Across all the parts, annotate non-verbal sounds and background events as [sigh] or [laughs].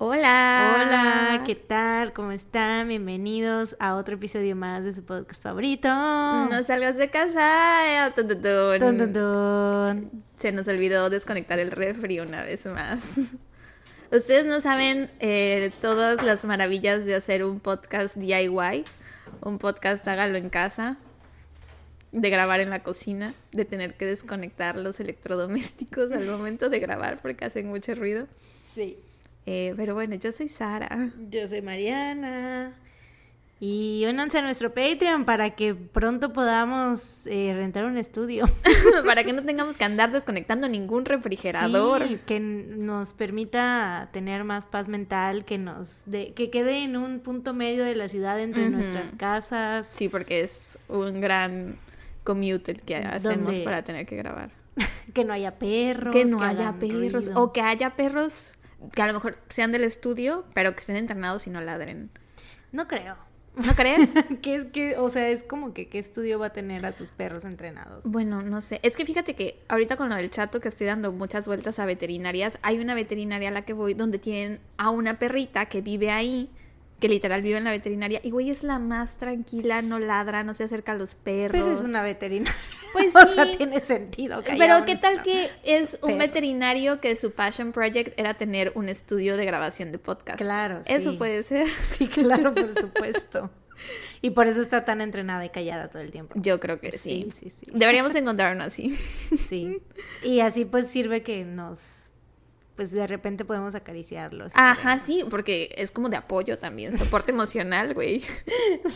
Hola. Hola, ¿qué tal? ¿Cómo están? Bienvenidos a otro episodio más de su podcast favorito. No salgas de casa. eh, tun, tun, tun. Tun, tun, tun. Se nos olvidó desconectar el refri una vez más. Ustedes no saben eh, todas las maravillas de hacer un podcast DIY, un podcast hágalo en casa, de grabar en la cocina, de tener que desconectar los electrodomésticos al momento de grabar porque hacen mucho ruido. Sí. Eh, pero bueno, yo soy Sara. Yo soy Mariana. Y únanse a nuestro Patreon para que pronto podamos eh, rentar un estudio. [laughs] Para que no tengamos que andar desconectando ningún refrigerador. Sí, que nos permita tener más paz mental, que nos de, que quede en un punto medio de la ciudad entre nuestras casas. Sí, porque es un gran commute el que hacemos para tener que grabar. [laughs] Que no haya perros. que no haya perros. ruido. O que haya perros que a lo mejor sean del estudio, pero que estén entrenados y no ladren. No creo. ¿No crees? [laughs] que es que, o sea, es como que qué estudio va a tener a sus perros entrenados. bueno, no sé. Es que fíjate que ahorita con lo del chato que estoy dando muchas vueltas a veterinarias, hay una veterinaria a la que voy donde tienen a una perrita que vive ahí, que literal vive en la veterinaria, y güey es la más tranquila, no ladra, no se acerca a los perros. Pero es una veterinaria. Pues [laughs] o sí. sea, tiene sentido. que Pero un- qué tal que es un veterinario que su passion project era tener un estudio de grabación de podcast. Claro, Eso sí. puede ser. [laughs] Sí, claro, por [laughs] supuesto. Y por eso está tan entrenada y callada todo el tiempo. Yo creo que sí. Sí, sí, sí. Deberíamos encontrar uno así. Sí. Y así pues sirve que nos, pues de repente podemos acariciarlos. si Ajá, queremos. sí, porque es como de apoyo también, soporte emocional, güey.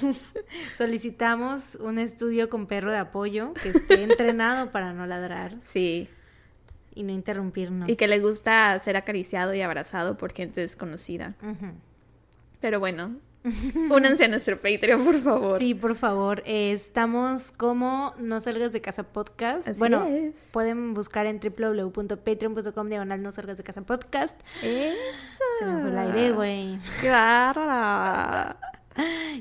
[laughs] Solicitamos un estudio con perro de apoyo que esté entrenado para no ladrar Sí. y no interrumpirnos. Y que le gusta ser acariciado y abrazado por gente desconocida. Pero bueno, [laughs] únanse a nuestro Patreon, por favor. Sí, por favor. eh, estamos como No Salgas de Casa Podcast. Así bueno, es. pueden buscar en www.patreon.com diagonal No Salgas de Casa Podcast. Eso. Se me fue el aire, güey. ¡Qué bárbara! [laughs]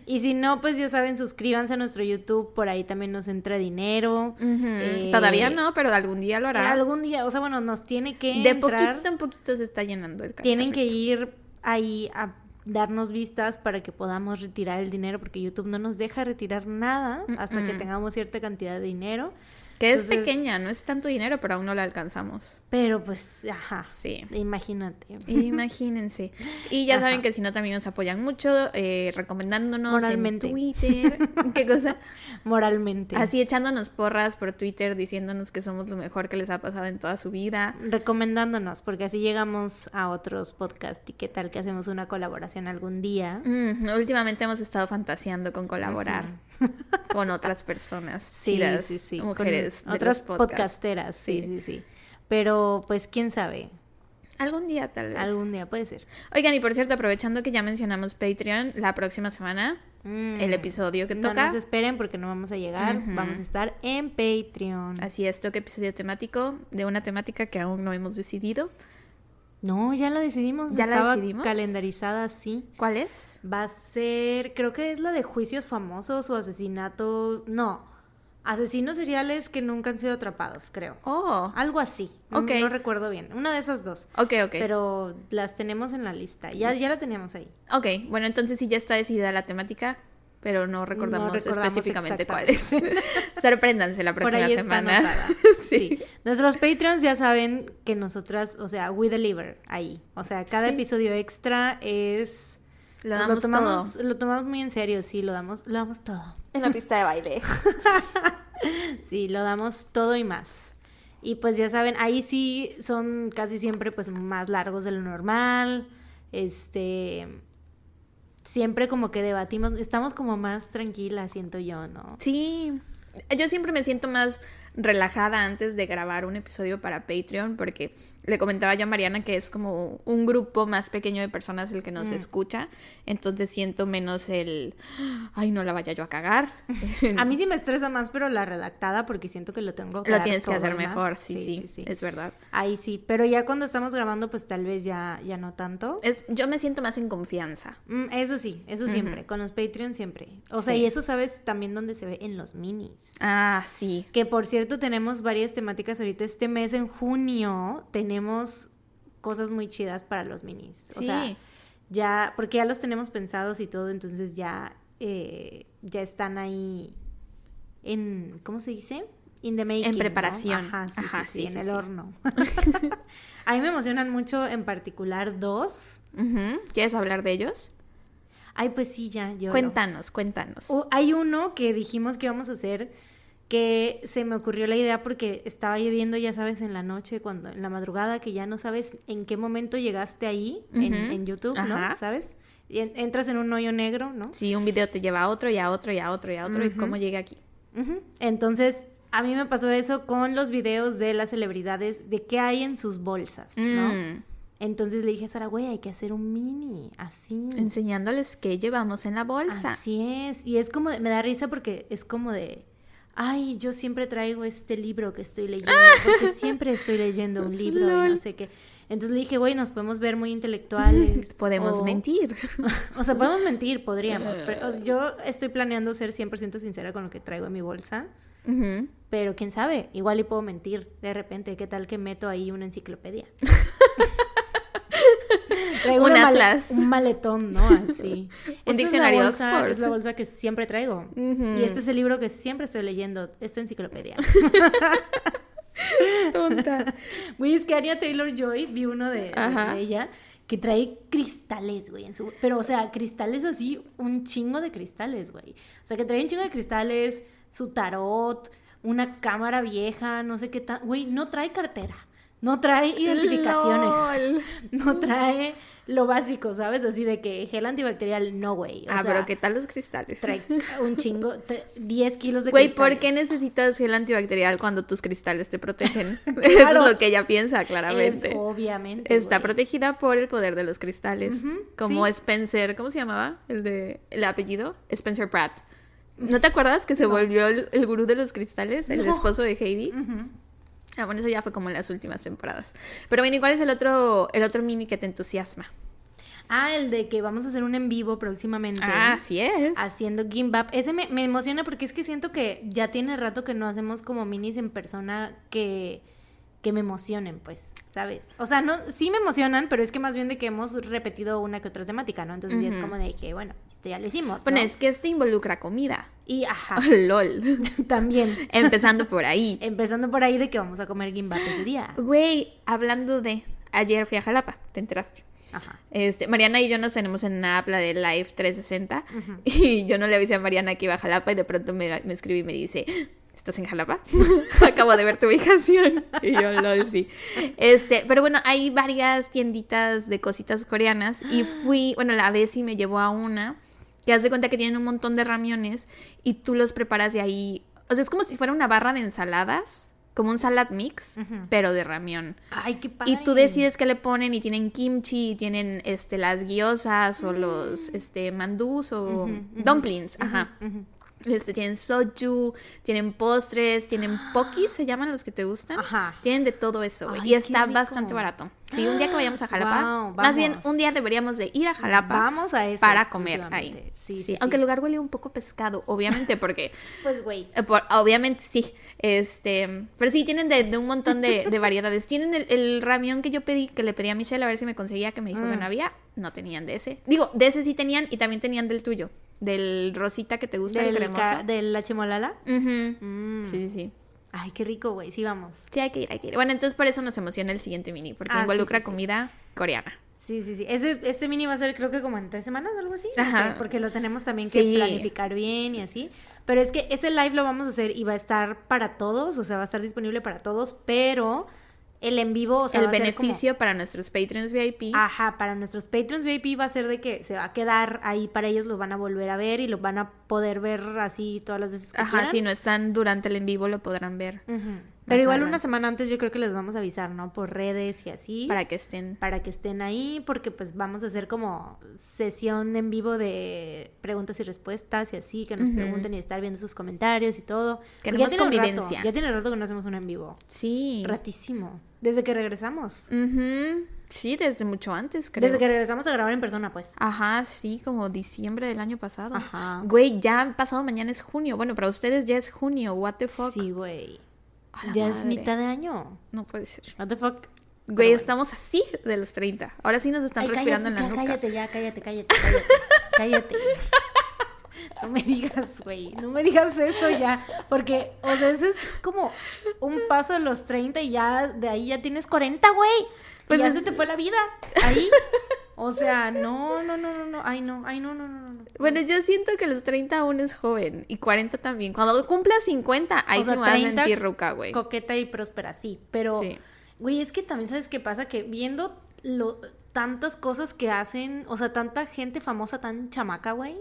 Y si no, pues ya saben, suscríbanse a nuestro YouTube. Por ahí también nos entra dinero. Eh, Todavía no, pero algún día lo hará. algún día, o sea, bueno, nos tiene que De entrar. poquito en poquito se está llenando el Tienen que ir ahí a darnos vistas para que podamos retirar el dinero porque YouTube no nos deja retirar nada hasta que tengamos cierta cantidad de dinero. Que es pequeña, no es tanto dinero, pero aún no la alcanzamos. Pero pues, ajá, Sí. imagínate. Imagínense. Y ya saben que si no, también nos apoyan mucho, eh, recomendándonos Moralmente. en Twitter. [laughs] ¿Qué cosa? Moralmente. Así echándonos porras por Twitter, diciéndonos que somos lo mejor que les ha pasado en toda su vida. Recomendándonos, porque así llegamos a otros podcasts y qué tal que hacemos una colaboración algún día. Mm, últimamente hemos estado fantaseando con colaborar con otras personas. Sí, chidas, sí, sí. Mujeres. con de otras los podcasts. podcasteras, sí, Sí. sí, sí. Pero pues quién sabe, Algún día, tal vez. algún día puede ser. Oigan, y por cierto, aprovechando que ya mencionamos Patreon, la próxima semana, el Mm. episodio que no toca. nos esperen porque no vamos a llegar, vamos a estar en Patreon. Así es, toca episodio temático de una temática que aún no hemos decidido. No, ya la decidimos, ¿Ya la estaba decidimos? calendarizada así. ¿Cuál es? Va a ser, creo que es la de juicios famosos o asesinatos, no, asesinos seriales que nunca han sido atrapados, creo. Oh, Algo así, no- Ok. no, recuerdo bien, una de esas dos. ok, ok. Pero las tenemos en la lista, ya, ya la teníamos ahí. Ok, bueno, entonces sí ya está decidida la temática, pero no recordamos, recordamos específicamente cuál es. [laughs] Sorpréndanse la Por próxima ahí semana. está. [laughs] Sí. sí. Nuestros Patreons ya saben que nosotras, o sea, we deliver ahí. O sea, cada Sí. episodio extra es... Lo damos tomamos, todo. Lo tomamos muy en serio, sí, lo damos, lo damos todo. En la pista de baile. [laughs] Sí, lo damos todo y más. Y pues ya saben, ahí sí son casi siempre pues más largos de lo normal. Este siempre como que debatimos, estamos como más tranquilas, siento yo, ¿no? Sí, yo siempre me siento más relajada antes de grabar un episodio para Patreon porque le comentaba yo a Mariana que es como un grupo más pequeño de personas el que nos Mm. escucha, entonces siento menos el, ay, no la vaya yo a cagar. [laughs] A mí sí me [laughs] estresa más, pero la redactada porque siento que lo tengo que Lo tienes que hacer y más. mejor, sí sí, es verdad. Ahí sí, pero ya cuando estamos grabando pues tal vez ya ya no tanto. Es, yo me siento más en confianza. Mm, eso sí, eso siempre, con los Patreons siempre. O sea, Sí. y eso sabes también donde se ve en los minis. Ah, sí. Que por cierto tenemos varias temáticas ahorita. Este mes en junio tenemos cosas muy chidas para los minis. O Sí. sea, ya, porque ya los tenemos pensados y todo, entonces ya, eh, ya están ahí en, ¿cómo se dice? In the making, En ¿no? preparación. Ajá, sí, Ajá, sí, sí, sí, en el horno. [laughs] [laughs] a mí me emocionan mucho, en particular, dos. ¿Quieres hablar de ellos? Ay, pues sí, ya, yo. Cuéntanos, cuéntanos. Hay uno que dijimos que íbamos a hacer que se me ocurrió la idea porque estaba lloviendo, ya sabes, en la noche, cuando en la madrugada, que ya no sabes en qué momento llegaste ahí en, YouTube, Ajá. ¿no? ¿Sabes? Y en- entras en un hoyo negro, ¿no? Sí, un video te lleva a otro y a otro y a otro y a otro. ¿Y cómo llega aquí? Entonces, a mí me pasó eso con los videos de las celebridades, de qué hay en sus bolsas, ¿no? Mm. Entonces le dije a Sara, güey, hay que hacer un mini, así. Enseñándoles qué llevamos en la bolsa. Así es. Y es como, de- me da risa porque es como de, ay, yo siempre traigo este libro que estoy leyendo, porque [laughs] siempre estoy leyendo un libro y no Lol. sé qué. Entonces le dije, güey, nos podemos ver muy intelectuales. [laughs] Podemos o- mentir. [laughs] O sea, podemos mentir, podríamos. pero, o sea, yo estoy planeando ser 100% sincera con lo que traigo en mi bolsa. Ujú. Pero quién sabe, igual y puedo mentir de repente. ¿Qué tal que meto ahí una enciclopedia? Traigo Un male- atlas. un maletón, ¿no? Así. [laughs] Esta es la diccionario bolsa- Oxford. Es la bolsa que siempre traigo. Y este es el libro que siempre estoy leyendo, esta enciclopedia. [laughs] Tonta. [laughs] Güey, es que Anya Taylor-Joy, vi uno de, de ella, que trae cristales, güey, en su... Pero, o sea, cristales así, un chingo de cristales, güey. O sea, que trae un chingo de cristales, su tarot, una cámara vieja, no sé qué tal. Güey, no trae cartera, no trae identificaciones, Lol. [laughs] no trae lo básico, ¿sabes? Así de que gel antibacterial, no, güey. Ah, sea, pero ¿qué tal los cristales? trae [laughs] un chingo, te- 10 kilos de Güey, cristales. ¿por qué necesitas gel antibacterial cuando tus cristales te protegen? [laughs] Eso es lo que ella piensa, Es claramente. obviamente, Está güey. protegida por el poder de los cristales. Como sí. Spencer, ¿cómo se llamaba? El de el apellido, Spencer Pratt. ¿No te acuerdas que se volvió el, el gurú de los cristales, el No. esposo de Heidi? Ah, bueno, eso ya fue como en las últimas temporadas. Pero bueno, ¿cuál es el otro, el otro mini que te entusiasma? Ah, el de que vamos a hacer un en vivo próximamente. Ah, así es. Haciendo Gimbap. Ese me, me emociona porque es que siento que ya tiene rato que no hacemos como minis en persona que, que me emocionen, pues, ¿sabes? O sea, no, sí me emocionan, pero es que más bien de que hemos repetido una que otra temática, ¿no? Entonces ya es como de que, bueno, esto ya lo hicimos. ¿no? Bueno, es que este involucra comida. Y ajá, [laughs] LOL. [laughs] también. Empezando por ahí. [laughs] Empezando por ahí de que vamos a comer Gimbap ese día. Güey, hablando de. Ayer fui a Jalapa, te enteraste. Ajá. Este, Mariana y yo nos tenemos en una app, la de Live 360. Ujú. Y yo no le avisé a Mariana que iba a Jalapa y de pronto me, me escribí y me dice. ¿Estás en Jalapa? Acabo de ver tu ubicación. Y yo, lol, sí. Este, pero bueno, hay varias tienditas de cositas coreanas. Y fui, bueno, la vez sí me llevó a una que haz de cuenta que tienen un montón de ramiones y tú los preparas de ahí. O sea, es como si fuera una barra de ensaladas, como un salad mix, pero de ramión. Ay, qué padre. Y tú decides qué le ponen y tienen kimchi, y tienen este las gyozas o los este mandús o Ujú, ujú, dumplings, ajá. Este tienen soju, tienen postres, tienen pokis, [gasps] se llaman los que te gustan. Ajá. Tienen de todo eso, güey. Y está rico. bastante barato. Sí, un día que vayamos a Jalapa, Guau, más bien un día deberíamos de ir a Jalapa Vamos a eso. para comer ahí. Sí, sí, aunque el lugar huele un poco pescado, obviamente, porque [laughs] Pues, güey. eh, por- obviamente sí. Este, pero sí, tienen de, de un montón de, de variedades. Tienen el, el ramión que yo pedí, que le pedí a Michelle a ver si me conseguía, que me dijo que Mm. no había. No tenían de ese. Digo, de ese sí tenían y también tenían del tuyo. Del rosita que te gusta, el Del cremoso. ¿De la chimolala? Mm. Sí, sí, sí. Ay, qué rico, güey. Sí, vamos. Sí, hay que ir, hay que ir. Bueno, entonces por eso nos emociona el siguiente mini, porque Ah, involucra sí, sí. comida coreana. Sí, sí, sí. Ese, este mini va a ser creo que como en tres semanas, algo así. No Ajá. sé, porque lo tenemos también que planificar bien y así. Pero es que ese live lo vamos a hacer y va a estar para todos, o sea, va a estar disponible para todos, pero el en vivo, o sea, el va a ser como- beneficio para nuestros Patreons VIP. Ajá, para nuestros Patreons VIP va a ser de que se va a quedar ahí para ellos, los van a volver a ver y lo van a poder ver así todas las veces que Ajá, quieran. si no están durante el en vivo lo podrán ver Ujú. Pero igual una semana antes yo creo que les vamos a avisar, ¿no? Por redes y así. para que estén. para que estén ahí, porque pues vamos a hacer como sesión en vivo de preguntas y respuestas y así, que nos pregunten y estar viendo sus comentarios y todo. Queremos tiene rato, convivencia. ya tiene rato que no hacemos un en vivo. Sí. Ratísimo. Desde que regresamos. Sí, desde mucho antes, creo. Desde que regresamos a grabar en persona, pues. Ajá, sí, como diciembre del año pasado. Ajá. Güey, ya pasado mañana es junio. Bueno, para ustedes ya es junio. What the fuck? Sí, güey. Ya es mitad de año. No puede ser. What the fuck. Güey, bueno. estamos así de los 30. Ahora sí nos están Ay, respirando en la cállate, nuca. cállate ya, cállate, cállate, cállate. cállate. No me digas, güey, no me digas eso ya, porque, o sea, ese es como un paso de los 30 y ya, de ahí ya tienes 40, güey. Pues Pues ya es- se te fue la vida, ahí. O sea, no, no, no, no, no, ay, no, ay, no, no, no, no. Bueno, yo siento que los 30 aún es joven y 40 también. Cuando cumplas 50, ahí O sea, se me va a 30 sentir ruca, güey. Coqueta y próspera, sí, pero, Sí. güey, es que también sabes qué pasa, que viendo lo, tantas cosas que hacen, o sea, tanta gente famosa tan chamaca, güey.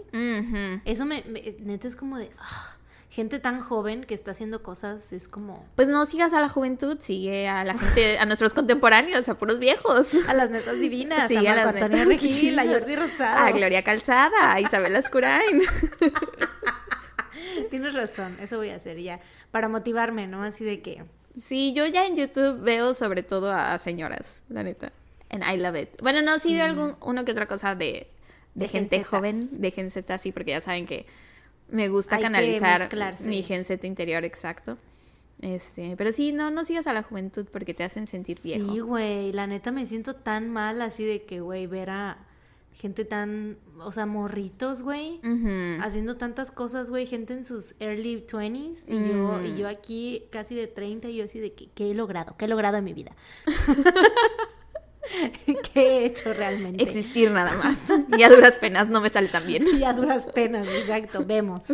Eso me, me- neta es como de ah, gente tan joven que está haciendo cosas, es como Pues no sigas a la juventud, sigue a la gente, a nuestros contemporáneos, a puros viejos. a las netas divinas, Sí, a a las Antonio Regil, a. Jordi Rosado. A Gloria Calzada, a Isabel Ascurain. [laughs] Tienes razón, eso voy a hacer ya para motivarme, ¿no? Así de que Sí, yo ya en YouTube veo sobre todo a señoras, la neta. And I love it. Bueno, no, sí, veo algún, uno que otra cosa de, de, De gente genzetas. joven, de Gen Z, sí, porque ya saben que me gusta Hay canalizar mi Gen Z interior, exacto. Este, pero sí, no, no sigas a la juventud porque te hacen sentir viejo. sí, güey, la neta me siento tan mal así de que, güey, ver a gente tan, o sea, morritos, güey. Haciendo tantas cosas, güey, gente en sus early 20s y, yo, y yo aquí casi de 30 y yo así de que, ¿qué he logrado? ¿Qué he logrado en mi vida? [laughs] [laughs] ¿Qué he hecho realmente? Existir nada más. Y a duras penas no me sale tan bien. Y a duras penas, exacto, vemos.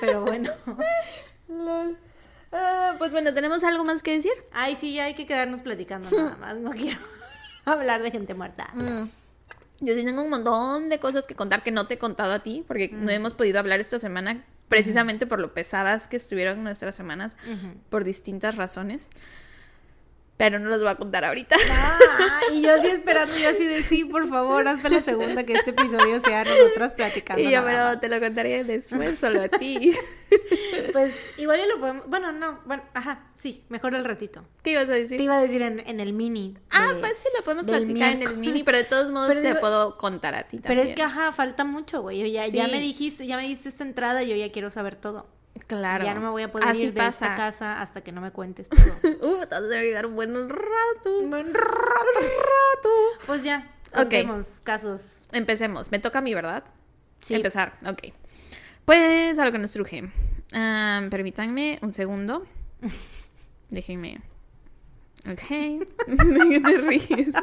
Pero bueno. [laughs] Ah, pues bueno, ¿tenemos algo más que decir? Ay, sí, ya hay que quedarnos platicando nada [laughs] más. No quiero hablar de gente muerta. Mm. Yo sí tengo un montón de cosas que contar que no te he contado a ti, porque no hemos podido hablar esta semana, precisamente por lo pesadas que estuvieron nuestras semanas, por distintas razones. Pero no los voy a contar ahorita. Ah, y yo así esperando, yo así de sí, por favor, hazme la segunda que este episodio sea nosotras platicando. y yo, nada pero más". te lo contaré después, solo a ti. [laughs] Pues igual ya lo podemos. Bueno, no, bueno, ajá, sí, mejor al ratito. ¿Qué ibas a decir? Te iba a decir en, en el mini. Ah, de- pues sí, lo podemos platicar en el mini, pero de todos modos Pero te digo- puedo contar a ti Pero también. es que, ajá, falta mucho, güey. Yo Ya, ya me dijiste, ya me diste esta entrada y yo ya quiero saber todo. Claro. Ya no me voy a poder Así ir de pasa. esta casa hasta que no me cuentes todo. [laughs] Uf, te vas a llegar un buen rato. Un buen rato. rato. Pues ya, Ok. casos. Empecemos. Me toca a mí, ¿verdad? Sí. Empezar, ok. Pues a lo que nos truje. Am, permítanme un segundo. [laughs] Déjenme. Ok. [laughs] ¿Qué te ríes?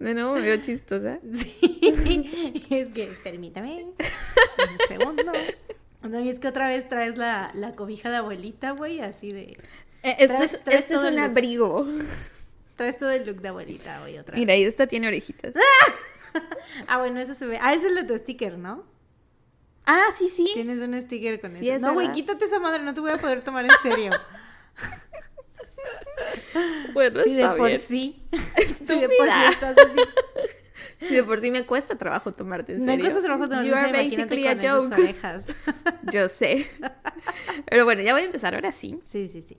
De nuevo me veo chistosa. Sí, es que, permítame, un segundo. No, y es que otra vez traes la, la cobija de abuelita, güey, así de... Eh, Esto Traes- es, traes un abrigo. Traes todo el look de abuelita, güey, otra vez. Mira, y esta tiene orejitas. [laughs] Ah, bueno, eso se ve. Ah, ese es el de tu sticker, ¿no? Ah, sí, sí. Tienes un sticker con Sí, eso. es No, güey, quítate esa madre, no te voy a poder tomar en serio. [laughs] [laughs] Bueno, Sí, de está por bien. sí. Sí, de por sí Estúpida. estás así. De por sí me cuesta trabajo tomarte en Me serio. cuesta trabajo tomar You en are serio, basically a con joke. orejas. [laughs] Yo sé. Pero bueno, ya voy a empezar ahora sí. Sí, sí, sí.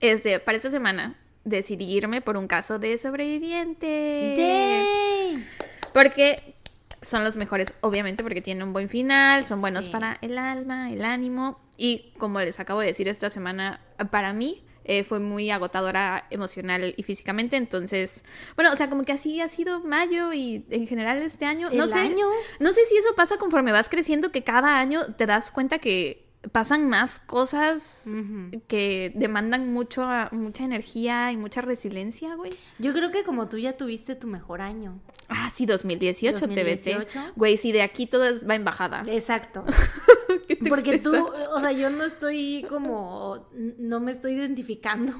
Este, para esta semana decidí irme por un caso de sobreviviente. ¡Yay! Porque son los mejores, obviamente, porque tienen un buen final, son buenos Sí. para el alma, el ánimo. Y como les acabo de decir esta semana, para mí eh, fue muy agotadora emocional y físicamente. Entonces, bueno, o sea, como que así ha sido mayo y en general este año. No ¿El sé, año? no sé si eso pasa conforme vas creciendo, que cada año te das cuenta que pasan más cosas que demandan mucho, mucha energía y mucha resiliencia, güey. Yo creo que como tú ya tuviste tu mejor año. Ah, sí, 2018, 2018. TBT. Güey, sí, de aquí todo es- va en bajada. Exacto. [laughs] Porque tú, o sea, yo no estoy como, no me estoy identificando.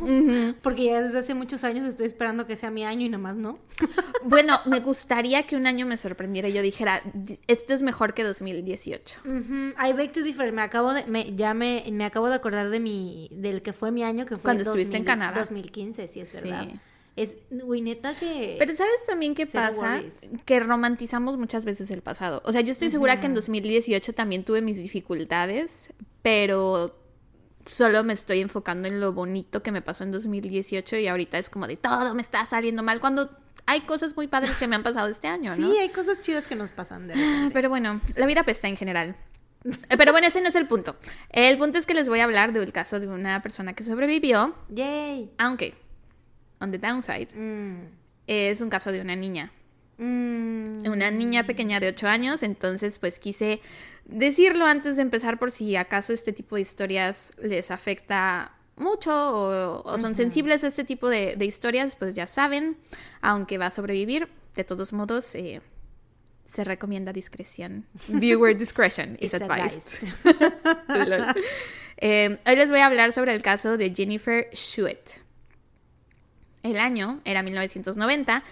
Porque ya desde hace muchos años estoy esperando que sea mi año y nomás no. [laughs] Bueno, me gustaría que un año me sorprendiera y yo dijera, "D- esto es mejor que 2018. Ujú, I beg to differ. Me acabo de, me, ya me, me acabo de acordar de mi, del que fue mi año, que fue Cuando estuviste en Canadá. 2015, sí es verdad. Sí. Es, güey, neta que... Pero ¿sabes también qué pasa? worries. Que romantizamos muchas veces el pasado. O sea, yo estoy segura que en 2018 también tuve mis dificultades, pero solo me estoy enfocando en lo bonito que me pasó en 2018 y ahorita es como de todo me está saliendo mal cuando hay cosas muy padres que me han pasado este año, ¿no? Sí, hay cosas chidas que nos pasan de repente. Pero bueno, la vida apesta en general. Eh, Pero bueno, ese no es el punto. El punto es que les voy a hablar del caso de una persona que sobrevivió, Yay. aunque on the downside, Mm. es un caso de una niña. Mm. Una niña pequeña de 8 años, entonces pues quise decirlo antes de empezar por si acaso este tipo de historias les afecta mucho o, o son sensibles a este tipo de, de historias, pues ya saben, aunque va a sobrevivir, de todos modos eh, se recomienda discreción. [laughs] Viewer discretion is advised. Eh, [laughs] hoy les voy a hablar sobre el caso de Jennifer Schuett. El año era 1990.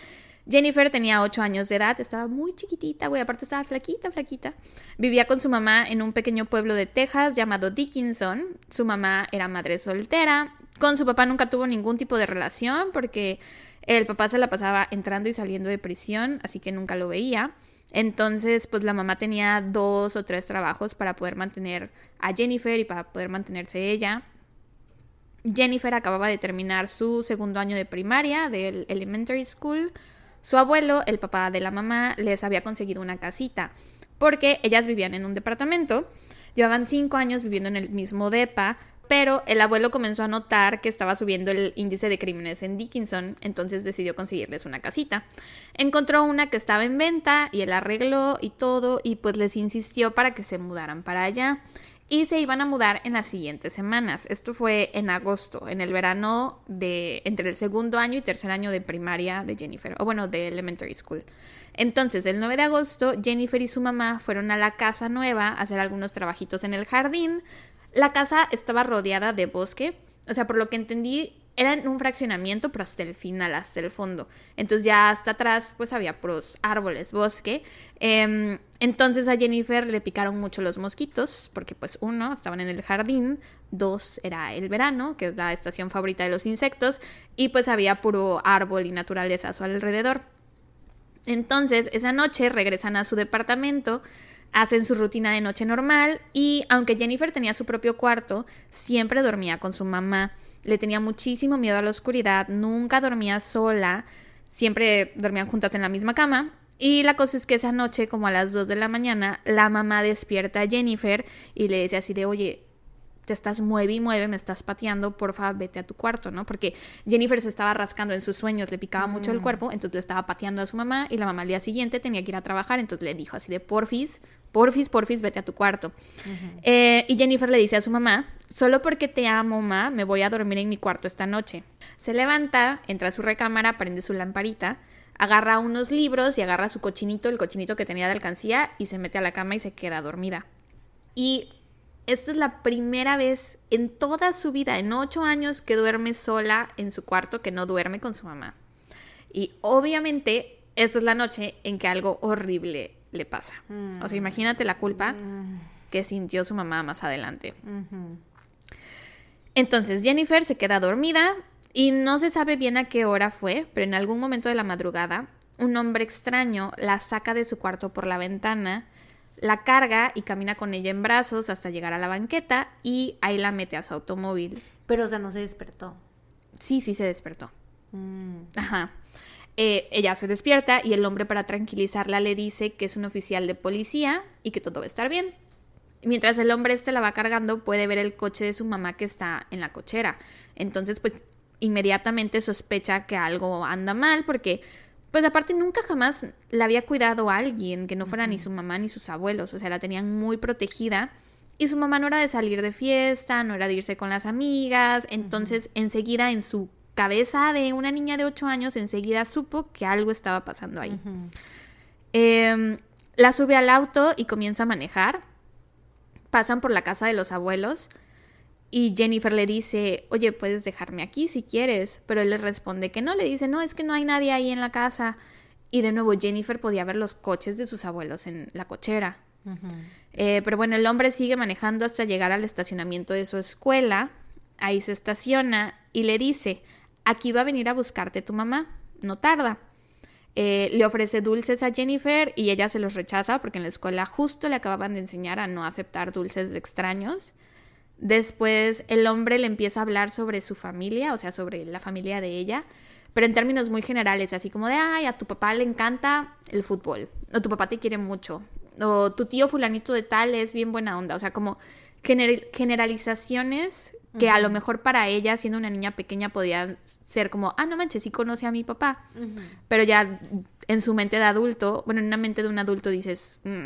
Jennifer tenía 8 años de edad, estaba muy chiquitita, güey, aparte estaba flaquita, flaquita. Vivía con su mamá en un pequeño pueblo de Texas llamado Dickinson. Su mamá era madre soltera. Con su papá nunca tuvo ningún tipo de relación porque el papá se la pasaba entrando y saliendo de prisión, así que nunca lo veía. Entonces, pues la mamá tenía dos o tres trabajos para poder mantener a Jennifer y para poder mantenerse ella. Jennifer acababa de terminar su segundo año de primaria del elementary school. Su abuelo, el papá de la mamá, les había conseguido una casita porque ellas vivían en un departamento. Llevaban cinco años viviendo en el mismo depa, pero el abuelo comenzó a notar que estaba subiendo el índice de crímenes en Dickinson, entonces decidió conseguirles una casita. Encontró una que estaba en venta y él arregló y todo y pues les insistió para que se mudaran para allá. Y se iban a mudar en las siguientes semanas. Esto fue en agosto, en el verano de entre el segundo año y tercer año de primaria de Jennifer, o bueno, de elementary school. Entonces, el 9 de agosto, Jennifer y su mamá fueron a la casa nueva a hacer algunos trabajitos en el jardín. La casa estaba rodeada de bosque, o sea, por lo que entendí, era un fraccionamiento, pero hasta el final, hasta el fondo. Entonces ya hasta atrás, pues había puros árboles, bosque. Em, entonces a Jennifer le picaron mucho los mosquitos, porque pues uno, estaban en el jardín, dos, era el verano, que es la estación favorita de los insectos, y pues había puro árbol y naturaleza a su alrededor. Entonces, esa noche regresan a su departamento, hacen su rutina de noche normal y aunque Jennifer tenía su propio cuarto, siempre dormía con su mamá. Le tenía muchísimo miedo a la oscuridad, nunca dormía sola, siempre dormían juntas en la misma cama. Y la cosa es que esa noche, como a las 2 de la mañana, la mamá despierta a Jennifer y le dice así de, oye, te estás mueve y mueve, me estás pateando, porfa, vete a tu cuarto, ¿no? Porque Jennifer se estaba rascando en sus sueños, le picaba mucho el cuerpo, entonces le estaba pateando a su mamá y la mamá al día siguiente tenía que ir a trabajar, entonces le dijo así de, porfis, porfis, porfis, vete a tu cuarto. Eh, y Jennifer le dice a su mamá, solo porque te amo, ma, me voy a dormir en mi cuarto esta noche. Se levanta, entra a su recámara, prende su lamparita, agarra unos libros y agarra su cochinito, el cochinito que tenía de alcancía, y se mete a la cama y se queda dormida. Y esta es la primera vez en toda su vida, en ocho años, que duerme sola en su cuarto, que no duerme con su mamá. Y obviamente, esta es la noche en que algo horrible le pasa. O sea, imagínate la culpa que sintió su mamá más adelante. Entonces, Jennifer se queda dormida y no se sabe bien a qué hora fue, pero en algún momento de la madrugada, un hombre extraño la saca de su cuarto por la ventana, la carga y camina con ella en brazos hasta llegar a la banqueta y ahí la mete a su automóvil. Pero, o sea, no se despertó. Sí, sí se despertó. Mm. Ajá. Eh, ella se despierta y el hombre para tranquilizarla le dice que es un oficial de policía y que todo va a estar bien. Mientras el hombre este la va cargando, puede ver el coche de su mamá que está en la cochera. Entonces, pues inmediatamente sospecha que algo anda mal porque, pues aparte nunca jamás la había cuidado a alguien que no fuera ni su mamá ni sus abuelos. O sea, la tenían muy protegida. Y su mamá no era de salir de fiesta, no era de irse con las amigas. Entonces, enseguida en su cabeza de una niña de 8 años, enseguida supo que algo estaba pasando ahí. Eh, la sube al auto y comienza a manejar. Pasan por la casa de los abuelos y Jennifer le dice, oye, puedes dejarme aquí si quieres, pero él le responde que no, le dice, no, es que no hay nadie ahí en la casa. Y de nuevo Jennifer podía ver los coches de sus abuelos en la cochera. Eh, pero bueno, el hombre sigue manejando hasta llegar al estacionamiento de su escuela. Ahí se estaciona y le dice, aquí va a venir a buscarte tu mamá, no tarda. Eh, le ofrece dulces a Jennifer y ella se los rechaza porque en la escuela justo le acababan de enseñar a no aceptar dulces de extraños. Después el hombre le empieza a hablar sobre su familia, o sea, sobre la familia de ella, pero en términos muy generales, así como de, ay, a tu papá le encanta el fútbol, o tu papá te quiere mucho, o tu tío fulanito de tal es bien buena onda, o sea, como gener- generalizaciones que a lo mejor para ella, siendo una niña pequeña, podía ser como, ah, no manches, sí conoce a mi papá. Pero ya en su mente de adulto, bueno, en una mente de un adulto dices, mm,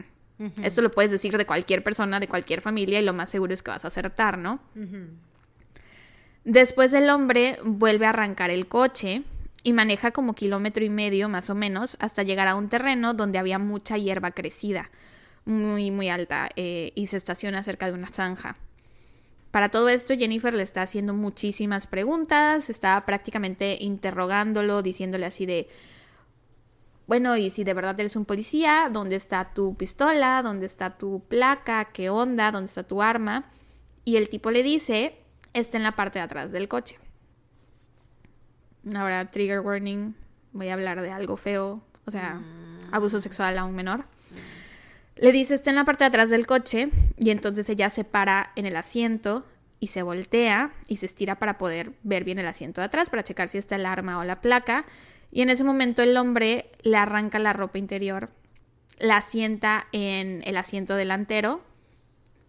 esto lo puedes decir de cualquier persona, de cualquier familia, y lo más seguro es que vas a acertar, ¿no? Después el hombre vuelve a arrancar el coche y maneja como kilómetro y medio más o menos hasta llegar a un terreno donde había mucha hierba crecida, muy, muy alta, eh, y se estaciona cerca de una zanja. Para todo esto, Jennifer le está haciendo muchísimas preguntas, está prácticamente interrogándolo, diciéndole así de, bueno, y si de verdad eres un policía, ¿dónde está tu pistola? ¿Dónde está tu placa? ¿Qué onda? ¿Dónde está tu arma? Y el tipo le dice, está en la parte de atrás del coche. Ahora, trigger warning, voy a hablar de algo feo, o sea, mm. abuso sexual a un menor. Le dice, está en la parte de atrás del coche y entonces ella se para en el asiento y se voltea y se estira para poder ver bien el asiento de atrás, para checar si está el arma o la placa. Y en ese momento el hombre le arranca la ropa interior, la sienta en el asiento delantero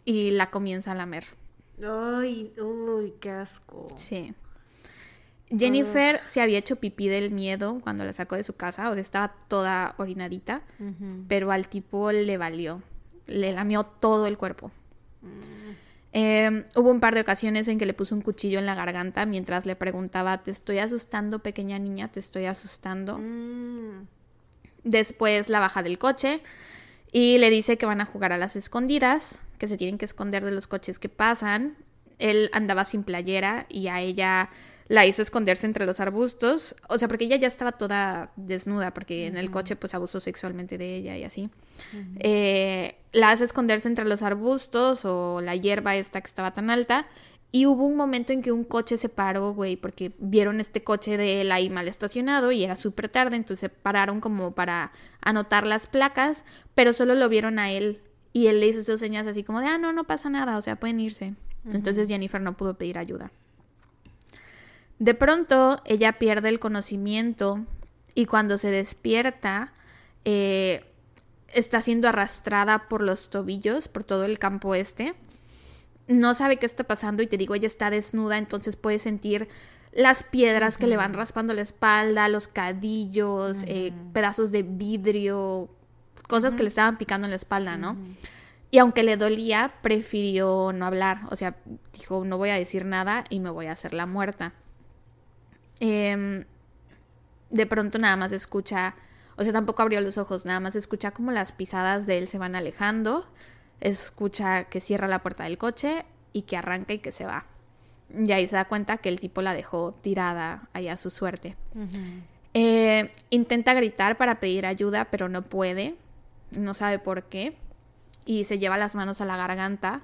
y la comienza a lamer. Ay, uy, qué asco. Sí. Jennifer se había hecho pipí del miedo cuando la sacó de su casa, o sea, estaba toda orinadita, pero al tipo le valió, le lamió todo el cuerpo. Mm. Em, hubo un par de ocasiones en que le puso un cuchillo en la garganta mientras le preguntaba, ¿te estoy asustando, pequeña niña? ¿Te estoy asustando? Mm. Después la baja del coche y le dice que van a jugar a las escondidas, que se tienen que esconder de los coches que pasan. Él andaba sin playera y a ella la hizo esconderse entre los arbustos, o sea, porque ella ya estaba toda desnuda, porque en el coche pues abusó sexualmente de ella y así. Eh, la hace esconderse entre los arbustos o la hierba esta que estaba tan alta. Y hubo un momento en que un coche se paró, güey, porque vieron este coche de él ahí mal estacionado y era súper tarde, entonces pararon como para anotar las placas, pero solo lo vieron a él. Y él le hizo sus señas así como de, ah, no, no pasa nada, o sea, pueden irse. Entonces Jennifer no pudo pedir ayuda. De pronto ella pierde el conocimiento y cuando se despierta eh, está siendo arrastrada por los tobillos, por todo el campo este. No sabe qué está pasando y te digo, ella está desnuda, entonces puede sentir las piedras que le van raspando la espalda, los cadillos, eh, pedazos de vidrio, cosas que le estaban picando en la espalda, ¿no? Y aunque le dolía, prefirió no hablar. O sea, dijo, no voy a decir nada y me voy a hacer la muerta. Em, de pronto nada más escucha, o sea, tampoco abrió los ojos, nada más escucha como las pisadas de él se van alejando, escucha que cierra la puerta del coche y que arranca y que se va. Y ahí se da cuenta que el tipo la dejó tirada ahí a su suerte. Eh, intenta gritar para pedir ayuda, pero no puede, no sabe por qué, y se lleva las manos a la garganta,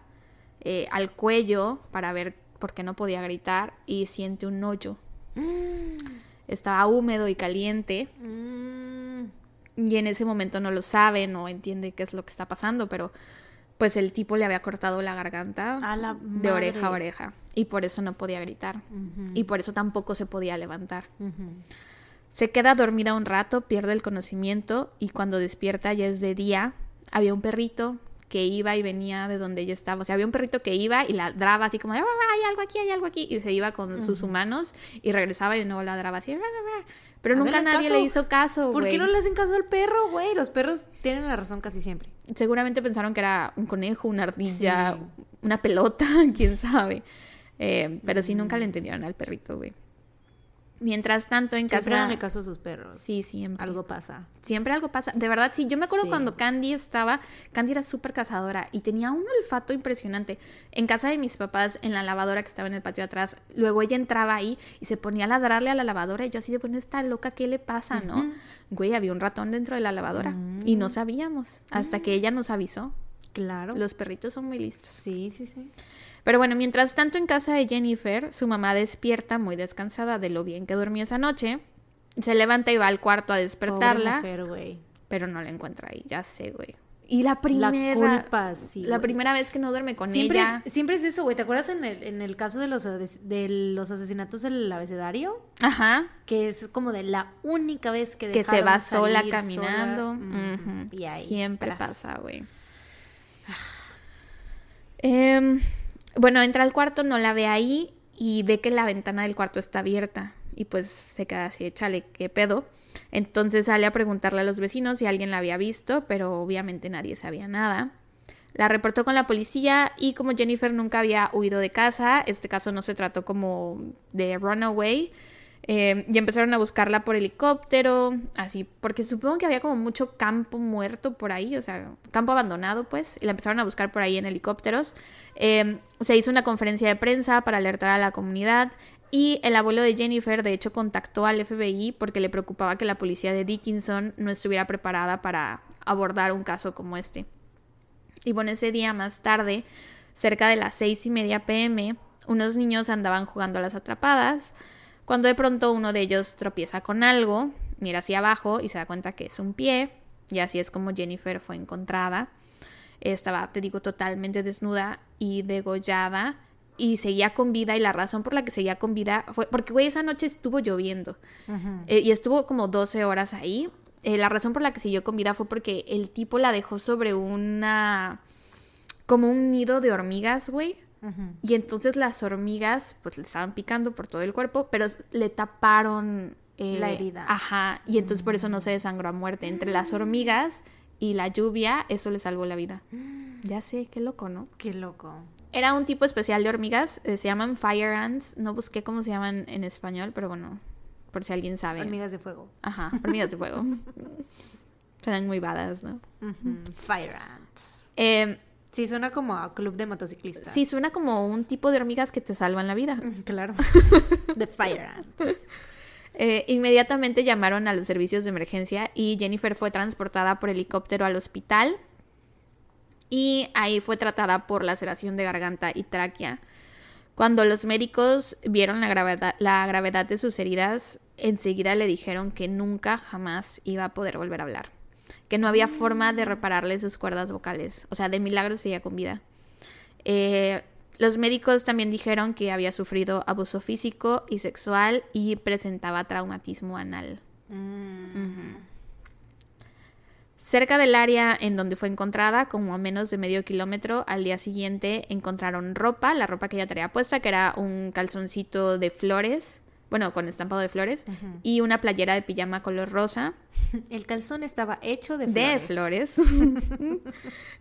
eh, al cuello, para ver por qué no podía gritar, y siente un hoyo [gasps] estaba húmedo y caliente. Mm. Y en ese momento no lo sabe, no entiende qué es lo que está pasando, pero pues el tipo le había cortado la garganta de oreja a oreja y por eso no podía gritar y por eso tampoco se podía levantar. Se queda dormida un rato, pierde el conocimiento y cuando despierta ya es de día. Había un perrito que iba y venía de donde ella estaba. O sea, había un perrito que iba y ladraba así como, hay algo aquí, hay algo aquí. Y se iba con sus humanos y regresaba y de nuevo ladraba así. Pero nunca nadie le hizo caso, ¿Por qué no le hacen caso al perro, güey? Los perros tienen la razón casi siempre. Seguramente pensaron que era un conejo, una ardilla, una pelota, [laughs] quién sabe. Eh, pero sí, nunca le entendieron al perrito, güey. Mientras tanto, en casa. Siempre caso a sus perros. Sí, siempre. Algo pasa. Siempre algo pasa. De verdad, sí. Yo me acuerdo cuando Candy estaba. Candy era súper cazadora y tenía un olfato impresionante. En casa de mis papás, en la lavadora que estaba en el patio atrás, luego ella entraba ahí y se ponía a ladrarle a la lavadora y yo así de, bueno, está loca, ¿qué le pasa, no? Güey, había un ratón dentro de la lavadora y no mm. sabíamos hasta que ella nos avisó. Claro. Los perritos son muy listos. Sí, sí, sí. Pero bueno, mientras tanto en casa de Jennifer, su mamá despierta muy descansada de lo bien que durmió esa noche. Se levanta y va al cuarto a despertarla. pero no la encuentra ahí, ya sé, güey. Y la primera. La culpa, sí. La primera vez que no duerme con ella. Siempre es eso, güey. ¿Te acuerdas en el, en el caso de los, de los asesinatos del abecedario? Ajá. Que es como de la única vez que Que se va sola caminando. Y ahí Siempre pasa, güey. eh, Bueno, entra al cuarto, no la ve ahí y ve que la ventana del cuarto está abierta. Y pues se queda así, échale, ¿qué pedo? Entonces sale a preguntarle a los vecinos si alguien la había visto, pero obviamente nadie sabía nada. La reportó con la policía y como Jennifer nunca había huido de casa, este caso no se trató como de runaway, eh, y empezaron a buscarla por helicóptero, así, porque supongo que había como mucho campo muerto por ahí, o sea, campo abandonado, pues, y la empezaron a buscar por ahí en helicópteros. Eh, se hizo una conferencia de prensa para alertar a la comunidad y el abuelo de Jennifer, de hecho, contactó al FBI porque le preocupaba que la policía de Dickinson no estuviera preparada para abordar un caso como este. Y bueno, ese día más tarde, cerca de las seis y media pm, unos niños andaban jugando a las atrapadas cuando de pronto uno de ellos tropieza con algo, mira hacia abajo y se da cuenta que es un pie, y así es como Jennifer fue encontrada. Estaba, te digo, totalmente desnuda y degollada y seguía con vida y la razón por la que seguía con vida fue porque, güey, esa noche estuvo lloviendo eh, y estuvo como 12 horas ahí. Eh, la razón por la que siguió con vida fue porque el tipo la dejó sobre una... como un nido de hormigas, güey. Y entonces las hormigas pues le estaban picando por todo el cuerpo, pero le taparon eh, la herida. Ajá, y entonces por eso no se desangró a muerte. Entre las hormigas y la lluvia, eso le salvó la vida. [gasps] Ya sé, qué loco, ¿no? Qué loco. Era un tipo especial de hormigas, eh, se llaman fire ants, no busqué cómo se llaman en español, pero bueno, por si alguien sabe. Hormigas de fuego. Ajá, hormigas de fuego. [laughs] Suenan muy badas, ¿no? Fire ants. Eh, Sí, suena como a club de motociclistas. Sí, suena como un tipo de hormigas que te salvan la vida. Claro. [laughs] The Fire Ants. Eh, inmediatamente llamaron a los servicios de emergencia y Jennifer fue transportada por helicóptero al hospital y ahí fue tratada por laceración de garganta y tráquea. Cuando los médicos vieron la gravedad, la gravedad de sus heridas, enseguida le dijeron que nunca jamás iba a poder volver a hablar que no había forma de repararle sus cuerdas vocales. O sea, de milagro seguía con vida. Eh, los médicos también dijeron que había sufrido abuso físico y sexual y presentaba traumatismo anal. Mm. Cerca del área en donde fue encontrada, como a menos de medio kilómetro, al día siguiente encontraron ropa, la ropa que ella traía puesta, que era un calzoncito de flores, bueno, con estampado de flores, y una playera de pijama color rosa. [laughs] El calzón estaba hecho de flores. De flores. [laughs] [laughs]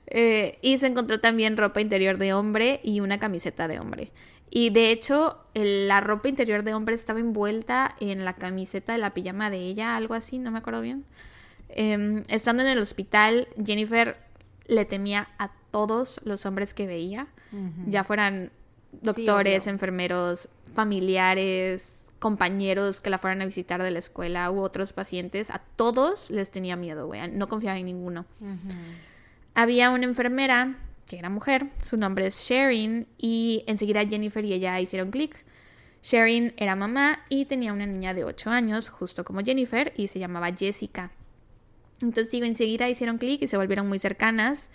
Eh, y se encontró también ropa interior de hombre y una camiseta de hombre. Y de hecho, la ropa interior de hombre estaba envuelta en la camiseta de la pijama de ella, algo así, no me acuerdo bien. Em, estando en el hospital, Jennifer le temía a todos los hombres que veía, ya fueran doctores, enfermeros, familiares, compañeros que la fueran a visitar de la escuela u otros pacientes, a todos les tenía miedo, güey. No confiaba en ninguno. Había una enfermera que era mujer, su nombre es Sharon, y enseguida Jennifer y ella hicieron clic. Sharon era mamá y tenía una niña de 8 años, justo como Jennifer, y se llamaba Jessica. Entonces, digo, enseguida hicieron clic y se volvieron muy cercanas.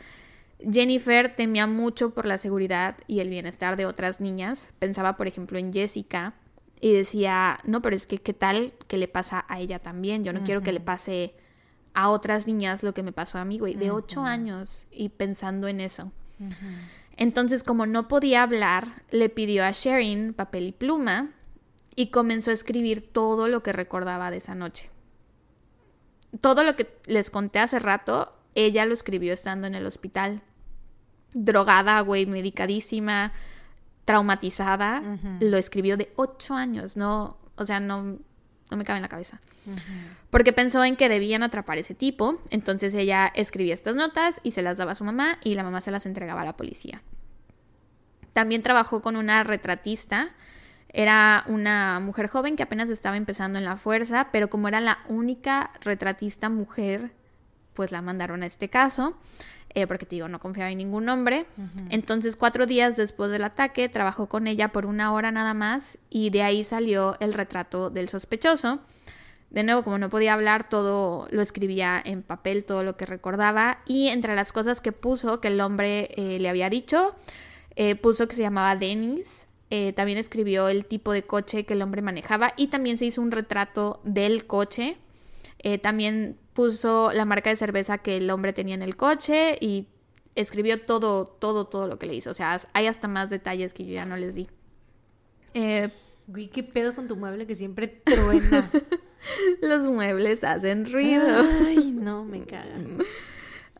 Jennifer temía mucho por la seguridad y el bienestar de otras niñas. Pensaba, por ejemplo, en Jessica, y decía, no, pero es que qué tal que le pasa a ella también. Yo no quiero que le pase a otras niñas lo que me pasó a mí, güey, de ocho años y pensando en eso. Entonces, como no podía hablar, le pidió a Sharon papel y pluma y comenzó a escribir todo lo que recordaba de esa noche. Todo lo que les conté hace rato, ella lo escribió estando en el hospital. Drogada, güey, medicadísima, traumatizada, lo escribió de ocho años, no, o sea, no, no me cabe en la cabeza. Porque pensó en que debían atrapar ese tipo, entonces ella escribía estas notas y se las daba a su mamá y la mamá se las entregaba a la policía. También trabajó con una retratista, era una mujer joven que apenas estaba empezando en la fuerza, pero como era la única retratista mujer, pues la mandaron a este caso. Eh, porque te digo, no confiaba en ningún hombre. Entonces, cuatro días después del ataque, trabajó con ella por una hora nada más y de ahí salió el retrato del sospechoso. De nuevo, como no podía hablar, todo lo escribía en papel, todo lo que recordaba. Y entre las cosas que puso, que el hombre eh, le había dicho, eh, puso que se llamaba Dennis. también escribió el tipo de coche que el hombre manejaba y también se hizo un retrato del coche. También puso la marca de cerveza que el hombre tenía en el coche y escribió todo, todo, todo lo que le hizo. O sea, hay hasta más detalles que yo ya no les di. Eh, Güey, ¿qué pedo con tu mueble que siempre truena? [laughs] los muebles hacen ruido. Ay, no, me cagan. [laughs]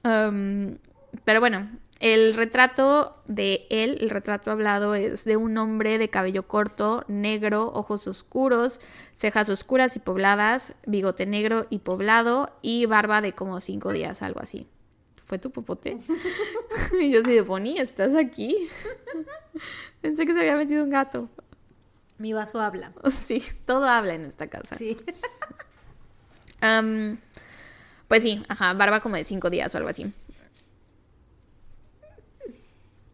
Um, pero bueno, el retrato de él, el retrato hablado es de un hombre de cabello corto, negro, ojos oscuros, cejas oscuras y pobladas, bigote negro y poblado y barba de como cinco días, algo así. ¿Fue tu popote? [laughs] y yo sí de Bonnie, ¿estás aquí? Pensé que se había metido un gato. Mi vaso habla. Sí, todo habla en esta casa. Sí. Pues sí, ajá, barba como de cinco días o algo así.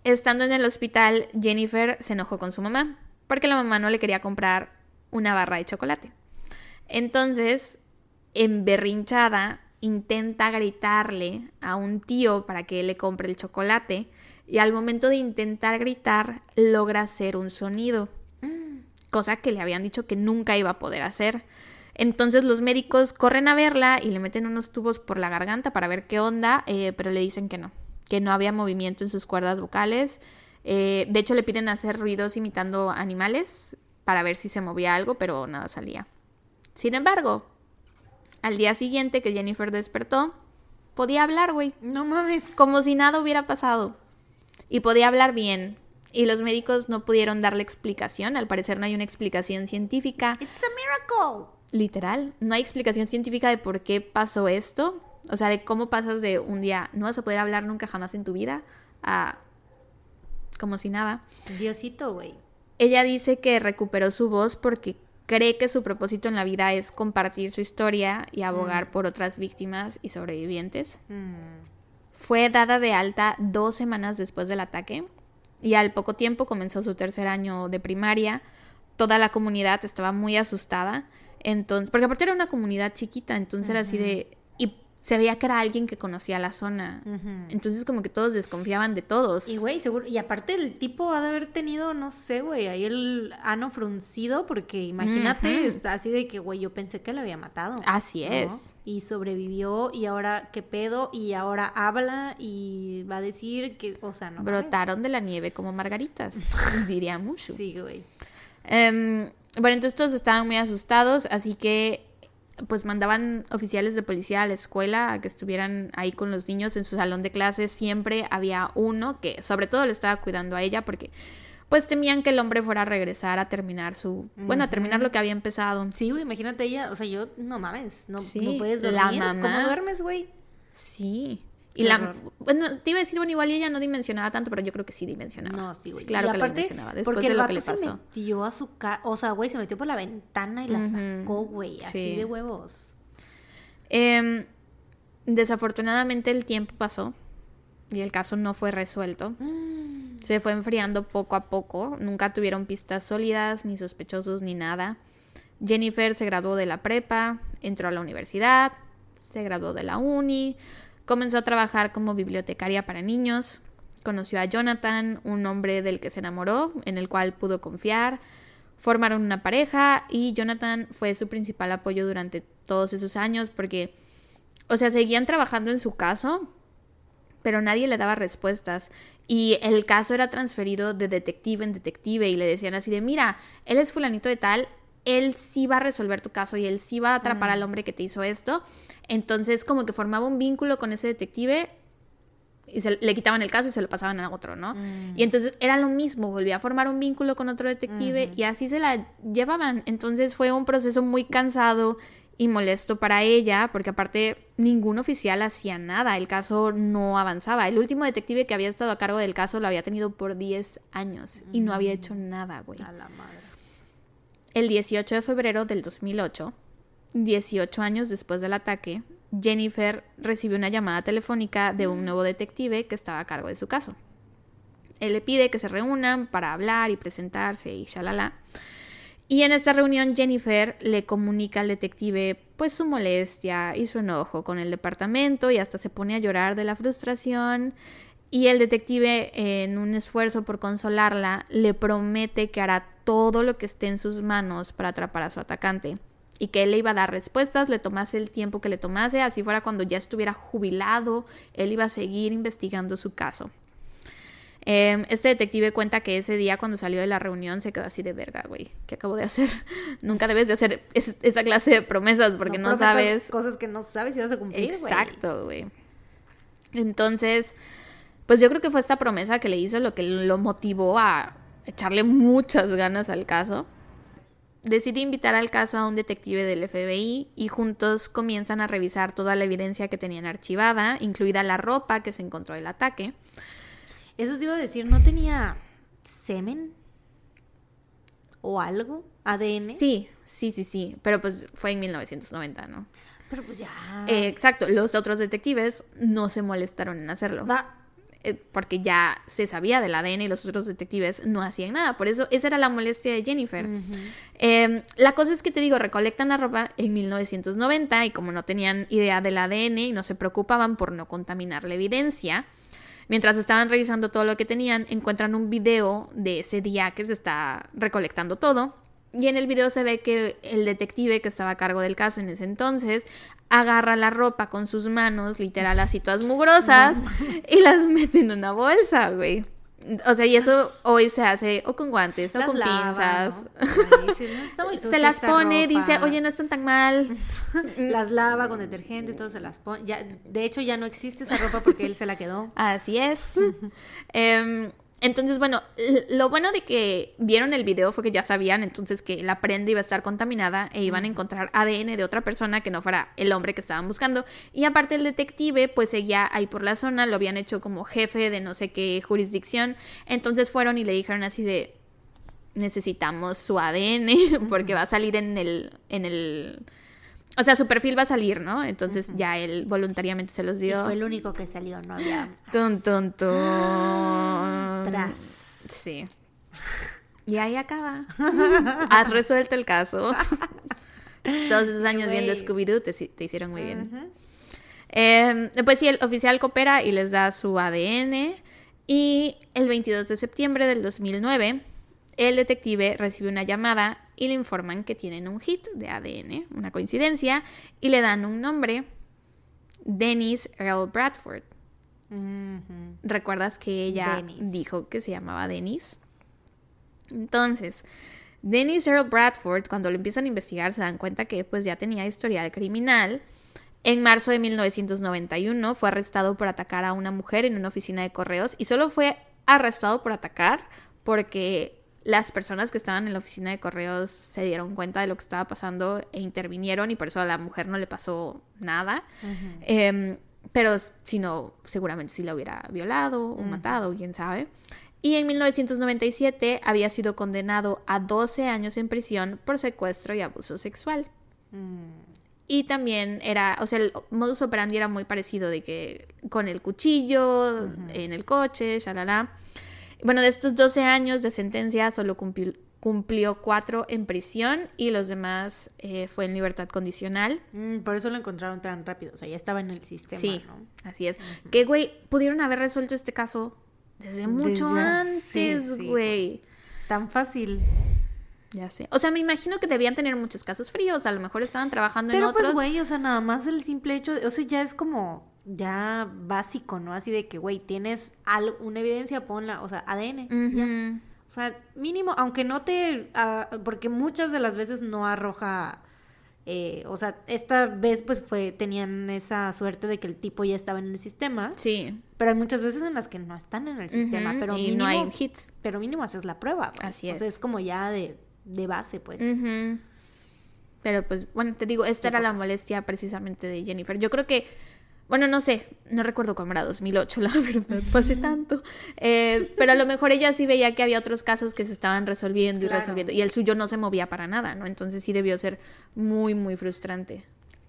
Estando en el hospital, Jennifer se enojó con su mamá porque la mamá no le quería comprar una barra de chocolate. Entonces, emberrinchada, intenta gritarle a un tío para que le compre el chocolate y al momento de intentar gritar logra hacer un sonido, cosa que le habían dicho que nunca iba a poder hacer. Entonces los médicos corren a verla y le meten unos tubos por la garganta para ver qué onda, eh, pero le dicen que no, que no había movimiento en sus cuerdas vocales. Eh, de hecho le piden hacer ruidos imitando animales para ver si se movía algo, pero nada salía. Sin embargo, al día siguiente que Jennifer despertó, podía hablar, güey, No mames. como si nada hubiera pasado. Y podía hablar bien. Y los médicos no pudieron darle explicación, al parecer no hay una explicación científica It's a miracle. literal, no hay explicación científica de por qué pasó esto. O sea, de cómo pasas de un día no vas a poder hablar nunca jamás en tu vida a como si nada. Diosito, güey. Ella dice que recuperó su voz porque cree que su propósito en la vida es compartir su historia y abogar por otras víctimas y sobrevivientes. Mm. Fue dada de alta dos semanas después del ataque y al poco tiempo comenzó su tercer año de primaria. Toda la comunidad estaba muy asustada. Entonces, porque aparte era una comunidad chiquita, entonces era así de... Se veía que era alguien que conocía la zona. Entonces como que todos desconfiaban de todos. Y güey, seguro. Y aparte el tipo ha de haber tenido, no sé, güey, ahí el ano fruncido, porque imagínate, está así de que, güey, yo pensé que lo había matado. Así ¿no? es. Y sobrevivió, y ahora qué pedo, y ahora habla y va a decir que, o sea, no. Brotaron de la nieve como margaritas, [laughs] diría Mushu. Sí, güey. Em, bueno, entonces todos estaban muy asustados, así que pues mandaban oficiales de policía a la escuela a que estuvieran ahí con los niños en su salón de clases. Siempre había uno que sobre todo le estaba cuidando a ella porque pues temían que el hombre fuera a regresar a terminar su, bueno, a terminar lo que había empezado. Sí, güey, imagínate ella, o sea, yo, no mames, no, Sí, no puedes la dormir. mamá. ¿Cómo duermes, güey? Sí. Y Qué la, horror. bueno, te iba a decir, bueno, igual ella no dimensionaba tanto, pero yo creo que sí dimensionaba. No, sí, güey. claro y que aparte, lo dimensionaba, después porque de el lo que le se pasó. metió a su casa, o sea, güey, se metió por la ventana y la sacó, güey, así Sí. de huevos. Em, desafortunadamente el tiempo pasó y el caso no fue resuelto. Mm. Se fue enfriando poco a poco. Nunca tuvieron pistas sólidas, ni sospechosos, ni nada. Jennifer se graduó de la prepa, entró a la universidad, se graduó de la uni, comenzó a trabajar como bibliotecaria para niños. Conoció a Jonathan, un hombre del que se enamoró, en el cual pudo confiar. Formaron una pareja y Jonathan fue su principal apoyo durante todos esos años porque, o sea, seguían trabajando en su caso, pero nadie le daba respuestas. Y el caso era transferido de detective en detective y le decían así de, mira, él es fulanito de tal, él sí va a resolver tu caso y él sí va a atrapar al hombre que te hizo esto. Entonces como que formaba un vínculo con ese detective y se, le quitaban el caso y se lo pasaban a otro, ¿no? Mm. Y entonces era lo mismo, volvía a formar un vínculo con otro detective y así se la llevaban. Entonces fue un proceso muy cansado y molesto para ella, porque aparte ningún oficial hacía nada, el caso no avanzaba. El último detective que había estado a cargo del caso lo había tenido por 10 años y no había hecho nada, güey. A la madre. El 18 de febrero del 2008, 18 años después del ataque, Jennifer recibió una llamada telefónica de un nuevo detective que estaba a cargo de su caso. Él le pide que se reúnan para hablar y presentarse y shalala. Y en esta reunión Jennifer le comunica al detective pues su molestia y su enojo con el departamento y hasta se pone a llorar de la frustración. Y el detective, en un esfuerzo por consolarla, le promete que hará todo lo que esté en sus manos para atrapar a su atacante. y que él le iba a dar respuestas, le tomase el tiempo que le tomase, así fuera cuando ya estuviera jubilado, él iba a seguir investigando su caso. Em, este detective cuenta que ese día cuando salió de la reunión se quedó así de verga, güey. ¿Qué acabo de hacer? [laughs] Nunca debes de hacer esa clase de promesas porque no, sabes... Cosas que no sabes si vas a cumplir, Exacto, güey. Entonces, pues yo creo que fue esta promesa que le hizo lo que lo motivó a echarle muchas ganas al caso. Decide invitar al caso a un detective del FBI y juntos comienzan a revisar toda la evidencia que tenían archivada, incluida la ropa que se encontró del ataque. Eso te iba a decir, ¿no tenía semen? ¿O algo? ¿ADN? Sí, sí, sí, sí. Pero pues fue en 1990, ¿no? Pero pues ya. Eh, exacto, los otros detectives no se molestaron en hacerlo. Eh, porque ya se sabía del ADN y los otros detectives no hacían nada. Por eso esa era la molestia de Jennifer. Em, la cosa es que te digo, recolectan la ropa en 1990 y como no tenían idea del ADN y no se preocupaban por no contaminar la evidencia, Mientras estaban revisando todo lo que tenían, encuentran un video de ese día que se está recolectando todo. Y en el video se ve que el detective que estaba a cargo del caso en ese entonces agarra la ropa con sus manos, literal así todas mugrosas, y las mete en una bolsa, güey. O sea, y eso hoy se hace o con guantes o con pinzas. [laughs] se las pone, dice, oye, no están tan mal. [laughs] las lava con detergente, todo se las pone. Ya, de hecho, ya no existe esa ropa porque él se la quedó. Así es. [laughs] Entonces, bueno, lo bueno de que vieron el video fue que ya sabían entonces que la prenda iba a estar contaminada e iban a encontrar ADN de otra persona que no fuera el hombre que estaban buscando. Y aparte el detective pues seguía ahí por la zona, lo habían hecho como jefe de no sé qué jurisdicción. Entonces fueron y le dijeron así de necesitamos su ADN [laughs] porque va a salir en el en el o sea, su perfil va a salir, ¿no? Entonces ya él voluntariamente se los dio. fue el único que salió, no había. Tun, tun, [gasps] tun. Tras. Sí. Y ahí acaba. [laughs] Has resuelto el caso. [laughs] Todos esos años viendo Scooby-Doo te, hicieron muy bien. Em, pues sí, el oficial coopera y les da su ADN. Y el 22 de septiembre del 2009, el detective recibe una llamada y le informan que tienen un hit de ADN, una coincidencia, y le dan un nombre, Dennis Earl Bradford. ¿Recuerdas que ella dijo que se llamaba Dennis? Entonces, Dennis Earl Bradford, cuando lo empiezan a investigar, se dan cuenta que pues ya tenía historial criminal. En marzo de 1991 fue arrestado por atacar a una mujer en una oficina de correos y solo fue arrestado por atacar porque las personas que estaban en la oficina de correos se dieron cuenta de lo que estaba pasando e intervinieron y por eso a la mujer no le pasó nada. Em, pero si no, seguramente sí la hubiera violado o matado, quién sabe. Y en 1997 había sido condenado a 12 años en prisión por secuestro y abuso sexual. Mm. Y también era, o sea, el modus operandi era muy parecido de que con el cuchillo, en el coche, shalala. Bueno, de estos 12 años de sentencia solo cumplió, cumplió cuatro en prisión y los demás eh, fue en libertad condicional. Mm, por eso lo encontraron tan rápido, o sea, ya estaba en el sistema, sí, así es. Que, güey, pudieron haber resuelto este caso desde mucho antes, güey. tan fácil. Ya sé. O sea, me imagino que debían tener muchos casos fríos. A lo mejor estaban trabajando en otros. Pero pues, güey, o sea, nada más el simple hecho de... O sea, ya es como ya básico, ¿no? Así de que, güey, tienes una evidencia, ponla, o sea, ADN. O sea, mínimo, aunque no te... Ah, porque muchas de las veces no arroja... Eh, o sea, esta vez pues fue, tenían esa suerte de que el tipo ya estaba en el sistema. Sí. Pero hay muchas veces en las que no están en el sistema, pero mínimo, no hay hits. Pero mínimo haces la prueba. Así es. O sea, es como ya de, de base, pues. Pero pues, bueno, te digo, esta era la molestia precisamente de Jennifer. Yo creo que bueno, no sé, no recuerdo cómo era 2008, [laughs] la verdad, fue hace tanto. Eh, pero a lo mejor ella sí veía que había otros casos que se estaban resolviendo y resolviendo. Y el suyo no se movía para nada, ¿no? Entonces sí debió ser muy, muy frustrante.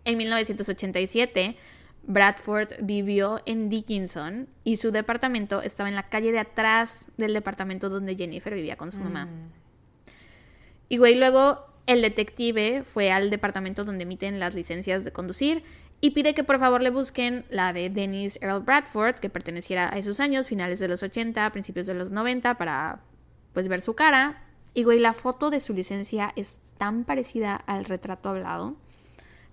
En 1987, Bradford vivió en Dickinson y su departamento estaba en la calle de atrás del departamento donde Jennifer vivía con su mamá. Mm. Y güey, luego el detective fue al departamento donde emiten las licencias de conducir y pide que por favor le busquen la de Dennis Earl Bradford, que perteneciera a esos años, finales de los 80, principios de los 90, para pues ver su cara. Y güey, la foto de su licencia es tan parecida al retrato hablado.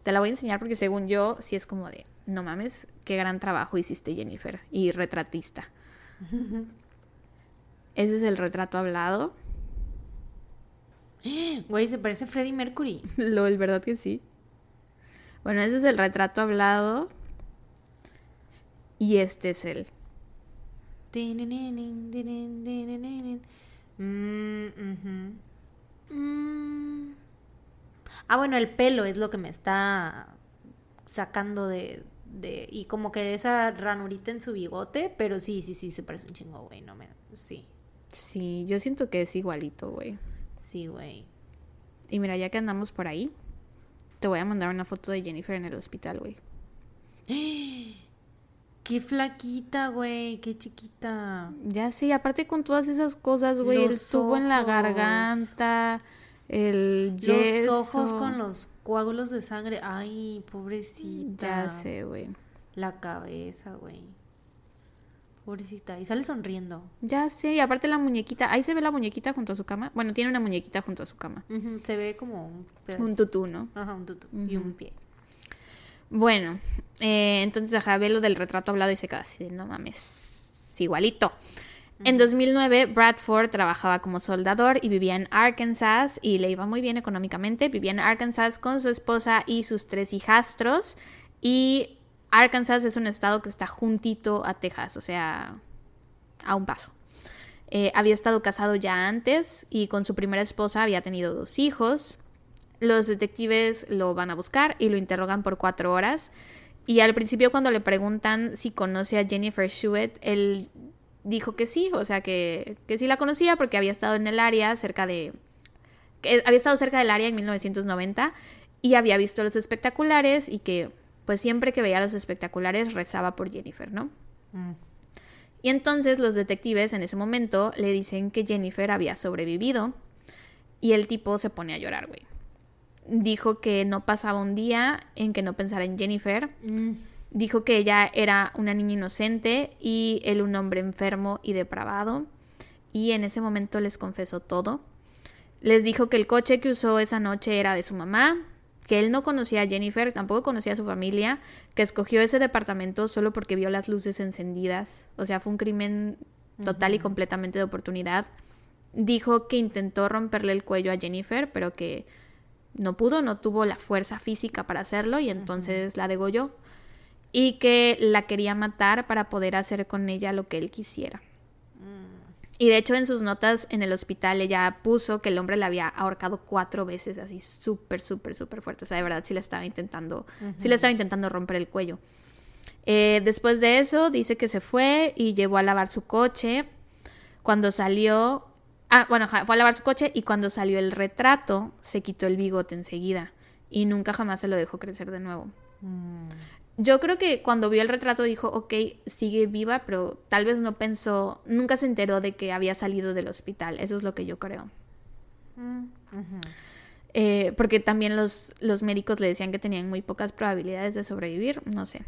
Te la voy a enseñar porque según yo, sí es como de, no mames, qué gran trabajo hiciste Jennifer y retratista. [laughs] Ese es el retrato hablado. Güey, se parece a Freddie Mercury. [laughs] Lo, el verdad que sí. Bueno, ese es el retrato hablado. Y este es el. Mm, mm. Ah, bueno, el pelo es lo que me está sacando de, de... Y como que esa ranurita en su bigote, pero sí, sí, sí, se parece un chingo, güey, no me... Sí. Sí, yo siento que es igualito, güey. Sí, güey. Y mira, ya que andamos por ahí, te voy a mandar una foto de Jennifer en el hospital, güey. [gasps] Qué flaquita, güey, qué chiquita. Ya sí, aparte con todas esas cosas, güey, el tubo en la garganta, el yeso. Los ojos con los coágulos de sangre. Ay, pobrecita. Ya sé, güey. La cabeza, güey. Pobrecita. Y sale sonriendo. Ya sé, y aparte la muñequita. Ahí se ve la muñequita junto a su cama. Bueno, tiene una muñequita junto a su cama. Se ve como un Un tutú, ¿no? Ajá, un tutú. Y un pie. Bueno, eh, entonces ajá, ve lo del retrato hablado y se queda así de no mames, igualito. En 2009, Bradford trabajaba como soldador y vivía en Arkansas y le iba muy bien económicamente. Vivía en Arkansas con su esposa y sus tres hijastros. Y Arkansas es un estado que está juntito a Texas, o sea, a un paso. Eh, había estado casado ya antes y con su primera esposa había tenido dos hijos. Los detectives lo van a buscar y lo interrogan por cuatro horas. Y al principio cuando le preguntan si conoce a Jennifer Shuett, él dijo que sí, o sea que, que sí la conocía porque había estado en el área cerca de... había estado cerca del área en 1990 y había visto los espectaculares y que pues siempre que veía los espectaculares rezaba por Jennifer, ¿no? Mm. Y entonces los detectives en ese momento le dicen que Jennifer había sobrevivido y el tipo se pone a llorar, güey dijo que no pasaba un día en que no pensara en Jennifer. Mm. Dijo que ella era una niña inocente y él un hombre enfermo y depravado. Y en ese momento les confesó todo. Les dijo que el coche que usó esa noche era de su mamá, que él no conocía a Jennifer, tampoco conocía a su familia, que escogió ese departamento solo porque vio las luces encendidas. O sea, fue un crimen total y completamente de oportunidad. Dijo que intentó romperle el cuello a Jennifer, pero que no pudo, no tuvo la fuerza física para hacerlo y entonces la degolló. Y que la quería matar para poder hacer con ella lo que él quisiera. Y de hecho en sus notas en el hospital ella puso que el hombre la había ahorcado cuatro veces así súper, súper, súper fuerte. O sea, de verdad sí le estaba intentando, sí le estaba intentando romper el cuello. Eh, después de eso dice que se fue y llevó a lavar su coche. Cuando salió Ah, bueno, fue a lavar su coche y cuando salió el retrato se quitó el bigote enseguida y nunca jamás se lo dejó crecer de nuevo. Mm. Yo creo que cuando vio el retrato dijo, ok, sigue viva, pero tal vez no pensó, nunca se enteró de que había salido del hospital. Eso es lo que yo creo. Mm, eh, porque también los, los médicos le decían que tenían muy pocas probabilidades de sobrevivir, no sé.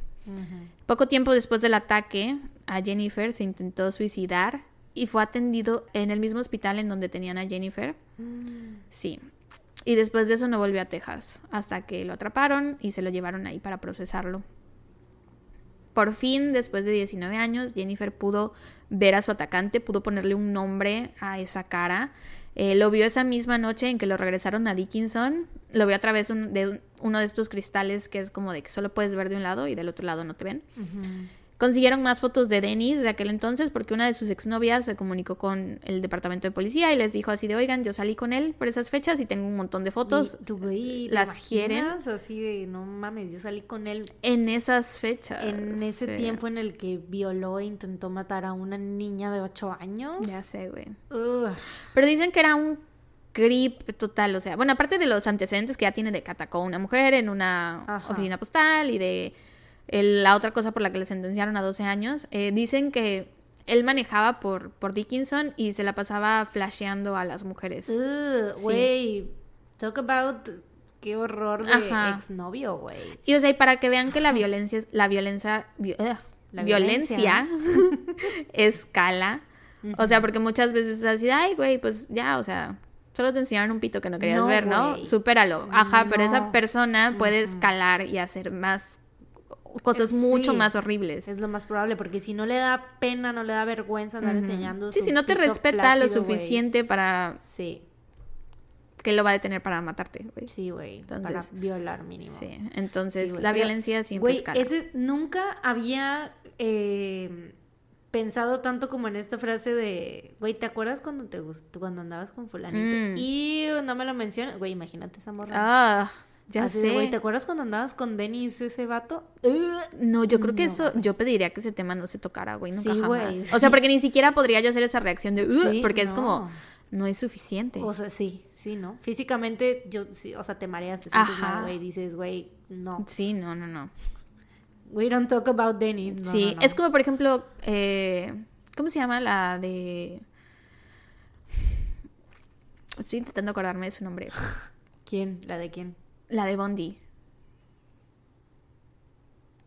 Poco tiempo después del ataque, a Jennifer se intentó suicidar y fue atendido en el mismo hospital en donde tenían a Jennifer. Mm. Sí. Y después de eso no volvió a Texas, hasta que lo atraparon y se lo llevaron ahí para procesarlo. Por fin, después de 19 años, Jennifer pudo ver a su atacante, pudo ponerle un nombre a esa cara. Eh, lo vio esa misma noche en que lo regresaron a Dickinson. Lo vio a través de uno de estos cristales que es como de que solo puedes ver de un lado y del otro lado no te ven. Consiguieron más fotos de Dennis de aquel entonces porque una de sus exnovias se comunicó con el departamento de policía y les dijo así de, oigan, yo salí con él por esas fechas y tengo un montón de fotos. ¿Tú, güey, las quieren. Así de, no mames, yo salí con él. En esas fechas. En ese tiempo en el que violó e intentó matar a una niña de 8 años. Ya sé, güey. Pero dicen que era un creep total, o sea, bueno, aparte de los antecedentes que ya tiene de que atacó a una mujer en una oficina postal y de la otra cosa por la que le sentenciaron a 12 años, eh, dicen que él manejaba por, por Dickinson y se la pasaba flasheando a las mujeres. Güey, talk about qué horror de exnovio, güey. Y o sea, y para que vean que la violencia, la violencia, la violencia, [laughs] escala. O sea, porque muchas veces es así, ay, güey, pues ya, o sea, solo te enseñaron un pito que no querías No, ver, ¿no? güey. Supéralo. Ajá, pero esa persona puede escalar y hacer más cosas mucho sí. más horribles. Es lo más probable, porque si no le da pena, no le da vergüenza andar Ujú. enseñando. Sí, su si no te respeta lo suficiente para Sí, que lo va a detener para matarte, güey. sí, güey. Para violar mínimo. Sí, entonces Sí, la violencia siempre Güey, ese nunca había eh, pensado tanto como en esta frase de, güey, ¿te acuerdas cuando te gustó, cuando andabas con fulanito? Mm. Y no me lo mencionas, güey, imagínate esa morra. Ah, ya Así de, sé. güey, ¿te acuerdas cuando andabas con Denis ese vato? No, yo creo que No eso, yo pediría que ese tema no se tocara, güey, nunca Sí, jamás. O sea, porque ni siquiera podría yo hacer esa reacción de, porque es como, no es suficiente. O sea, sí, sí, ¿no? Físicamente, yo, sí, o sea, te mareas, te sientes Ajá. mal, güey, dices, güey, no. Sí, no, no, no. We don't talk about Denis. No, sí, es como, por ejemplo, eh, ¿cómo se llama la de... Estoy intentando acordarme de su nombre. [laughs] ¿Quién? ¿La de quién? La de Bondi.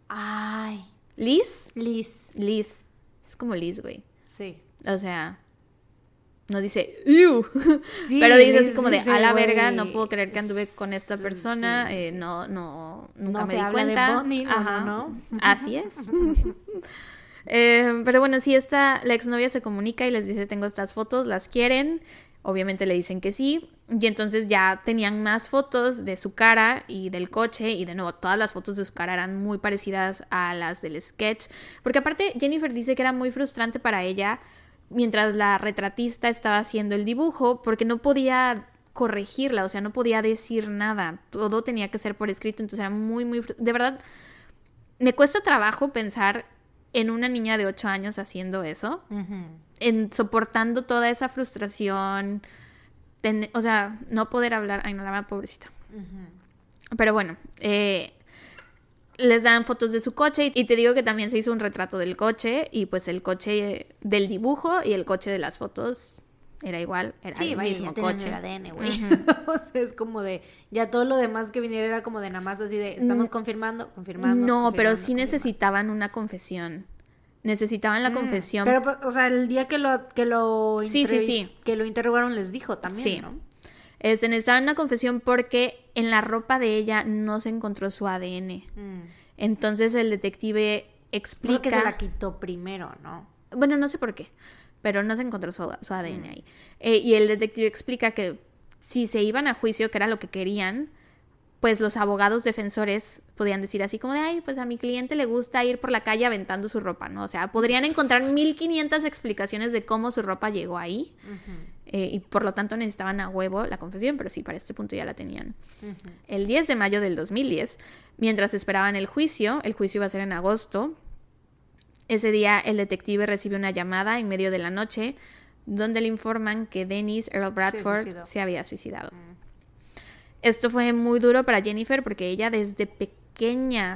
Ay, ¿Liz? Liz. Liz. Es como Liz, güey. Sí. O sea, no dice, "Ew", [laughs] Sí, pero dice así como de, dice, a la verga, no puedo creer que anduve con esta persona, sí, sí, eh, no, no, nunca No me se di habla de cuenta. Bonnie, no, no, Ajá. no. Así es. [laughs] Eh, pero bueno, sí, esta, la exnovia se comunica y les dice, tengo estas fotos, las quieren. Obviamente le dicen que sí. Y entonces ya tenían más fotos de su cara y del coche. Y de nuevo, todas las fotos de su cara eran muy parecidas a las del sketch. Porque aparte, Jennifer dice que era muy frustrante para ella mientras la retratista estaba haciendo el dibujo porque no podía corregirla, o sea, no podía decir nada. Todo tenía que ser por escrito. Entonces era muy, muy... De verdad, me cuesta trabajo pensar en una niña de 8 años haciendo eso, en soportando toda esa frustración, ten- o sea, no poder hablar, ay no, la verdad, pobrecita. Pero bueno, eh, les dan fotos de su coche y te digo que también se hizo un retrato del coche y pues el coche del dibujo y el coche de las fotos era igual, era Sí, el vaya, mismo ya coche. el ADN, güey. [laughs] o sea, es como de, ya todo lo demás que viniera era como de nada más así de, estamos confirmando, confirmando. No, pero sí confirmando. necesitaban una confesión. Necesitaban la Mm, confesión Pero, o sea, el día que lo, que lo, Sí, sí, sí. que lo interrogaron les dijo también, Sí. ¿no? Este, necesitaban una confesión porque en la ropa de ella no se encontró su ADN. Mm. Entonces el detective explica... Porque se la quitó primero, ¿no? Bueno, no sé por qué, pero no se encontró su, su ADN ahí. Eh, y el detective explica que si se iban a juicio, que era lo que querían, pues los abogados defensores podían decir así como de, ay, pues a mi cliente le gusta ir por la calle aventando su ropa, ¿no? O sea, podrían encontrar 1500 explicaciones de cómo su ropa llegó ahí. eh, y por lo tanto necesitaban a huevo la confesión, pero sí, para este punto ya la tenían. El 10 de mayo del 2010, mientras esperaban el juicio, el juicio iba a ser en agosto, ese día el detective recibe una llamada en medio de la noche donde le informan que Dennis Earl Bradford se había suicidado. Mm. Esto fue muy duro para Jennifer porque ella desde pequeña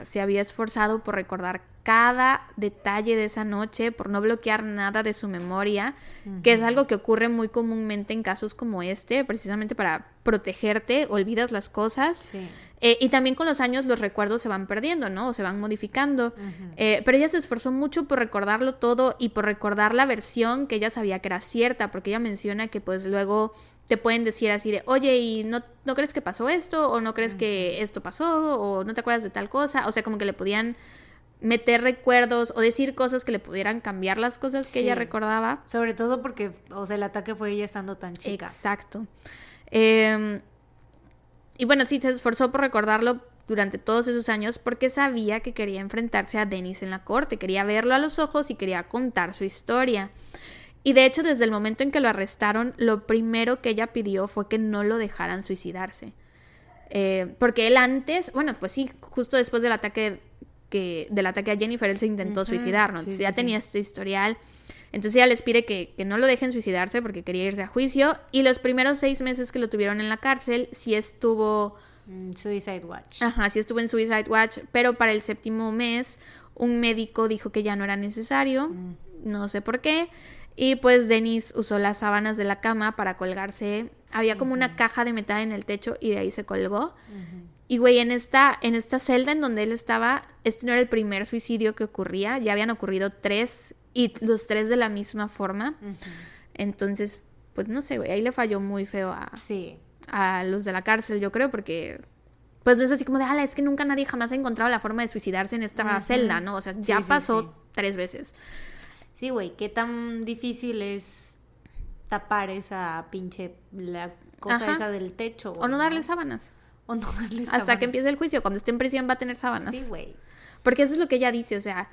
se había esforzado por recordar cada detalle de esa noche, por no bloquear nada de su memoria, que es algo que ocurre muy comúnmente en casos como este, precisamente para protegerte, olvidas las cosas. Sí. Eh, y también con los años los recuerdos se van perdiendo, ¿no? O se van modificando. Eh, pero ella se esforzó mucho por recordarlo todo y por recordar la versión que ella sabía que era cierta, porque ella menciona que pues luego te pueden decir así de, oye, ¿y no, no crees que pasó esto? ¿O no crees que esto pasó? ¿O no te acuerdas de tal cosa? O sea, como que le podían meter recuerdos o decir cosas que le pudieran cambiar las cosas que Sí. ella recordaba. Sobre todo porque, o sea, el ataque fue ella estando tan chica. Exacto. Eh, y bueno, sí, se esforzó por recordarlo durante todos esos años porque sabía que quería enfrentarse a Dennis en la corte, quería verlo a los ojos y quería contar su historia. Y de hecho, desde el momento en que lo arrestaron, lo primero que ella pidió fue que no lo dejaran suicidarse. Eh, porque él antes, bueno, pues sí, justo después del ataque que, del ataque a Jennifer, él se intentó suicidar, ¿no? sí, Entonces sí, ya sí. tenía este historial. Entonces ella les pide que, que no lo dejen suicidarse porque quería irse a juicio. Y los primeros seis meses que lo tuvieron en la cárcel, sí estuvo, Mm, Suicide Watch. ajá, sí estuvo en Suicide Watch, pero para el séptimo mes un médico dijo que ya no era necesario, Mm. no sé por qué. Y pues Dennis usó las sábanas de la cama para colgarse. Había como una caja de metal en el techo y de ahí se colgó. Y güey, en esta, en esta celda en donde él estaba, este no era el primer suicidio que ocurría, ya habían ocurrido tres y los tres de la misma forma. Entonces, pues no sé, güey, ahí le falló muy feo a, Sí. a los de la cárcel, yo creo, porque pues no es así como de, ala, es que nunca nadie jamás ha encontrado la forma de suicidarse en esta celda, ¿no? O sea, ya sí, pasó sí. tres veces. Sí, güey, qué tan difícil es tapar esa pinche la cosa Ajá. esa del techo. O no darle sábanas. O no darle Hasta sábanas. que empiece el juicio, cuando esté en prisión va a tener sábanas. Sí, güey. Porque eso es lo que ella dice, o sea,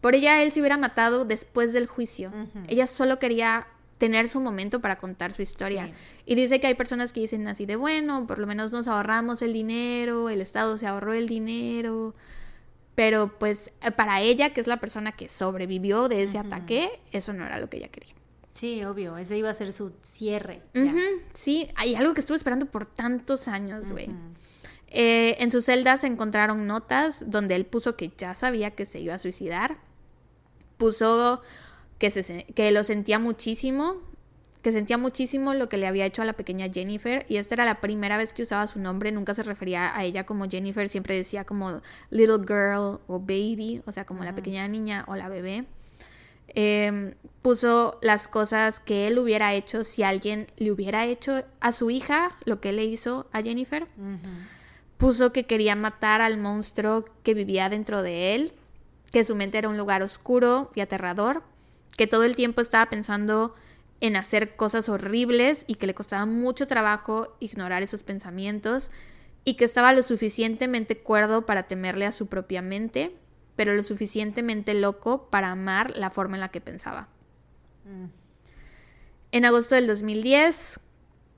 por ella él se hubiera matado después del juicio. Ella solo quería tener su momento para contar su historia. Sí. Y dice que hay personas que dicen así de, bueno, por lo menos nos ahorramos el dinero, el Estado se ahorró el dinero. Pero pues eh, para ella, que es la persona que sobrevivió de ese ataque, eso no era lo que ella quería. Sí, obvio. Ese iba a ser su cierre. ya. Sí, hay algo que estuvo esperando por tantos años, güey. Eh, en su celda se encontraron notas donde él puso que ya sabía que se iba a suicidar. Puso que, se- que lo sentía muchísimo, que sentía muchísimo lo que le había hecho a la pequeña Jennifer. Y esta era la primera vez que usaba su nombre, nunca se refería a ella como Jennifer, siempre decía como little girl o baby, o sea, como la pequeña niña o la bebé. Eh, puso las cosas que él hubiera hecho si alguien le hubiera hecho a su hija lo que él le hizo a Jennifer puso que quería matar al monstruo que vivía dentro de él, que su mente era un lugar oscuro y aterrador, que todo el tiempo estaba pensando en hacer cosas horribles y que le costaba mucho trabajo ignorar esos pensamientos y que estaba lo suficientemente cuerdo para temerle a su propia mente, pero lo suficientemente loco para amar la forma en la que pensaba. Mm. En agosto del 2010,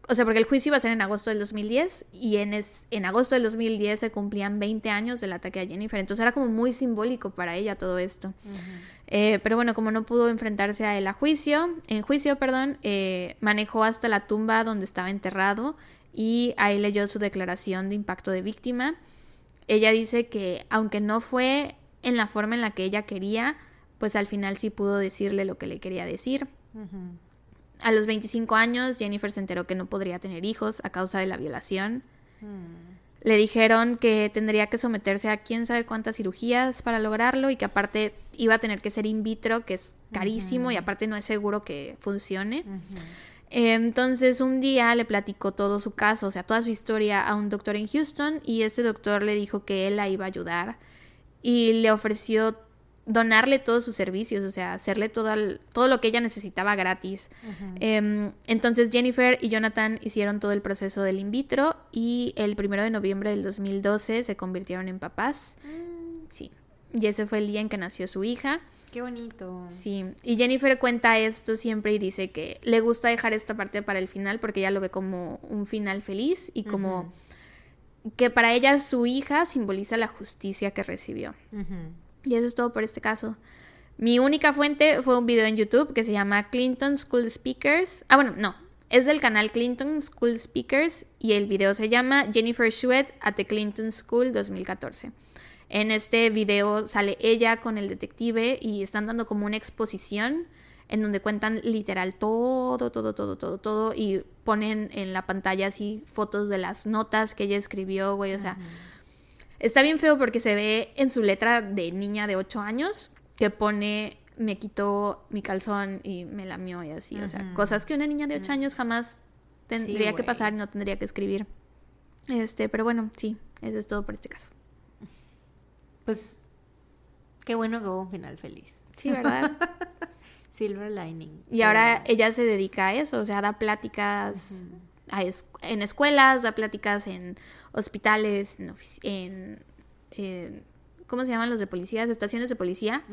o sea, porque el juicio iba a ser en agosto del 2010 y en, es- en agosto del 2010 se cumplían 20 años del ataque a Jennifer, entonces era como muy simbólico para ella todo esto. Eh, pero bueno, como no pudo enfrentarse a él a juicio, en juicio, perdón, eh, manejó hasta la tumba donde estaba enterrado y ahí leyó su declaración de impacto de víctima. Ella dice que aunque no fue en la forma en la que ella quería, pues al final sí pudo decirle lo que le quería decir. A los 25 años, Jennifer se enteró que no podría tener hijos a causa de la violación. Mm. Le dijeron que tendría que someterse a quién sabe cuántas cirugías para lograrlo y que aparte iba a tener que ser in vitro, que es carísimo y aparte no es seguro que funcione. Entonces un día le platicó todo su caso, o sea, toda su historia a un doctor en Houston y este doctor le dijo que él la iba a ayudar y le ofreció donarle todos sus servicios, o sea, hacerle todo, el- todo lo que ella necesitaba gratis. Em, entonces Jennifer y Jonathan hicieron todo el proceso del in vitro y el primero de noviembre del 2012 se convirtieron en papás. Mm, Sí. Y ese fue el día en que nació su hija. Qué bonito. Sí. Y Jennifer cuenta esto siempre y dice que le gusta dejar esta parte para el final porque ella lo ve como un final feliz y como que para ella su hija simboliza la justicia que recibió. Y eso es todo por este caso. Mi única fuente fue un video en YouTube que se llama Clinton School Speakers. Ah, bueno, no. Es del canal Clinton School Speakers y el video se llama Jennifer Shuett at the Clinton School 2014. En este video sale ella con el detective y están dando como una exposición en donde cuentan literal todo, todo, todo, todo, todo y ponen en la pantalla así fotos de las notas que ella escribió, güey, o sea, Está bien feo porque se ve en su letra de niña de 8 años que pone me quitó mi calzón y me lamió y así, o sea, cosas que una niña de 8 años jamás tendría que pasar y no tendría que escribir. Este, pero bueno, sí, eso es todo por este caso. Pues qué bueno que hubo un final feliz. Sí, ¿verdad? [laughs] Silver lining. y ahora ella se dedica a eso, o sea, da pláticas es- en escuelas, da pláticas en hospitales, en, ofici- en, en- ¿cómo se llaman los de policías? Estaciones de policía.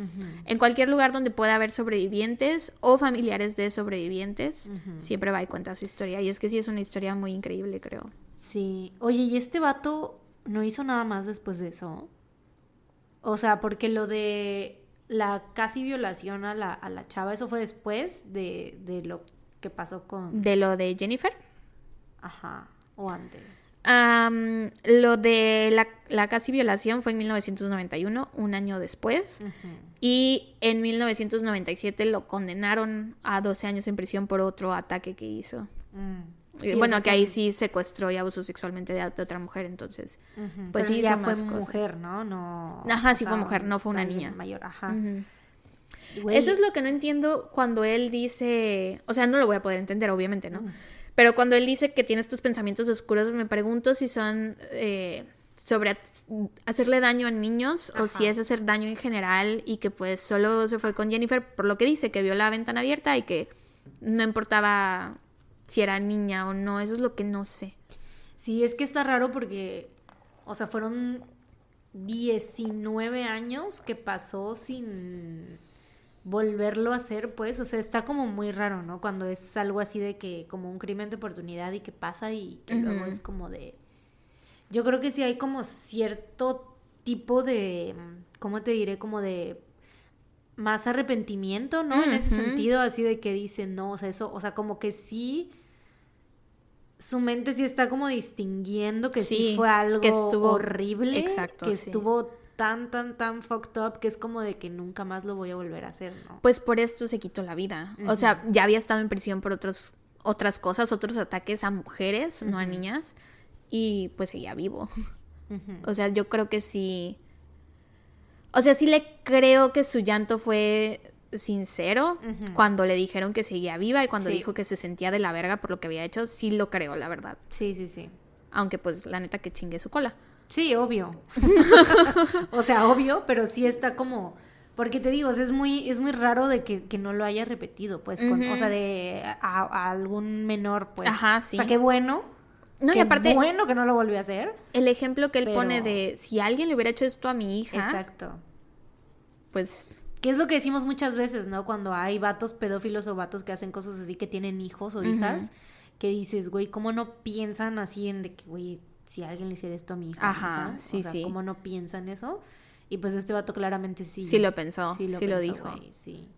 En cualquier lugar donde pueda haber sobrevivientes o familiares de sobrevivientes, siempre va y cuenta su historia. Y es que sí es una historia muy increíble, creo. Sí. Oye, ¿y este vato no hizo nada más después de eso? O sea, porque lo de la casi violación a la, a la chava, eso fue después de, de lo que pasó con... De lo de Jennifer. Ajá. O antes. Lo de la, la casi violación fue en 1991, un año después. Ujú. Y en 1997 lo condenaron a 12 años en prisión por otro ataque que hizo. Mm. Sí, bueno, que ahí sí secuestró y abusó sexualmente de, otra mujer, entonces. Pues pero sí ya fue cosas. mujer, ¿no? no Ajá, sí fue mujer, no fue una niña. mayor, ajá. Eso es lo que no entiendo cuando él dice, o sea, no lo voy a poder entender, obviamente, ¿no? Pero cuando él dice que tienes tus pensamientos oscuros, me pregunto si son eh, sobre hacerle daño a niños o si es hacer daño en general y que pues solo se fue con Jennifer por lo que dice, que vio la ventana abierta y que no importaba si era niña o no, eso es lo que no sé. Sí, es que está raro porque, o sea, fueron 19 años que pasó sin volverlo a hacer, pues, o sea, está como muy raro, ¿no? Cuando es algo así de que como un crimen de oportunidad y que pasa y que luego es como de... Yo creo que sí hay como cierto tipo de, ¿cómo te diré? Como de más arrepentimiento, ¿no? En ese sentido, así de que dicen, no, o sea, eso, o sea, como que sí su mente sí está como distinguiendo que sí, fue algo que estuvo, horrible, exacto, que sí. estuvo tan, tan, tan fucked up que es como de que nunca más lo voy a volver a hacer, ¿no? Pues por esto se quitó la vida. O sea, ya había estado en prisión por otros, otras cosas, otros ataques a mujeres, no a niñas, y pues seguía vivo. O sea, yo creo que sí. O sea, sí le creo que su llanto fue sincero cuando le dijeron que seguía viva y cuando Sí. dijo que se sentía de la verga por lo que había hecho, sí lo creo, la verdad. Sí, sí, sí. Aunque pues la neta que chingue su cola. Sí, obvio. [laughs] o sea, obvio, pero sí está como... Porque te digo, o sea, es muy, es muy raro de que, que no lo haya repetido, pues, con, o sea, de a, a algún menor, pues. Ajá, sí. O sea, qué bueno. No, y qué aparte- bueno que no lo volvió a hacer. El ejemplo que él Pero- pone de si alguien le hubiera hecho esto a mi hija, Exacto. pues Que es lo que decimos muchas veces, ¿no? Cuando hay vatos pedófilos o vatos que hacen cosas así, que tienen hijos o hijas, que dices, güey, ¿cómo no piensan así en de que, güey, si alguien le hiciera esto a mi hija? Ajá, sí, o sea, sí. ¿Cómo no piensan eso? Y pues este vato claramente sí. Sí lo pensó, sí lo dijo. sí.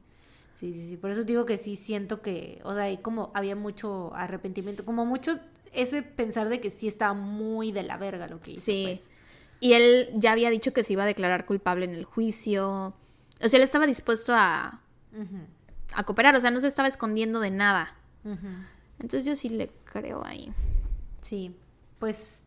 Sí, sí, sí. Por eso digo que sí siento que, o sea, hay como había mucho arrepentimiento, como mucho ese pensar de que sí estaba muy de la verga lo que hizo. Sí. pues. Y él ya había dicho que se iba a declarar culpable en el juicio. O sea, él estaba dispuesto a, a cooperar, o sea, no se estaba escondiendo de nada. Entonces yo sí le creo ahí. Sí, pues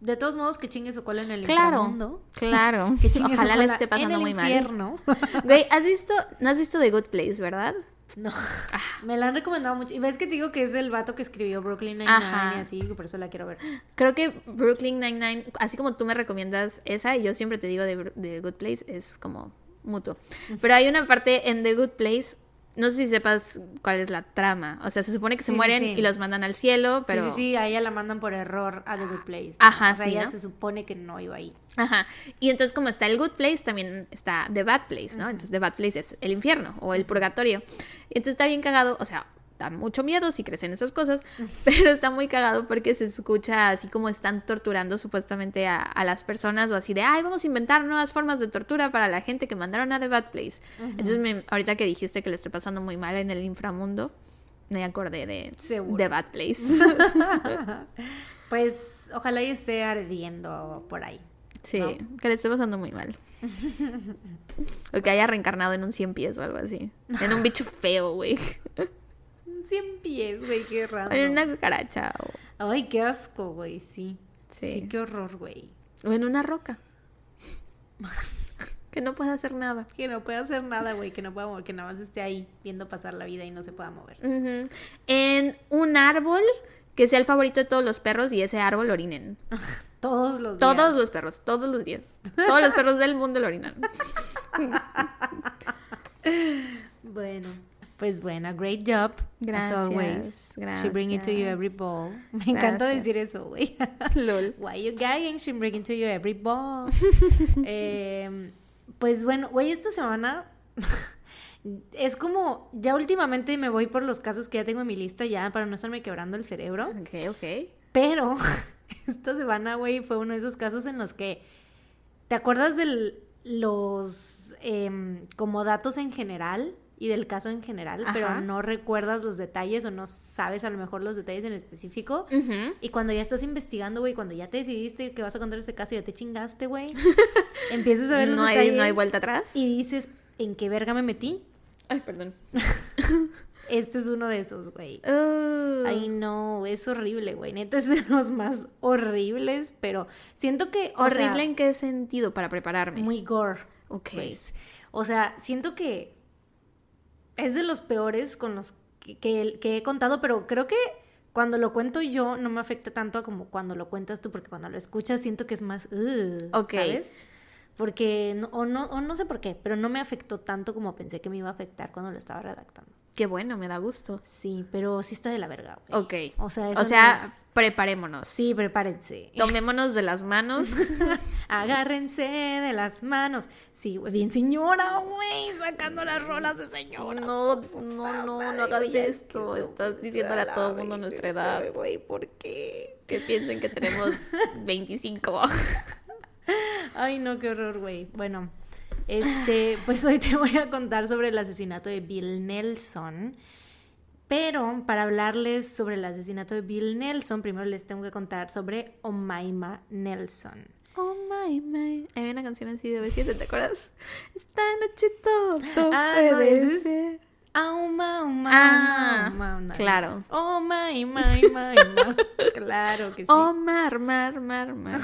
de todos modos que chingue su cola en el Claro, inframundo. claro. [laughs] Que chingue su Ojalá le cola esté pasando en el muy mal. infierno. [laughs] Güey, ¿has visto? No has visto The Good Place, ¿verdad? no, Ah. me la han recomendado mucho. Y ves que te digo que es el vato que escribió Brooklyn Nine-Nine y así, por eso la quiero ver. Creo que Brooklyn Nine-Nine, así como tú me recomiendas esa, y yo siempre te digo de, de Good Place, es como mutuo. Pero hay una parte en The Good Place, no sé si sepas cuál es la trama. O sea, se supone que se Sí, mueren sí. y los mandan al cielo, pero... Sí, sí, sí, a ella la mandan por error a The Good Place. Ajá, O sea, ella ¿no? se supone que no iba ahí. Ajá. Y entonces como está el Good Place, también está The Bad Place, ¿no? Entonces The Bad Place es el infierno o el purgatorio. Y entonces está bien cagado, o sea, da mucho miedo si crecen esas cosas, [laughs] pero está muy cagado porque se escucha así como están torturando supuestamente a, a las personas o así de, ay, vamos a inventar nuevas formas de tortura para la gente que mandaron a The Bad Place. Entonces me- ahorita que dijiste que le esté pasando muy mal en el inframundo, me acordé de Seguro. The Bad Place. [laughs] Pues ojalá y esté ardiendo por ahí. Sí, ¿no? que le esté pasando muy mal. [laughs] o que haya reencarnado en un cien pies o algo así. En un bicho feo, güey. 100 pies, güey, qué raro. en una cucaracha o, Ay, qué asco, güey, sí. Sí. Sí, qué horror, güey. o en una roca. [laughs] que no puede hacer nada. Que no pueda hacer nada, güey, que no pueda mover, que nada más esté ahí viendo pasar la vida y no se pueda mover. En un árbol que sea el favorito de todos los perros y ese árbol orinen. [laughs] Todos los días. Todos los perros, todos los días. Todos los perros del mundo lo orinan. [laughs] Bueno, pues bueno, great job. Gracias, As always. She bring it to you gracias. every ball. [laughs] Me encanta Gracias. decir eso, güey. [laughs] LOL. [laughs] Why you gagging? She bring it to you every ball. Em, pues bueno, güey, esta semana es como, ya últimamente me voy por los casos que ya tengo en mi lista ya para no estarme quebrando el cerebro. Ok, ok. Pero esta semana, güey, fue uno de esos casos en los que, ¿te acuerdas de los em, como datos en general y del caso en general, pero Ajá. no recuerdas los detalles o no sabes a lo mejor los detalles en específico? Ujú. Y cuando ya estás investigando, güey, cuando ya te decidiste que vas a contar ese caso, ya te chingaste, güey. [laughs] empiezas a ver los no, hay, detalles no hay vuelta atrás. y dices, ¿en qué verga me metí? Ay, perdón. [laughs] Este es uno de esos, güey. Uh. Ay, no, es horrible, güey. Neta es de los más horribles, pero siento que. o ¿Horrible sea, en qué sentido para prepararme? Muy gore. Ok. Pues. O sea, siento que es de los peores con los que, que- que he contado, pero creo que cuando lo cuento yo no me afecta tanto como cuando lo cuentas tú, porque cuando lo escuchas siento que es más, Ok. ¿sabes? Porque, no- o, no, o no sé por qué, pero no me afectó tanto como pensé que me iba a afectar cuando lo estaba redactando. Qué bueno, me da gusto. Sí, pero sí está de la verga, güey. Ok. O sea, O no sea, es- preparémonos. Sí, prepárense. Tomémonos de las manos. [laughs] Agárrense de las manos. Sí, güey, bien señora, güey, sacando las rolas de señora. No, no, no, no hagas esto. Estás diciéndole a todo el mundo nuestra edad. Güey, ¿por qué? Que piensen que tenemos [laughs] 25. Ay, no, qué horror, güey. Bueno, este, pues hoy te voy a contar sobre el asesinato de Bill Nelson. Pero para hablarles sobre el asesinato de Bill Nelson, primero les tengo que contar sobre Omaima Nelson. Oh my, my. Hay una canción así de B7, ¿te acuerdas? Esta noche todo Ah, no, es-. Auma, uma, Ah, claro. Oh, my, my, my, my. Claro que sí. Oh, mar, mar, mar, mar.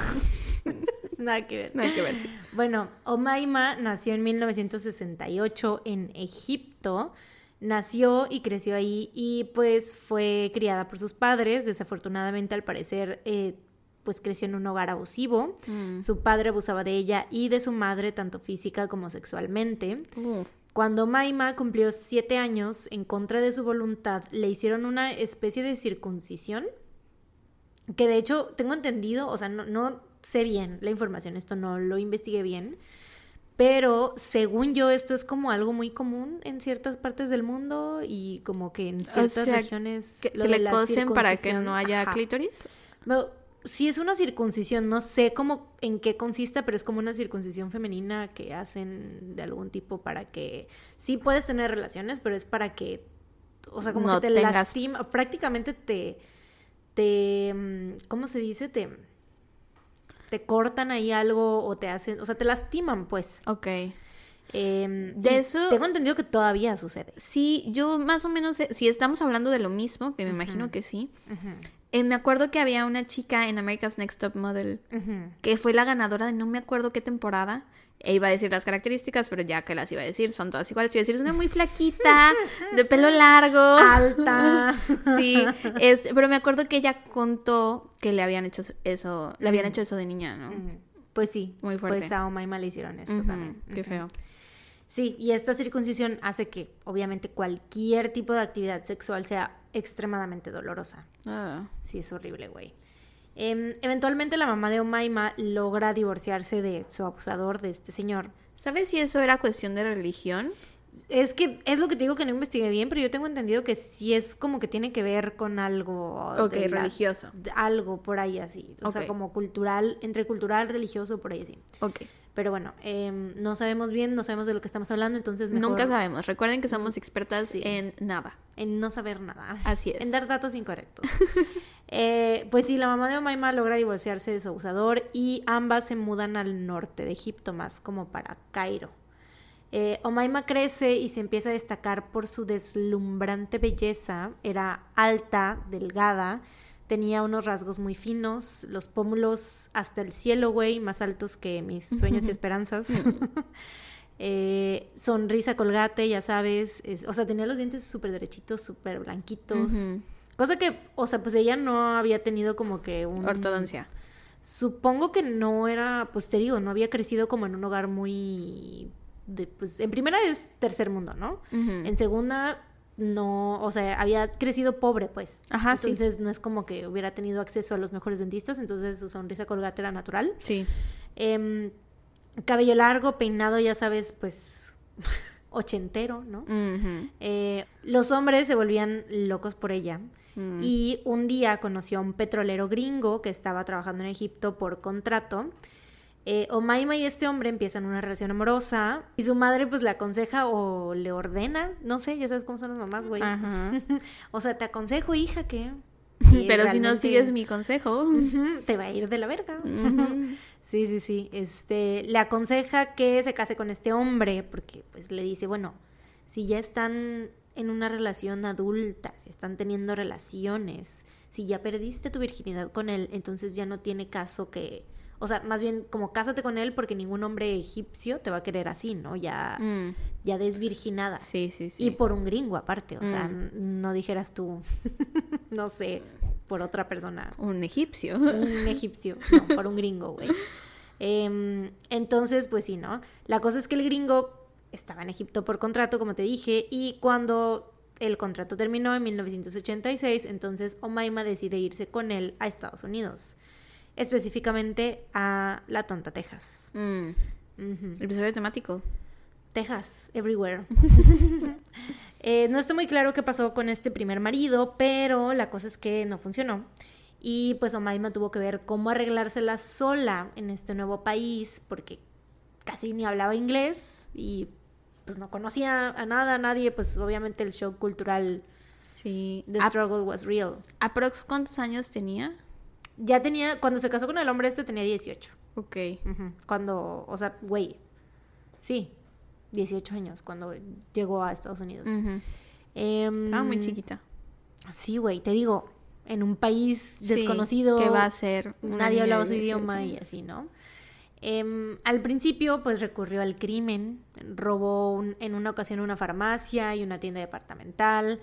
[laughs] Nada que ver. Nada que ver, sí. Bueno, Omaima nació en 1968 en Egipto. Nació y creció ahí y pues fue criada por sus padres. Desafortunadamente, al parecer, eh, pues creció en un hogar abusivo. Mm. Su padre abusaba de ella y de su madre, tanto física como sexualmente. Cuando Maima cumplió siete años, en contra de su voluntad, le hicieron una especie de circuncisión. Que de hecho, tengo entendido, o sea, no, no sé bien la información, esto no lo investigué bien. Pero según yo, esto es como algo muy común en ciertas partes del mundo y como que en ciertas sea, regiones. ¿Que, lo que de le cosen para que no haya ajá. clítoris? Bueno, sí es una circuncisión, no sé cómo en qué consista, pero es como una circuncisión femenina que hacen de algún tipo para que sí puedes tener relaciones, pero es para que o sea, como No que te tengas- lastima, prácticamente te te mm, ¿cómo se dice? te te cortan ahí algo o te hacen, o sea, te lastiman, pues. Ok. Em, De eso- tengo entendido que todavía sucede. Sí, yo más o menos, sé- si estamos hablando de lo mismo, que me imagino que sí, eh, me acuerdo que había una chica en America's Next Top Model que fue la ganadora de no me acuerdo qué temporada. E iba a decir las características, pero ya que las iba a decir, son todas iguales. Iba a decir, es una muy flaquita, de pelo largo. Alta. [laughs] Sí, este, pero me acuerdo que ella contó que le habían hecho eso, le habían hecho eso de niña, ¿no? Pues sí, Muy fuerte. pues a Omaima le hicieron esto también. Qué feo. Sí, y esta circuncisión hace que obviamente cualquier tipo de actividad sexual sea extremadamente dolorosa. Ah. Sí, es horrible, güey. Em, eventualmente la mamá de Omaima logra divorciarse de su abusador, de este señor. ¿Sabes si eso era cuestión de religión? Es que es lo que te digo que no investigué bien, pero yo tengo entendido que sí es como que tiene que ver con algo Ok, de la- religioso. algo por ahí así. O sea, como cultural, entre cultural, religioso, por ahí así. Ok. Pero bueno, em, no sabemos bien, no sabemos de lo que estamos hablando, entonces mejor Nunca sabemos. Recuerden que somos expertas Sí. en nada. en no saber nada. Así es. En dar datos incorrectos. [laughs] Eh, pues sí, la mamá de Omaima logra divorciarse de su abusador y ambas se mudan al norte de Egipto, más como para Cairo. Eh, Omaima crece y se empieza a destacar por su deslumbrante belleza. Era alta, delgada, tenía unos rasgos muy finos, los pómulos hasta el cielo, güey, más altos que mis sueños y [laughs] esperanzas. [laughs] Eh, sonrisa colgate, ya sabes. es- o sea, tenía los dientes súper derechitos, súper blanquitos. Cosa que, o sea, pues ella no había tenido como que un... Ortodoncia. Supongo que no era, pues te digo, no había crecido como en un hogar muy... De, pues en primera es tercer mundo, ¿no? En segunda, no, o sea, había crecido pobre, pues. Ajá, sí. Entonces no es como que hubiera tenido acceso a los mejores dentistas, entonces su sonrisa colgate era natural. Sí. Em, cabello largo, peinado, ya sabes, pues ochentero, ¿no? Eh, los hombres se volvían locos por ella. Mm. Y un día conoció a un petrolero gringo que estaba trabajando en Egipto por contrato. Eh, Omaima y este hombre empiezan una relación amorosa y su madre pues le aconseja o le ordena, no sé, ya sabes cómo son las mamás, güey. [laughs] O sea, te aconsejo, hija, que... [laughs] Pero si no sigues mi consejo. Te va a ir de la verga. [laughs] Sí, sí, sí. Este, le aconseja que se case con este hombre, porque pues le dice, bueno, si ya están en una relación adulta, si están teniendo relaciones, si ya perdiste tu virginidad con él, entonces ya no tiene caso que, o sea, más bien como cásate con él porque ningún hombre egipcio te va a querer así, ¿no? Ya, Mm, ya desvirginada. Sí, sí, sí. Y por un gringo aparte, o sea, Mm. no dijeras tú, [laughs] no sé, por otra persona, Un egipcio. un egipcio, no, por un gringo, güey. Em, entonces, pues sí, ¿no? La cosa es que el gringo estaba en Egipto por contrato, como te dije, y cuando el contrato terminó en 1986, entonces Omaima decide irse con él a Estados Unidos, específicamente a La Tonta, Texas. Mm. Episodio temático. Texas, everywhere. [laughs] Eh, no está muy claro qué pasó con este primer marido, pero la cosa es que no funcionó. Y pues Omaima tuvo que ver cómo arreglársela sola en este nuevo país, porque casi ni hablaba inglés y pues no conocía a nada, a nadie, pues obviamente el shock cultural, Sí. the Ap- struggle was real. ¿Aprox cuántos años tenía? Ya tenía, cuando se casó con el hombre este tenía 18. Ok. Cuando, o sea, güey, sí, 18 años cuando llegó a Estados Unidos. Estaba muy chiquita. Sí, güey, te digo, en un país Sí, desconocido. que va a ser Nadie hablaba su 18 idioma y así, ¿no? Em, al principio, pues recurrió al crimen, robó un- en una ocasión una farmacia y una tienda departamental,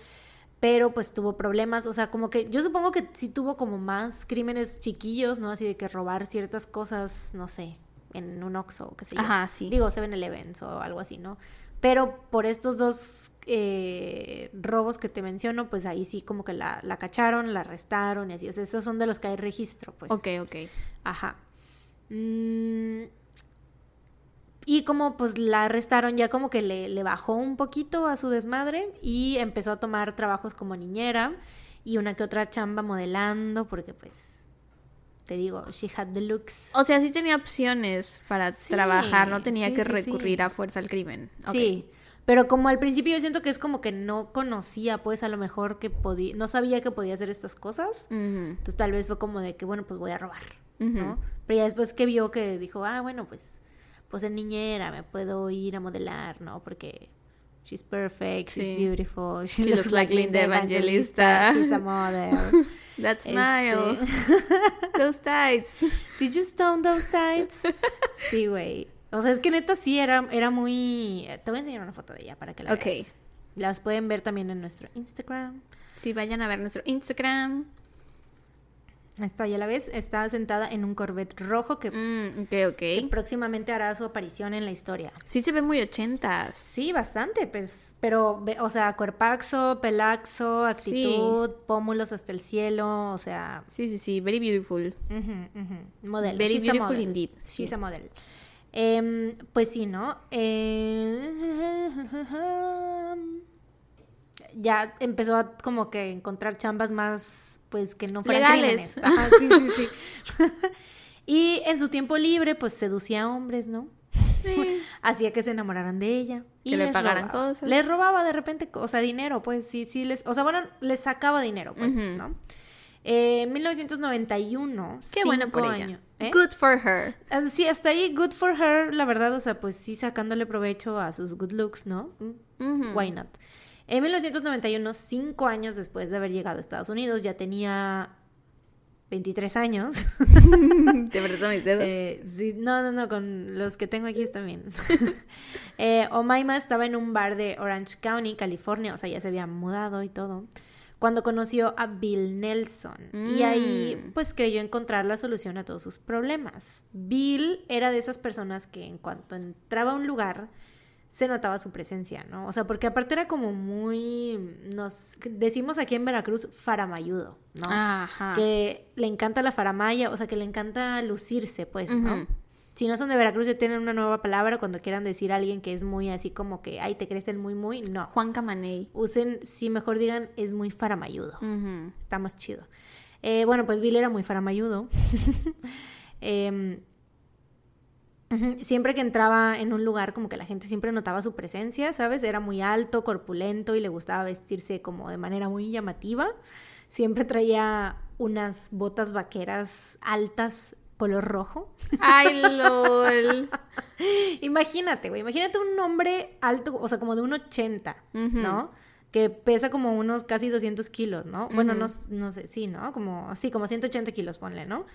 pero pues tuvo problemas, o sea, como que yo supongo que sí tuvo como más crímenes chiquillos, ¿no? Así de que robar ciertas cosas, no sé, en un Oxxo o qué sé yo. Ajá, sí. Digo, 7-Elevens o algo así, ¿no? Pero por estos dos eh, robos que te menciono, pues ahí sí como que la, la cacharon, la arrestaron y así. O sea, esos son de los que hay registro, pues. Ok, ok. Ajá. Mm, y como pues la arrestaron, ya como que le, le bajó un poquito a su desmadre y empezó a tomar trabajos como niñera y una que otra chamba modelando, porque pues, te digo, she had the looks. O sea, sí tenía opciones para Sí, trabajar, no tenía sí, que sí, recurrir a fuerza al crimen. Sí, pero como al principio yo siento que es como que no conocía, pues a lo mejor que podía, no sabía que podía hacer estas cosas. Entonces tal vez fue como de que, bueno, pues voy a robar, ¿no? Pero ya después que vio que dijo, ah, bueno, pues, pues en niñera me puedo ir a modelar, ¿no? Porque she's perfect, she's Sí. beautiful, she, She looks, looks like Linda Evangelista, Evangelista. she's a [laughs] model. That Este, smile. [laughs] Those tights. Did you stone those tights? [laughs] Sí, güey. O sea, es que neta sí era, era muy... Te voy a enseñar una foto de ella para que la Ok. veas. Las pueden ver también en nuestro Instagram. Sí, vayan a ver nuestro Instagram. Ahí Está, ya la ves, está sentada en un Corvette rojo que, Mm, ok, que ok. próximamente hará su aparición en la historia. Sí se ve muy ochentas. Sí, bastante, pues, pero, o sea, cuerpaxo, pelaxo, actitud, pómulos hasta el cielo, o sea, Sí, sí, sí. Very beautiful. ujú, ujú, modelo. Very She's a beautiful model. indeed, She's sí. a model. Em, pues sí, ¿no? Eh, [laughs] ya empezó a como que encontrar chambas más, pues, que no fueran Legales. crímenes. [laughs] Ajá, sí, sí, sí. [laughs] y en su tiempo libre, pues, seducía a hombres, ¿no? Sí. [laughs] hacía que se enamoraran de ella y Que le les pagaran robaba. cosas. Les robaba de repente, o sea, dinero, pues sí, sí les, o sea, bueno, les sacaba dinero, pues. ¿no? Eh, en 1991, Qué bueno por ella. años- ¿eh? Good for her. Ah, Sí, hasta ahí, good for her, la verdad, o sea, pues sí, sacándole provecho a sus good looks, ¿no? Why not? En 1991, cinco años después de haber llegado a Estados Unidos, ya tenía 23 años. [laughs] Te apreto mis dedos. Eh, sí, no, no, no, con los que tengo aquí está bien. [laughs] eh, Omaima estaba en un bar de Orange County, California, o sea, ya se había mudado y todo, cuando conoció a Bill Nelson. Y ahí, Mm. pues, creyó encontrar la solución a todos sus problemas. Bill era de esas personas que en cuanto entraba a un lugar, se notaba su presencia, ¿no? O sea, porque aparte era como muy, nos decimos aquí en Veracruz, faramayudo, ¿no? Ajá. que le encanta la faramaya, o sea, que le encanta lucirse, pues, ¿no? Si no son de Veracruz, ya tienen una nueva palabra cuando quieran decir a alguien que es muy así como que, ay, te crees el muy, muy, no. Juan Camaney. Usen, si mejor digan, es muy faramayudo. Está más chido. Eh, bueno, pues Bill era muy faramayudo. [laughs] Em, Siempre que entraba en un lugar, como que la gente siempre notaba su presencia, ¿sabes? Era muy alto, corpulento y le gustaba vestirse como de manera muy llamativa. Siempre traía unas botas vaqueras altas, color rojo. Ay, lol. [laughs] Imagínate, güey, imagínate un hombre alto, o sea, como de un 80, Ujú. ¿no? Que pesa como unos casi 200 kilos, ¿no? Bueno, no, no sé, sí, ¿no? Como así, como 180 kilos, ponle, ¿no?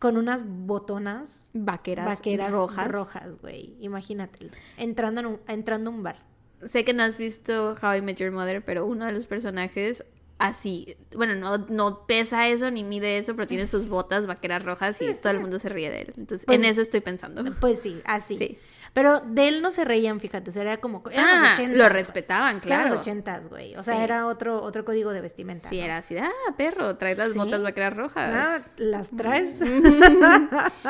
Con unas botonas Vaqueras, vaqueras rojas. rojas, güey. Imagínate, entrando, en un, entrando a un bar. Sé que no has visto How I Met Your Mother, pero uno de los personajes así, bueno, no, no pesa eso ni mide eso, pero tiene sus botas vaqueras rojas y todo el mundo se ríe de él. Entonces, Pues- en eso estoy pensando. Pues sí, así. Sí. Pero de él no se reían, fíjate, o sea, era como... Eran Ah, los ochentas. lo güey. respetaban, Es que eran claro. los ochentas, güey. O sea, Sí. era otro, otro código de vestimenta. Sí, ¿no? era así, ah, perro, traes las Sí. botas vaqueras rojas. Ah, las traes. [laughs]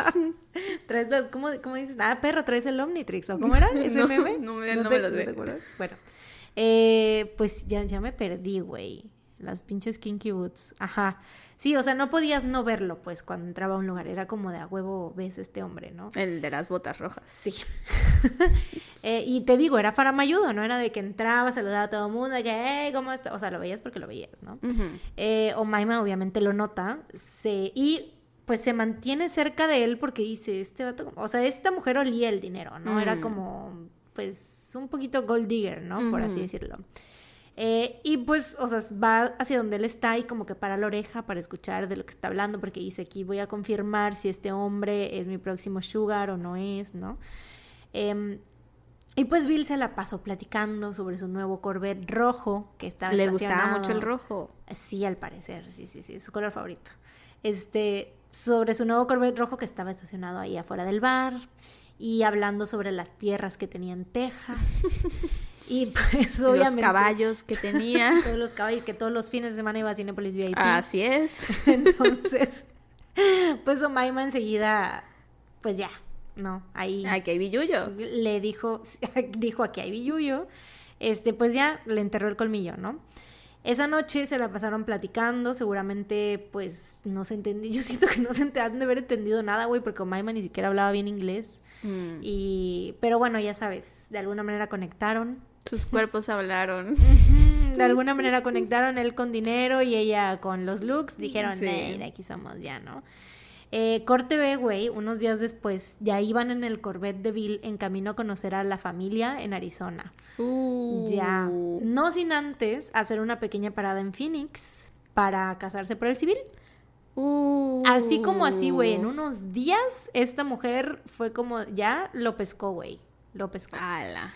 traes las, ¿cómo, cómo dices? Ah, perro, traes el Omnitrix. ¿O cómo era ese [laughs] No, meme? no me- no te, me lo sé. te acuerdas? Bueno. Eh, pues ya, ya me perdí, güey. Las pinches kinky boots. Ajá. Sí, o sea, no podías no verlo, pues, cuando entraba a un lugar. Era como de a huevo ves este hombre, ¿no? El de las botas rojas. Sí. [laughs] Eh, y te digo, era faramayudo, ¿no? Era de que entraba, saludaba a todo el mundo, de que, hey, ¿cómo estás? O sea, lo veías porque lo veías, ¿no? Ujú. Eh, Omaima obviamente lo nota se, y pues se mantiene cerca de él porque dice, este vato, o sea, esta mujer olía el dinero, ¿no? Era Mm. como, pues, un poquito gold digger, ¿no? Por así decirlo. Eh, y pues, o sea, va hacia donde él está y como que para la oreja para escuchar de lo que está hablando, porque dice aquí voy a confirmar si este hombre es mi próximo sugar o no es, ¿no? Em, y pues Bill se la pasó platicando sobre su nuevo Corvette rojo que estaba Le gustaba mucho el rojo. Sí, al parecer, sí, sí, sí, es su color favorito. Este, sobre su nuevo Corvette rojo que estaba estacionado ahí afuera del bar y hablando sobre las tierras que tenía en Texas. [laughs] y [laughs] pues Los obviamente caballos que tenía. [laughs] todos los caballos que todos los fines de semana iba a Cinepolis VIP. Así es. [laughs] Entonces, pues Omaima enseguida pues ya, no, ahí Aquí hay billuyo. le dijo, dijo aquí hay billuyo, este, pues ya le enterró el colmillo, ¿no? Esa noche se la pasaron platicando, seguramente, pues, no se entendió, yo siento que no se han de haber entendido nada, güey, porque Omaima ni siquiera hablaba bien inglés, Mm. y, pero bueno, ya sabes, de alguna manera conectaron, Sus cuerpos hablaron. De alguna manera conectaron él con dinero y ella con los looks, dijeron, Sí. "Ey, de aquí somos ya, ¿no? Eh, corte B, güey, unos días después, ya iban en el Corvette de Bill en camino a conocer a la familia en Arizona. Uh. Ya. No sin antes hacer una pequeña parada en Phoenix para casarse por el civil. Uh. Así como así, güey, en unos días esta mujer fue como, ya lo pescó, güey. Lo pescó. Ala.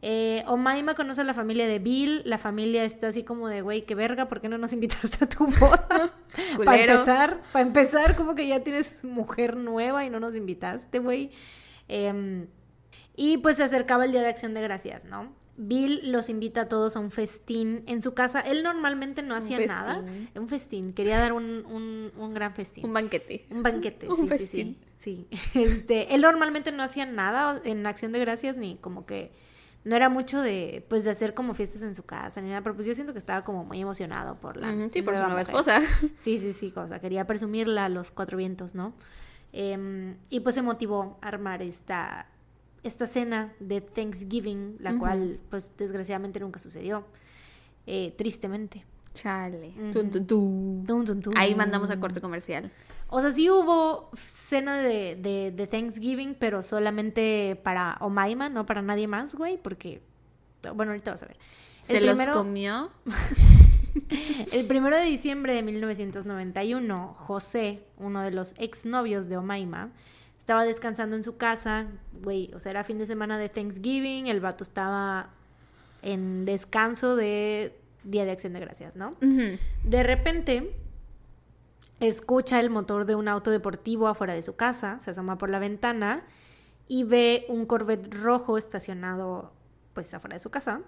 Eh, Omaima conoce a la familia de Bill. La familia está así como de, güey, qué verga, ¿por qué no nos invitaste a tu boda? [laughs] para empezar, para empezar, como que ya tienes mujer nueva y no nos invitaste, güey. Em, y pues se acercaba el Día de Acción de Gracias, ¿no? Bill los invita a todos a un festín en su casa. Él normalmente no hacía nada. Un festín. Quería dar un, un, un gran festín. Un banquete. Un banquete, [laughs] sí, festín. sí, sí. [laughs] Este, él normalmente no hacía nada en Acción de Gracias ni como que no era mucho de pues de hacer como fiestas en su casa ni nada, pero pues yo siento que estaba como muy emocionado por la Sí, por su nueva esposa. [laughs] Sí, sí, sí, cosa, quería presumirla a los cuatro vientos, ¿no? Em, y pues se motivó a armar esta esta cena de Thanksgiving, la cual pues desgraciadamente nunca sucedió. Eh, tristemente. Chale. Ahí mandamos a corte comercial. O sea, sí hubo cena de, de, de Thanksgiving, pero solamente para Omaima, no para nadie más, güey, porque, bueno, ahorita vas a ver. Se El los primero, comió. [laughs] el primero de diciembre de 1991, José, uno de los exnovios de Omaima, estaba descansando en su casa, güey, o sea, era fin de semana de Thanksgiving, el vato estaba en descanso de Día de Acción de Gracias, ¿no? De repente, escucha el motor de un auto deportivo afuera de su casa, se asoma por la ventana y ve un Corvette rojo estacionado pues afuera de su casa.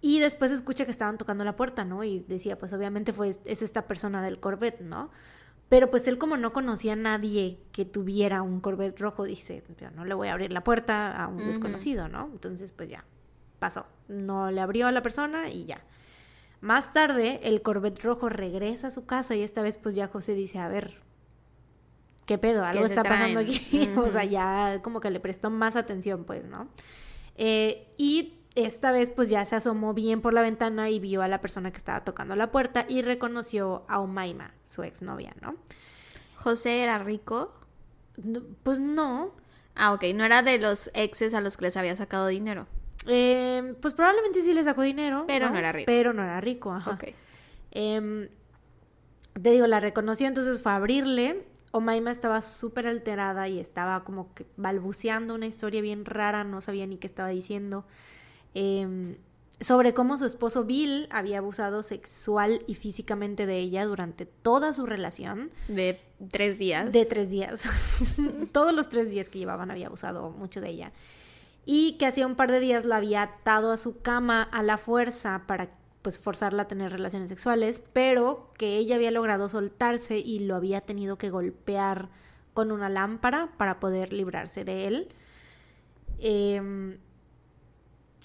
Y después escucha que estaban tocando la puerta, ¿no? Y decía, pues obviamente fue, es esta persona del Corvette, ¿no? Pero pues él como no conocía a nadie que tuviera un Corvette rojo, dice, "Ya no le voy a abrir la puerta a un desconocido, ¿no? Entonces pues ya, pasó. No le abrió a la persona y ya. Más tarde, el Corvette rojo regresa a su casa y esta vez pues ya José dice, a ver, ¿qué pedo? Algo está pasando aquí. [laughs] o sea, ya como que le prestó más atención, pues, ¿no? Eh, y esta vez pues ya se asomó bien por la ventana y vio a la persona que estaba tocando la puerta y reconoció a Omaima, su exnovia, ¿no? José era rico. No, Pues no. Ah, ok. No era de los exes a los que les había sacado dinero. Eh, pues probablemente sí le sacó dinero. Pero no era rico. Pero no era rico, ajá. Ok. Em, te digo, la reconoció, entonces fue a abrirle Omaima estaba súper alterada y estaba como que balbuceando una historia bien rara, no sabía ni qué estaba diciendo. Em, sobre cómo su esposo Bill había abusado sexual y físicamente de ella durante toda su relación. De tres días. De tres días. [laughs] Todos los tres días que llevaban había abusado mucho de ella. Y que hacía un par de días la había atado a su cama a la fuerza para pues forzarla a tener relaciones sexuales, pero que ella había logrado soltarse y lo había tenido que golpear con una lámpara para poder librarse de él. Eh,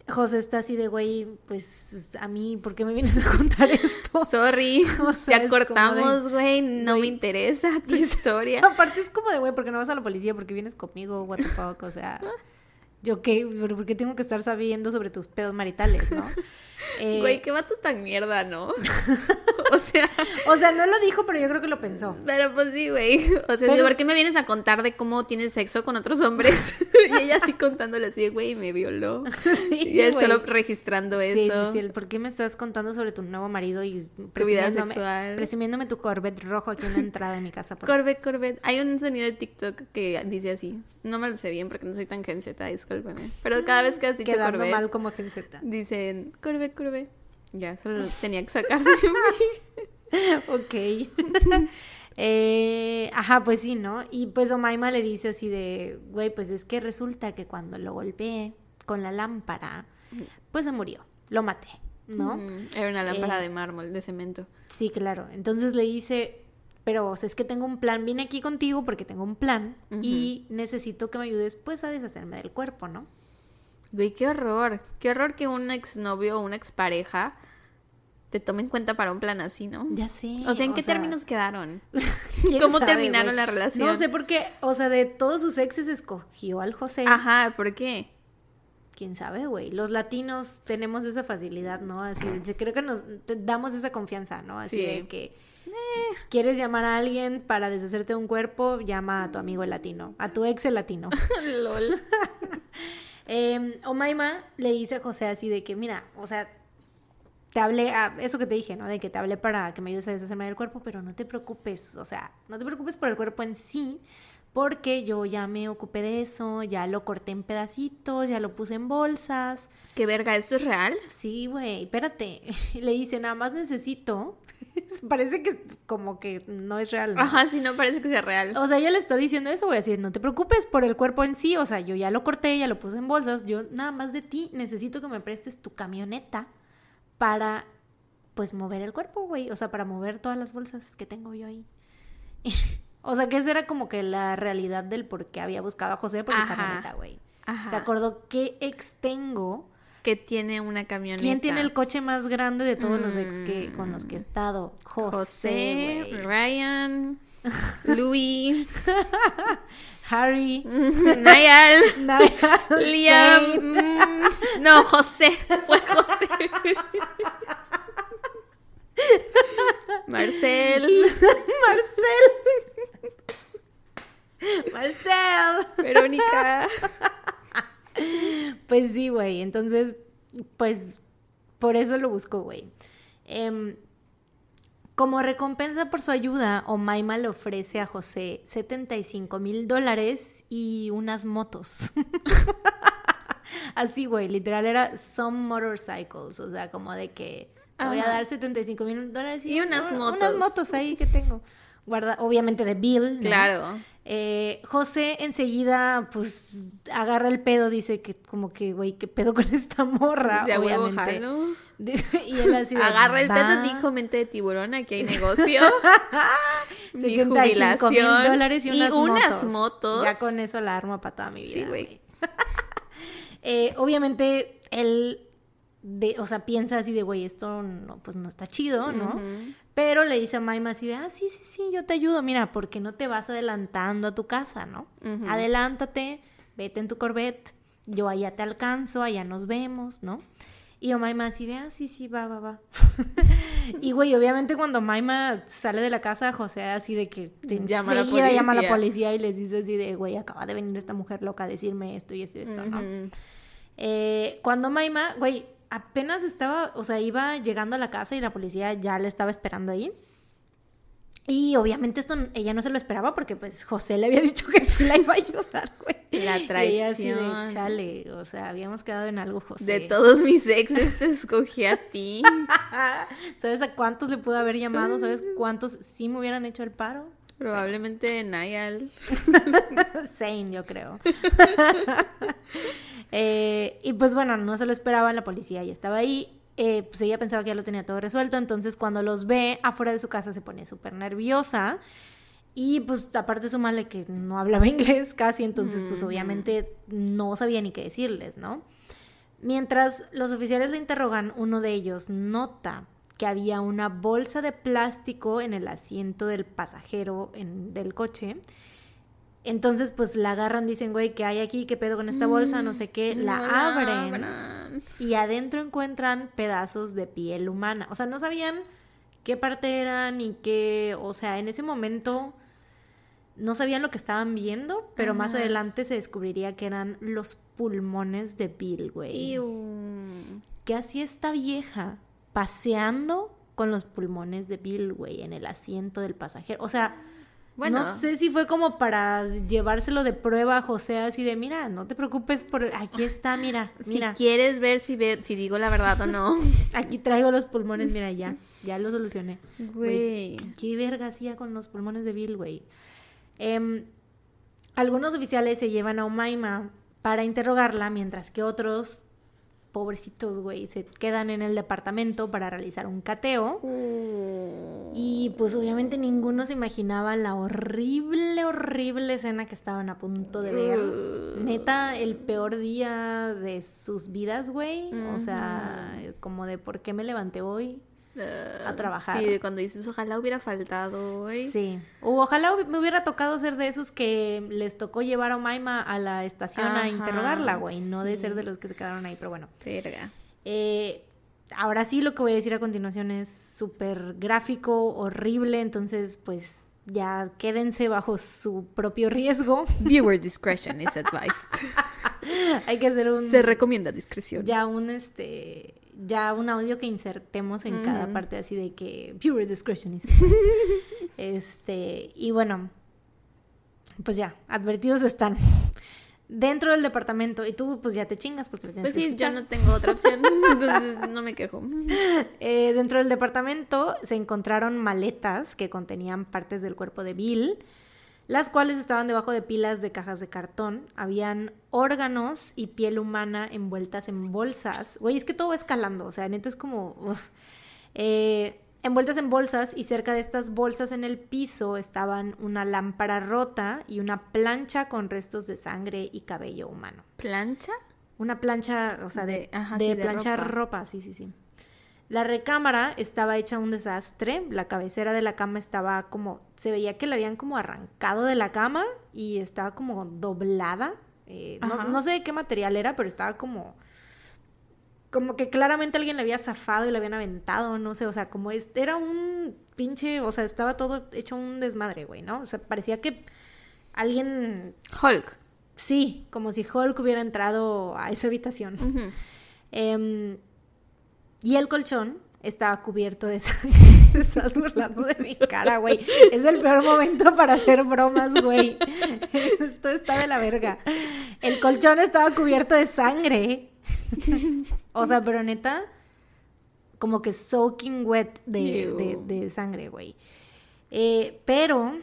José está así de, güey, pues a mí, ¿por qué me vienes a contar esto? [laughs] Sorry, [laughs] ya cortamos, güey, no me interesa tu [laughs] historia. Aparte es como de, güey, ¿por qué no vas a la policía? ¿Por qué vienes conmigo? What the fuck, o sea... Yo qué, ¿por qué tengo que estar sabiendo sobre tus pedos maritales, no? [laughs] Eh, Güey, qué vato tan mierda, ¿no? [laughs] o sea. O sea, no lo dijo, pero yo creo que lo pensó. Pero pues sí, güey. O sea, ¿por qué me vienes a contar de cómo tienes sexo con otros hombres? [laughs] y ella así contándole así, güey, me violó. [laughs] y él solo registrando eso. Sí, sí, sí. ¿Por qué me estás contando sobre tu nuevo marido y presumiéndome, presumiéndome tu Corvette rojo aquí en la entrada de mi casa? Corvette, Corvette. Hay un sonido de TikTok que dice así. No me lo sé bien porque no soy tan genzeta, discúlpeme. Pero cada vez que has dicho Quedando Corvette... mal como genzeta. Dicen, Corvette, Corvette. Ya, solo [laughs] tenía que sacar de mí. ok. [laughs] eh, ajá, pues sí, ¿no? Y pues Omaima le dice así de, güey, pues es que resulta que cuando lo golpeé con la lámpara, pues se murió, lo maté, ¿no? Era una lámpara de mármol, de cemento. Sí, claro. Entonces le dice, pero o sea, es que tengo un plan, vine aquí contigo porque tengo un plan y necesito que me ayudes pues a deshacerme del cuerpo, ¿no? Güey, qué horror, qué horror que un exnovio o una expareja te tome en cuenta para un plan así, ¿no? Ya sé. O sea, ¿en qué términos quedaron? [laughs] ¿Cómo terminaron la relación? No sé por qué, o sea, de todos sus exes escogió al José. Ajá, ¿por qué? quién sabe, güey. Los latinos tenemos esa facilidad, ¿no? Así, creo que nos damos esa confianza, ¿no? Así de que ¿Quieres llamar a alguien para deshacerte de un cuerpo? Llama a tu amigo el latino, a tu ex el latino. [laughs] LOL. [laughs] eh, Omaima le dice a José así de que, mira, o sea, te hablé, a eso que te dije, ¿no? De que te hablé para que me ayudes a deshacerme del cuerpo, pero no te preocupes, o sea, no te preocupes por el cuerpo en sí, porque yo ya me ocupé de eso, ya lo corté en pedacitos, ya lo puse en bolsas. ¿Qué verga? ¿Esto es real? Sí, güey, espérate. [laughs] Le dice, nada más necesito [laughs] parece que como que no es real. Ajá, sí, no parece que sea real. O sea, ella le está diciendo eso, voy a decir, no te preocupes por el cuerpo en sí, o sea, yo ya lo corté, ya lo puse en bolsas, yo nada más de ti necesito que me prestes tu camioneta para, pues, mover el cuerpo, güey, o sea, para mover todas las bolsas que tengo yo ahí. [laughs] o sea, que esa era como que la realidad del por qué había buscado a José por su camioneta, güey. Se acordó qué ex tengo que tiene una camioneta. ¿Quién tiene el coche más grande de todos los ex que con los que he estado? José, Ryan, [laughs] Louis, Harry, [laughs] Niall, Liam. Mm, no, José, fue José. Marcel. Marcel. Marcel. Verónica. [laughs] Pues sí, güey. Entonces, pues por eso lo busco, güey. Em, como recompensa por su ayuda, Omaima le ofrece a José 75 mil dólares y unas motos. [laughs] Así, güey, literal era some motorcycles, o sea, como de que voy a dar 75 mil dólares y, unas motos. Unas motos ahí que tengo. Guarda, obviamente de Bill. Claro. Eh, José enseguida, pues, agarra el pedo, dice que como que, güey, ¿qué pedo con esta morra? obviamente. [laughs] y él así Agarra el pedo, dijo mente de tiburón, aquí hay [laughs] negocio. Mi jubilación. mil dólares y unas, motos. Ya con eso la armo para toda mi vida. Sí, güey. [laughs] eh, obviamente, él, de, o sea, piensa así de, güey, esto no, pues no está chido, ¿no? Pero le dice a Maima así de, ah, sí, sí, sí, yo te ayudo, mira, porque no te vas adelantando a tu casa, ¿no? Adelántate, vete en tu Corvette, yo allá te alcanzo, allá nos vemos, ¿no? Y Maima así de, ah, sí, sí, va, va, va. [laughs] y güey, obviamente cuando Maima sale de la casa, José así de que llama, a la llama a la policía y les dice así de, güey, acaba de venir esta mujer loca a decirme esto y esto y esto, ¿no? Eh, cuando Maima, güey, apenas estaba, o sea, iba llegando a la casa y la policía ya le estaba esperando ahí. Y obviamente esto ella no se lo esperaba porque pues José le había [laughs] dicho que sí la iba a ayudar, güey. La Y ella así de, traición. chale, o sea, habíamos quedado en algo, José. De todos mis exes te escogí a ti. [laughs] ¿Sabes a cuántos le pudo haber llamado? ¿Sabes cuántos sí me hubieran hecho el paro? Probablemente Nayal. [laughs] Sane, yo creo. Eh, y pues bueno, no se lo esperaba, la policía ya estaba ahí. Eh, pues ella pensaba que ya lo tenía todo resuelto, entonces cuando los ve afuera de su casa se pone súper nerviosa. Y pues aparte sumarle que no hablaba [laughs] inglés casi, entonces pues obviamente no sabía ni qué decirles, ¿no? Mientras los oficiales le interrogan, uno de ellos nota que había una bolsa de plástico en el asiento del pasajero en- del coche. Entonces, pues la agarran, dicen, güey, ¿qué hay aquí? ¿Qué pedo con esta bolsa? No sé qué. La No abren abran. y adentro encuentran pedazos de piel humana. O sea, no sabían qué parte eran ni qué. O sea, en ese momento no sabían lo que estaban viendo, pero más adelante se descubriría que eran los pulmones de Bill, güey. ¿Qué hacía esta vieja paseando con los pulmones de Bill, güey, en el asiento del pasajero? O sea, Bueno, no sé si fue como para llevárselo de prueba a José, así de, mira, no te preocupes por... Aquí está, mira, mira. si quieres ver si, ve- si digo la verdad o no. [laughs] Aquí traigo los pulmones, mira, ya, ya lo solucioné. Güey. ¿Qué verga hacía con los pulmones de Bill, güey? Em, algunos oficiales se llevan a Omaima para interrogarla, mientras que otros, pobrecitos, güey, se quedan en el departamento para realizar un cateo. Uh. Y pues obviamente ninguno se imaginaba la horrible, horrible escena que estaban a punto de ver. Uh. Neta, el peor día de sus vidas, güey. O sea, como de por qué me levanté hoy. Uh, a trabajar. Sí, de cuando dices, ojalá hubiera faltado hoy. Sí. O ojalá me hubiera tocado ser de esos que les tocó llevar a Omaima a la estación a interrogarla, güey. No de ser de los que se quedaron ahí, pero bueno. Verga. Eh, ahora sí, lo que voy a decir a continuación es súper gráfico, horrible, entonces pues ya quédense bajo su propio riesgo. [laughs] Viewer discretion is advised. [laughs] Hay que hacer un Se recomienda discreción. ya un este ya un audio que insertemos en cada parte así de que viewer discretion is [laughs] este y bueno pues ya advertidos están dentro del departamento y tú pues ya te chingas porque lo tienes Pues que sí, yo escuchar. no tengo otra opción. [laughs] Entonces no me quejo. Eh, dentro del departamento se encontraron maletas que contenían partes del cuerpo de Bill, las cuales estaban debajo de pilas de cajas de cartón. Habían órganos y piel humana envueltas en bolsas. Güey, es que todo va escalando, o sea, neta es como... Eh, envueltas en bolsas y cerca de estas bolsas en el piso estaban una lámpara rota y una plancha con restos de sangre y cabello humano. ¿Plancha? Una plancha, o sea, de, De- ajá, de sí, de planchar ropa. ropa. sí, sí, sí. La recámara estaba hecha un desastre. La cabecera de la cama estaba como. Se veía que la habían como arrancado de la cama y estaba como doblada. Eh, no, sé de qué material era, pero estaba como. Como que claramente alguien le había zafado y le habían aventado, no sé, o sea, como era un pinche, o sea, estaba todo hecho un desmadre, güey, ¿no? O sea, parecía que alguien Hulk. Sí, como si Hulk hubiera entrado a esa habitación. Em, y el colchón estaba cubierto de [laughs] sangre. Te estás burlando de mi cara, güey. Es el peor momento para hacer bromas, güey. [laughs] Esto está de la verga. El colchón estaba cubierto de sangre. O sea, pero neta, como que soaking wet de, Ew. de- de sangre, güey. Eh, pero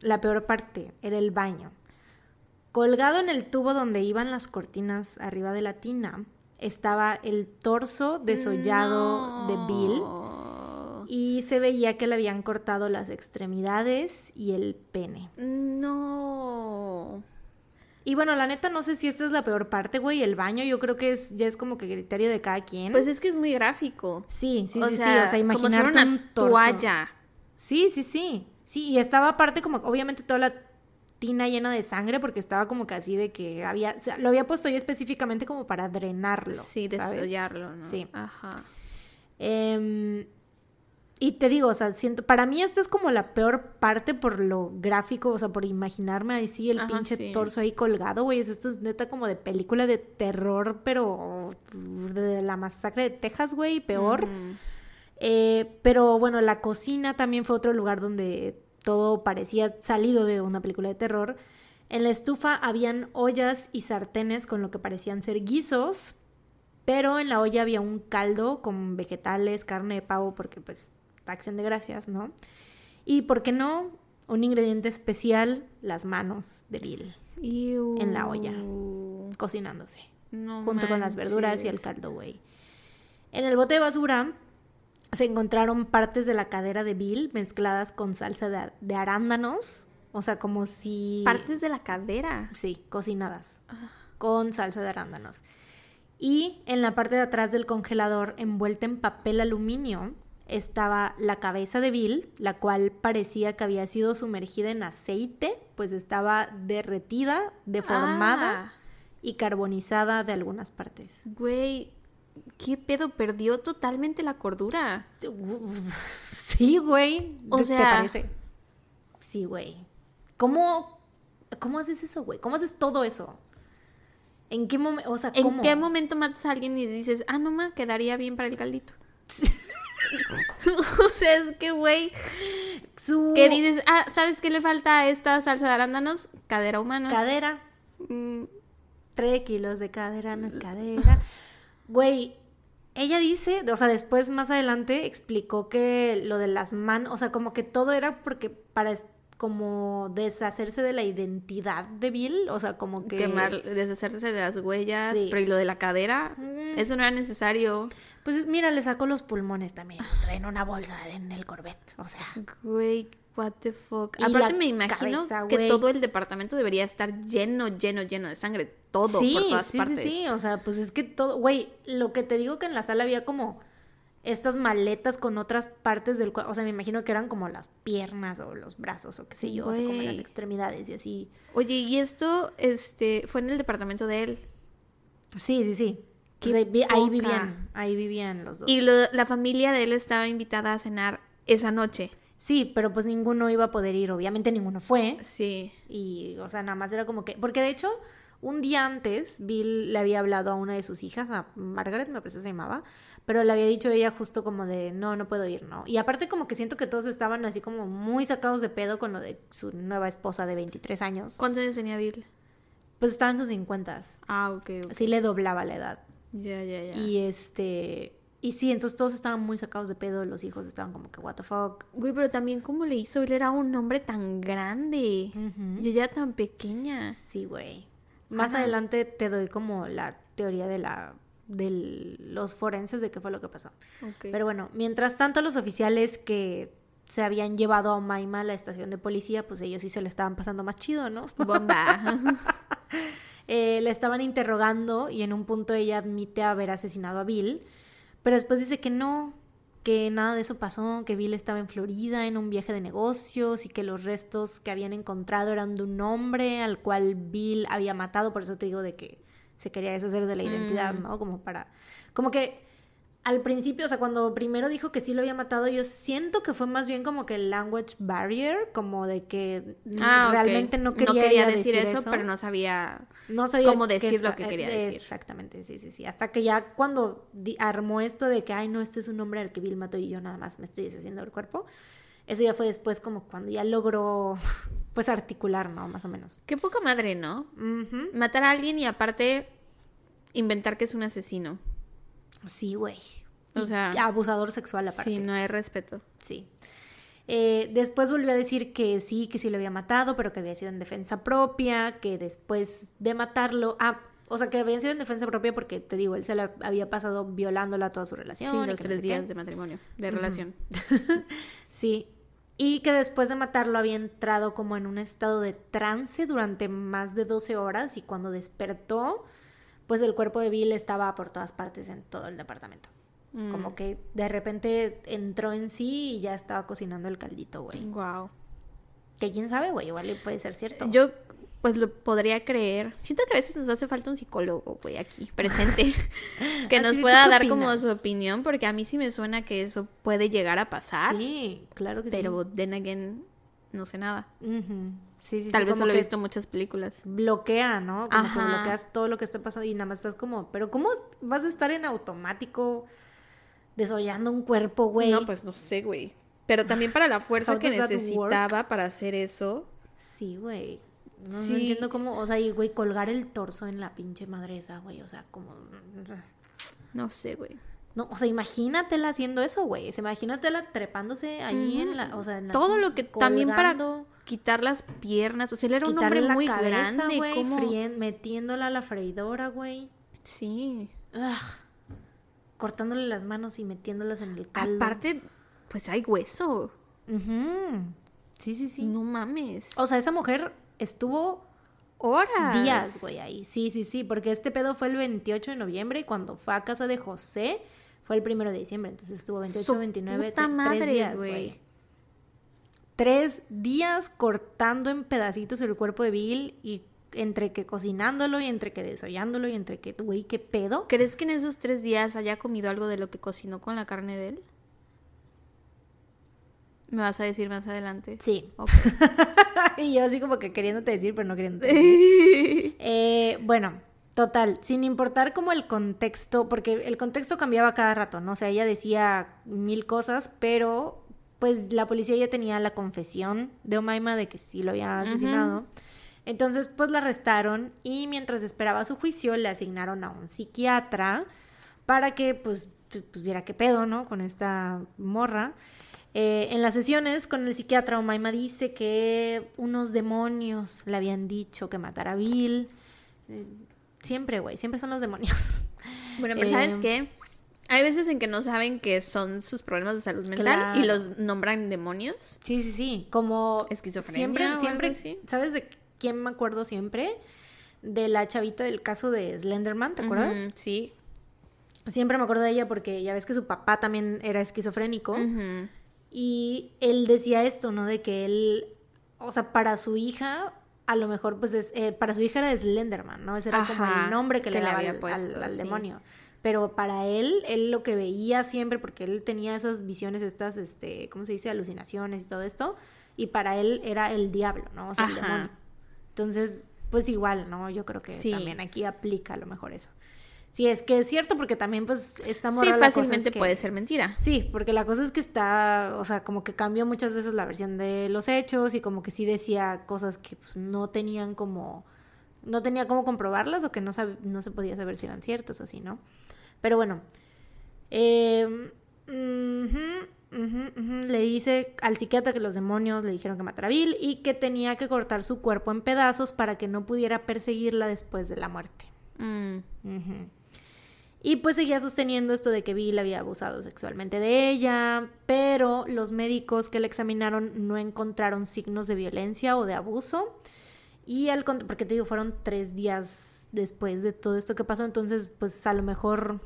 la peor parte era el baño. Colgado en el tubo donde iban las cortinas arriba de la tina, estaba el torso desollado de Bill y se veía que le habían cortado las extremidades y el pene. No. Y bueno, la neta no sé si esta es la peor parte, güey, el baño yo creo que es ya es como que criterio de cada quien. Pues es que es muy gráfico. sí, sí, o sí, sea, sí, o sea, como si fuera imaginarte una un torso. toalla. Sí, sí, sí. Sí, y estaba aparte como obviamente toda la tina llena de sangre porque estaba como que así de que había, o sea, lo había puesto yo específicamente como para drenarlo. Sí, desollarlo, ¿no? Sí. Ajá. Em, y te digo, o sea, siento, para mí esta es como la peor parte por lo gráfico, o sea, por imaginarme ahí sí el Ajá, pinche sí. torso ahí colgado, güey, es- esto es neta como de película de terror, pero de la masacre de Texas, güey, peor. Eh, pero bueno, la cocina también fue otro lugar donde todo parecía salido de una película de terror. En la estufa habían ollas y sartenes con lo que parecían ser guisos, pero en la olla había un caldo con vegetales, carne de pavo, porque pues acción de gracias, ¿no? Y, ¿por qué no? Un ingrediente especial, las manos de Bill en la olla, cocinándose, junto con las verduras y el caldo, güey. En el bote de basura se encontraron partes de la cadera de Bill mezcladas con salsa de, arándanos, o sea, como si... Partes de la cadera. Sí, cocinadas, ah. con salsa de arándanos. Y en la parte de atrás del congelador, envuelta en papel aluminio, estaba la cabeza de Bill, la cual parecía que había sido sumergida en aceite, pues estaba derretida, deformada ah. y carbonizada de algunas partes. Güey, ¿qué pedo? Perdió totalmente la cordura. Sí, güey. O sea, ¿Te parece? Sí, güey. ¿Cómo, ¿Cómo haces eso, güey? ¿Cómo haces todo eso? ¿En qué momento? O sea, ¿En qué momento matas a alguien y dices, ah, no, ma, quedaría bien para el caldito? [laughs] o sea, es que, güey. Su... Que dices, ah, ¿sabes qué le falta a esta salsa de arándanos? Cadera humana. Cadera. Mm. Tres kilos de cadera no es cadera. Güey, ella dice, o sea, después más adelante explicó que lo de las manos, o sea, como que todo era porque para como deshacerse de la identidad de Bill, o sea, como que... Quemar, deshacerse de las huellas, pero ¿y lo de la cadera? Mm. Eso no era necesario. Pues mira, le sacó los pulmones también, los traen una bolsa en el Corvette, o sea... Güey, what the fuck. Aparte me imagino que todo el departamento debería estar lleno, lleno, lleno de sangre, todo sí, por todas sí, partes. Sí, sí, o sea, pues es que todo, güey, lo que te digo que en la sala había como estas maletas con otras partes del cuerpo. O sea, me imagino que eran como las piernas o los brazos o qué sé yo, o sea, como las extremidades y así. Oye, ¿y esto este, fue en el departamento de él? Sí, sí, sí. ahí, vivían, ahí vivían los dos. Y la familia de él estaba invitada a cenar esa noche. Sí, pero pues ninguno iba a poder ir, obviamente ninguno fue. Sí. Y, o sea, nada más era como que, porque de hecho, un día antes, Bill le había hablado a una de sus hijas, a Margaret, me parece que se llamaba, pero le había dicho ella justo como de, no, no puedo ir, ¿no? Y aparte como que siento que todos estaban así como muy sacados de pedo con lo de su nueva esposa de 23 años. ¿Cuántos años tenía Bill? Pues estaba en sus 50. Ah, ok, ok. Sí le doblaba la edad. Ya, ya, ya. Y este... Y sí, entonces todos estaban muy sacados de pedo, los hijos estaban como que, what the fuck. Güey, pero también cómo le hizo, él era un hombre tan grande y ella tan pequeña. Sí, güey. Más adelante te doy como la teoría de la de los forenses de qué fue lo que pasó. Pero bueno, mientras tanto los oficiales que se habían llevado a Maima a la estación de policía, pues ellos sí se le estaban pasando más chido, ¿no? Bomba. [laughs] eh, le estaban interrogando y en un punto ella admite haber asesinado a Bill, pero después dice que no, que nada de eso pasó, que Bill estaba en Florida en un viaje de negocios y que los restos que habían encontrado eran de un hombre al cual Bill había matado, por eso te digo de que se quería deshacer de la identidad, mm. ¿no? Como para, como que al principio, o sea, cuando primero dijo que sí lo había matado, yo siento que fue más bien como que el language barrier, como de que ah, realmente no quería, decir, eso, pero no sabía, no sabía cómo decir lo que quería decir. Exactamente, sí, sí, sí. Hasta que ya cuando armó esto de que, ay, no, este es un hombre al que Bill mató y yo nada más me estoy deshaciendo del cuerpo, eso ya fue después como cuando ya logró [laughs] pues articular, ¿no? Más o menos. Qué poca madre, ¿no? Matar a alguien y aparte inventar que es un asesino. Sí, güey. O sea, abusador sexual aparte. Sí, no hay respeto. Sí. Eh, después volvió a decir que sí, que sí lo había matado, pero que había sido en defensa propia, que después de matarlo, ah, o sea, que había sido en defensa propia porque, te digo, él se la había pasado violándola toda su relación. Sí, los tres días de matrimonio, de relación. [laughs] sí, y que después de matarlo había entrado como en un estado de trance durante más de 12 horas y cuando despertó, pues el cuerpo de Bill estaba por todas partes en todo el departamento. Como mm. que de repente entró en sí y ya estaba cocinando el caldito, güey. Wow. Que quién sabe, güey, igual puede ser cierto. Yo pues lo podría creer. Siento que a veces nos hace falta un psicólogo, güey, aquí, presente, [laughs] [laughs] que nos pueda dar como su opinión, porque a mí sí me suena que eso puede llegar a pasar. Sí, claro que sí. Pero, then again, no sé nada. Sí, sí, Tal vez solo he visto muchas películas. Bloquea, ¿no? Como que bloqueas todo lo que está pasando y nada más estás como, pero ¿cómo vas a estar en automático? desollando un cuerpo, güey. No, pues no sé, güey. Pero también para la [sighs] fuerza que necesitaba para hacer eso. Sí, güey. No, no Sí. entiendo cómo, o sea, y güey, colgar el torso en la pinche madre esa, güey, o sea, como... [sniffs] No sé, güey. No, o sea, imagínatela haciendo eso, güey. Imagínatela trepándose ahí en la, o sea, en la Todo lo que también para colgando, quitar las piernas. O sea, él era un quitarle hombre la muy cabeza, grande. güey, ¿cómo? frien- metiéndola a la freidora, güey. Sí. Ugh. Cortándole las manos y metiéndolas en el caldo. Aparte, pues hay hueso. Sí, sí, sí. No mames. O sea, esa mujer estuvo Horas. días, güey, ahí. Sí, sí, sí, porque este pedo fue el 28 de noviembre y cuando fue a casa de José fue el primero de diciembre. Entonces estuvo 28, Su 29, puta madre, tres días, güey. Tres días cortando en pedacitos el cuerpo de Bill y entre que cocinándolo y entre que desollándolo y entre que, güey, qué pedo. ¿Crees que en esos tres días haya comido algo de lo que cocinó con la carne de él? Me vas a decir más adelante. Sí. Ok. [laughs] y yo así como que queriéndote decir, pero no queriéndote decir. [laughs] Eh, bueno, total, sin importar como el contexto, porque el contexto cambiaba cada rato, ¿no? O sea, ella decía mil cosas, pero pues la policía ya tenía la confesión de Omaima de que sí lo había asesinado. Entonces, pues la arrestaron y mientras esperaba su juicio le asignaron a un psiquiatra para que pues, pues viera qué pedo, ¿no? Con esta morra. Eh, en las sesiones con el psiquiatra, Omaima dice que unos demonios le habían dicho que matara a Bill. Eh, siempre, güey, siempre son los demonios. Bueno, pero Eh, ¿sabes qué? Hay veces en que no saben que son sus problemas de salud mental y los nombran demonios. Sí, sí, sí. Como Esquizofrenia o siempre, algo siempre. así. ¿Sabes de quién me acuerdo siempre? De la chavita del caso de Slenderman, ¿te acuerdas? Sí. Siempre me acuerdo de ella porque ya ves que su papá también era esquizofrénico. Y él decía esto, ¿no? De que él, o sea, para su hija, a lo mejor, pues, es, eh, para su hija era Slenderman, ¿no? Ese era como el nombre que, le que le daba había al, puesto, al- al sí. demonio. Pero para él, él lo que veía siempre, porque él tenía esas visiones, estas, este, ¿cómo se dice? Alucinaciones y todo esto. Y para él era el diablo, ¿no? O sea, el demonio. Entonces, pues igual, ¿no? Yo creo que Sí. también aquí aplica a lo mejor eso. Sí, es que es cierto, porque también, pues, esta Sí, cosa es fácilmente que- puede ser mentira. Sí, porque la cosa es que está, o sea, como que cambió muchas veces la versión de los hechos y como que sí decía cosas que pues, no tenían como, no tenía cómo comprobarlas o que no, sab- no se podía saber si eran ciertas o así, ¿no? Pero bueno, eh, le dice al psiquiatra que los demonios le dijeron que matara a Bill y que tenía que cortar su cuerpo en pedazos para que no pudiera perseguirla después de la muerte. Mm. Y pues seguía sosteniendo esto de que Bill había abusado sexualmente de ella, pero los médicos que la examinaron no encontraron signos de violencia o de abuso. Y al porque te digo, fueron tres días después de todo esto que pasó, entonces pues a lo mejor,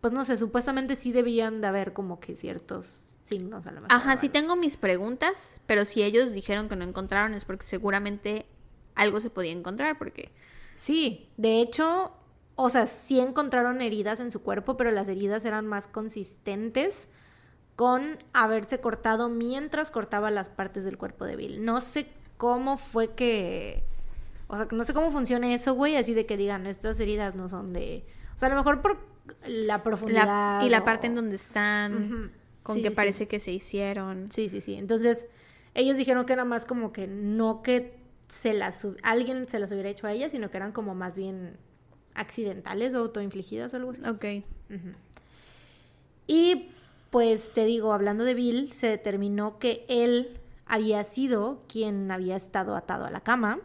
pues no sé, supuestamente sí debían de haber como que ciertos signos a lo mejor. Ajá, sí tengo mis preguntas, pero si ellos dijeron que no encontraron es porque seguramente algo se podía encontrar, porque... Sí, de hecho, o sea, sí encontraron heridas en su cuerpo, pero las heridas eran más consistentes con haberse cortado mientras cortaba las partes del cuerpo de Bill. No sé cómo fue que... O sea, no sé cómo funciona eso, güey, así de que digan, estas heridas no son de... O sea, a lo mejor por la La- profundidad. y la o- parte en donde están, con Sí, que sí, sí. parece que se hicieron. Sí, sí, sí. Entonces, ellos dijeron que era más como que no que se las alguien se las hubiera hecho a ella, sino que eran como más bien accidentales o autoinfligidas o algo así. Ok. Y pues te digo, hablando de Bill, se determinó que él había sido quien había estado atado a la cama,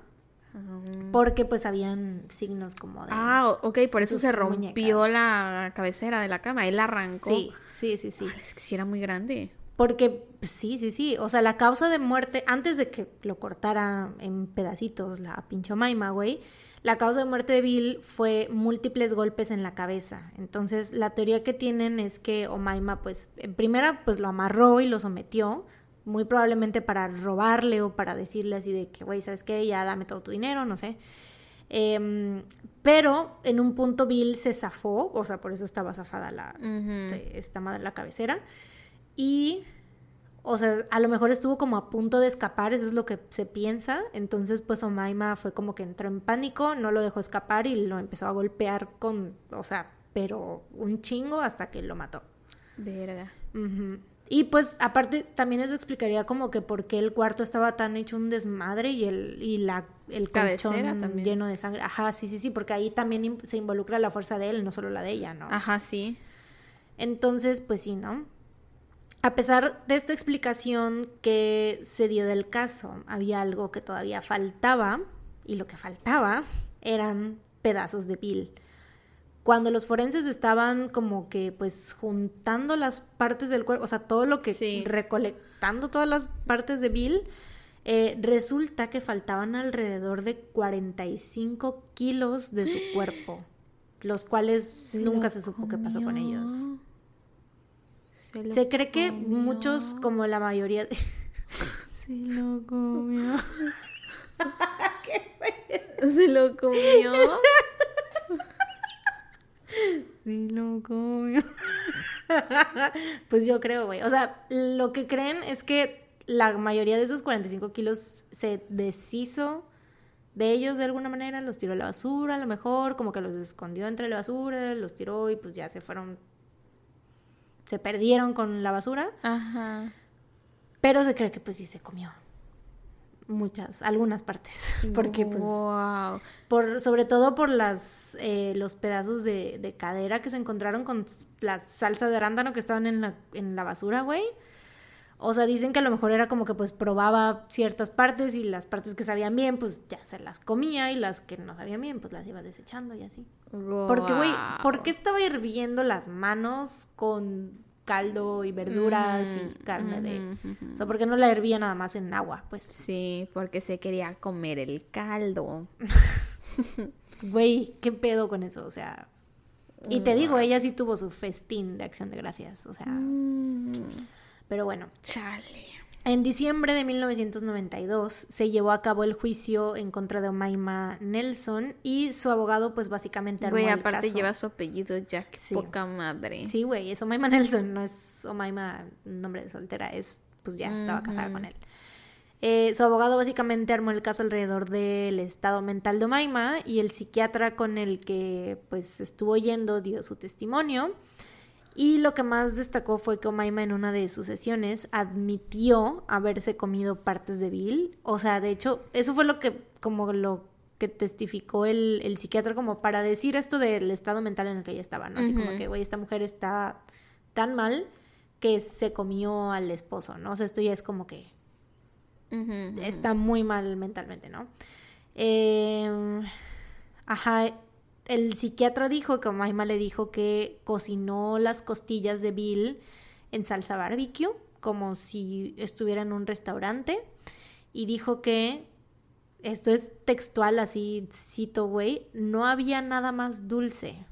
porque pues habían signos como de... Ah, ok, por eso se rompió muñecas. la cabecera de la cama. Él la arrancó. Sí, sí, sí, sí. Ay, es que sí era muy grande. Porque sí, sí, sí. O sea, la causa de muerte, antes de que lo cortara en pedacitos la pinche Maima, güey, la causa de muerte de Bill fue múltiples golpes en la cabeza. Entonces, la teoría que tienen es que Omaima, pues, en primera, pues lo amarró y lo sometió, muy probablemente para robarle o para decirle así de que, güey, ¿sabes qué? Ya dame todo tu dinero, no sé. Em, pero en un punto Bill se zafó, o sea, por eso estaba zafada la, esta madre la cabecera. Y, o sea, a lo mejor estuvo como a punto de escapar, eso es lo que se piensa. Entonces, pues Omaima fue como que entró en pánico, no lo dejó escapar y lo empezó a golpear con, o sea, pero un chingo hasta que lo mató. Verga. Y pues aparte también eso explicaría como que por qué el cuarto estaba tan hecho un desmadre y el y la el colchón también. lleno de sangre. Ajá, sí, sí, sí, porque ahí también se involucra la fuerza de él, no solo la de ella, ¿no? Ajá, sí. Entonces, pues sí, ¿no? A pesar de esta explicación que se dio del caso, había algo que todavía faltaba, y lo que faltaba eran pedazos de Bill. Cuando los forenses estaban como que pues juntando las partes del cuerpo, o sea, todo lo que Sí. recolectando todas las partes de Bill, eh, resulta que faltaban alrededor de 45 kilos de su cuerpo, los cuales [gasps] nunca se supo qué pasó con ellos. Lo Se cree que comió. muchos, como la mayoría de... [laughs] Se lo comió. [laughs] Se lo comió. [laughs] Sí lo comió. pues yo creo, güey. O sea, lo que creen es que la mayoría de esos 45 kilos se deshizo de ellos de alguna manera, los tiró a la basura, a lo mejor, como que los escondió entre la basura, los tiró y pues ya se fueron, se perdieron con la basura, Ajá. pero se cree que pues sí se comió muchas, algunas partes, [laughs] porque pues Wow. por sobre todo por las eh, los pedazos de, de cadera que se encontraron con la salsa de arándano que estaban en la, en la basura, güey. O sea, dicen que a lo mejor era como que pues probaba ciertas partes y las partes que sabían bien, pues ya se las comía y las que no sabían bien, pues las iba desechando y así. Porque, güey, ¿por qué estaba hirviendo las manos con caldo y verduras y carne de... O sea, ¿por qué no la hervía nada más en agua? Pues, Sí, porque se quería comer el caldo. [laughs] güey, ¿qué pedo con eso? O sea... Y te digo, ella sí tuvo su festín de acción de gracias, o sea... Pero bueno, chale. En diciembre de 1992 se llevó a cabo el juicio en contra de Omaima Nelson y su abogado pues básicamente armó Güey, el aparte caso. lleva su apellido Jack. Sí. Poca madre. Sí, güey, es Omaima Nelson, no es Omaima nombre de soltera, es pues ya estaba casada con él. Eh, su abogado básicamente armó el caso alrededor del estado mental de Omaima y el psiquiatra con el que pues estuvo yendo dio su testimonio. Y lo que más destacó fue que Omaima en una de sus sesiones admitió haberse comido partes de Bill. O sea, de hecho, eso fue lo que, como lo que testificó el, el psiquiatra como para decir esto del estado mental en el que ella estaba, ¿no? Así como que, güey, esta mujer está tan mal que se comió al esposo, ¿no? O sea, esto ya es como que está muy mal mentalmente, ¿no? Eh, ajá, el psiquiatra dijo que Omaima le dijo que cocinó las costillas de Bill en salsa barbecue, como si estuviera en un restaurante, y dijo que, esto es textual, así cito, güey, no había nada más dulce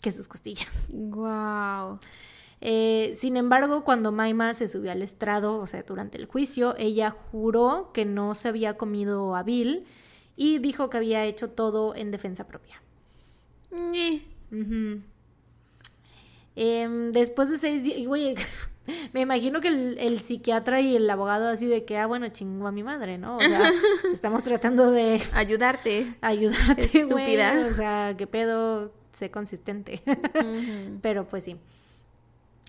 que sus costillas. Guau. Eh, sin embargo, cuando Maima se subió al estrado, o sea, durante el juicio, ella juró que no se había comido a Bill y dijo que había hecho todo en defensa propia. Ujú. Em, después de seis días, güey, [laughs] me imagino que el, el psiquiatra y el abogado así de que, ah, bueno, chingo a mi madre, ¿no? O sea, [laughs] estamos tratando de Ayudarte. ayudarte, güey. Estúpida. O sea, qué pedo, sé consistente. [laughs] Pero pues sí.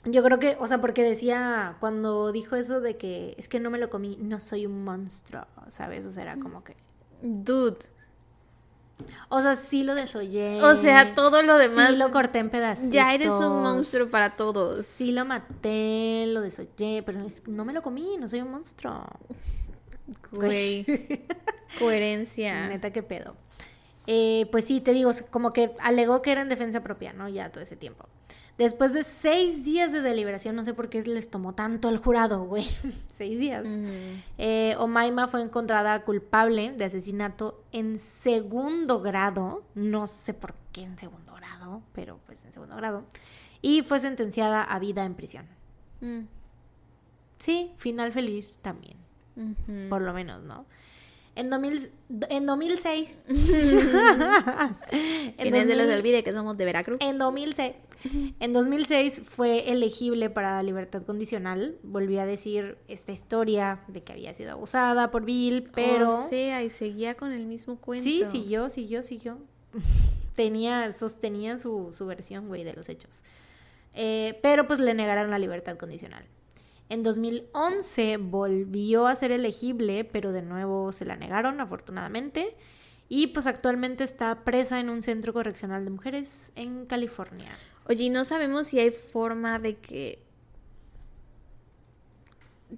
Yo creo que, o sea, porque decía, cuando dijo eso de que es que no me lo comí, no soy un monstruo, ¿sabes? O sea, era como que. Dude. O sea, sí lo desollé. O sea, todo lo demás- Sí lo corté en pedacitos. Ya eres un monstruo para todos. Sí lo maté, lo desollé, pero no me lo comí, no soy un monstruo. Güey. [laughs] Coherencia. Neta, qué pedo. Eh, pues sí, te digo, como que alegó que era en defensa propia, ¿no? Ya todo ese tiempo. Después de seis días de deliberación, no sé por qué les tomó tanto al jurado, güey. [laughs] seis días. Eh, Omaima fue encontrada culpable de asesinato en segundo grado. No sé por qué en segundo grado, pero pues en segundo grado. Y fue sentenciada a vida en prisión. Mm. Sí, final feliz también, por lo menos, ¿no? En, 2000 en 2006. Que [laughs] en, nadie se les 2000 olvide que somos de Veracruz. en 2006. En 2006 fue elegible para libertad condicional. Volví a decir esta historia de que había sido abusada por Bill, pero... O sea, y seguía con el mismo cuento. Sí, siguió, siguió, siguió. [laughs] Tenía, sostenía su, su versión, güey, de los hechos. Eh, pero pues le negaron la libertad condicional. En 2011 volvió a ser elegible, pero de nuevo se la negaron, afortunadamente. Y pues actualmente está presa en un centro correccional de mujeres en California. Oye, ¿y no sabemos si hay forma de que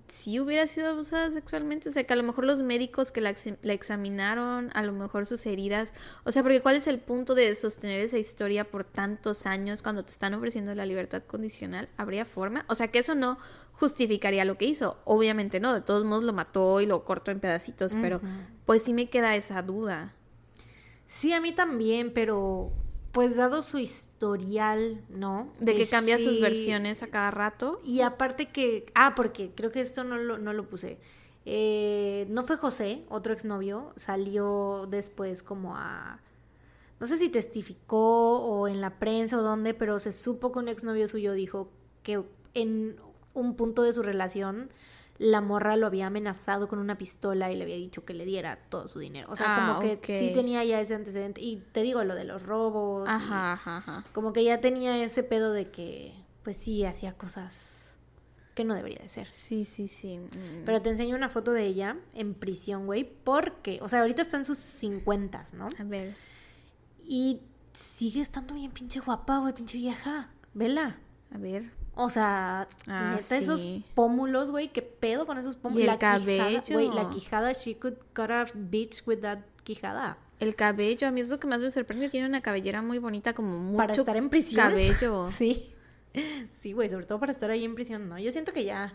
si hubiera sido abusada sexualmente, o sea, que a lo mejor los médicos que la, ex- la examinaron, a lo mejor sus heridas, o sea, porque ¿cuál es el punto de sostener esa historia por tantos años cuando te están ofreciendo la libertad condicional? ¿Habría forma? O sea, que eso no justificaría lo que hizo, obviamente no, de todos modos lo mató y lo cortó en pedacitos, pero pues sí me queda esa duda. Sí, a mí también, pero pues dado su historial, ¿no? De que cambia sus versiones a cada rato. Y aparte que, ah, porque creo que esto no lo, no lo puse. Eh, no fue José, otro exnovio, salió después como a... No sé si testificó o en la prensa o dónde, pero se supo que un exnovio suyo dijo que en un punto de su relación la morra lo había amenazado con una pistola y le había dicho que le diera todo su dinero. O sea, Ah, como que sí tenía ya ese antecedente. Y te digo, lo de los robos. Ajá, ajá, ajá. como que ya tenía ese pedo de que, pues sí, hacía cosas que no debería de ser. Sí, sí, sí. mm. Pero te enseño una foto de ella en prisión, güey, porque, o sea, ahorita está en sus 50, ¿no? A ver. Y sigue estando bien pinche guapa, güey, pinche vieja. Vela. A ver. O sea, Ah, neta, esos pómulos, güey, qué pedo con esos pómulos. Y el la quijada, cabello. güey, la quijada, she could cut a bitch with that quijada. El cabello, a mí es lo que más me sorprende. Tiene una cabellera muy bonita, como mucho para estar en prisión. cabello. [laughs] Sí. Sí, güey, sobre todo para estar ahí en prisión, ¿no? Yo siento que ya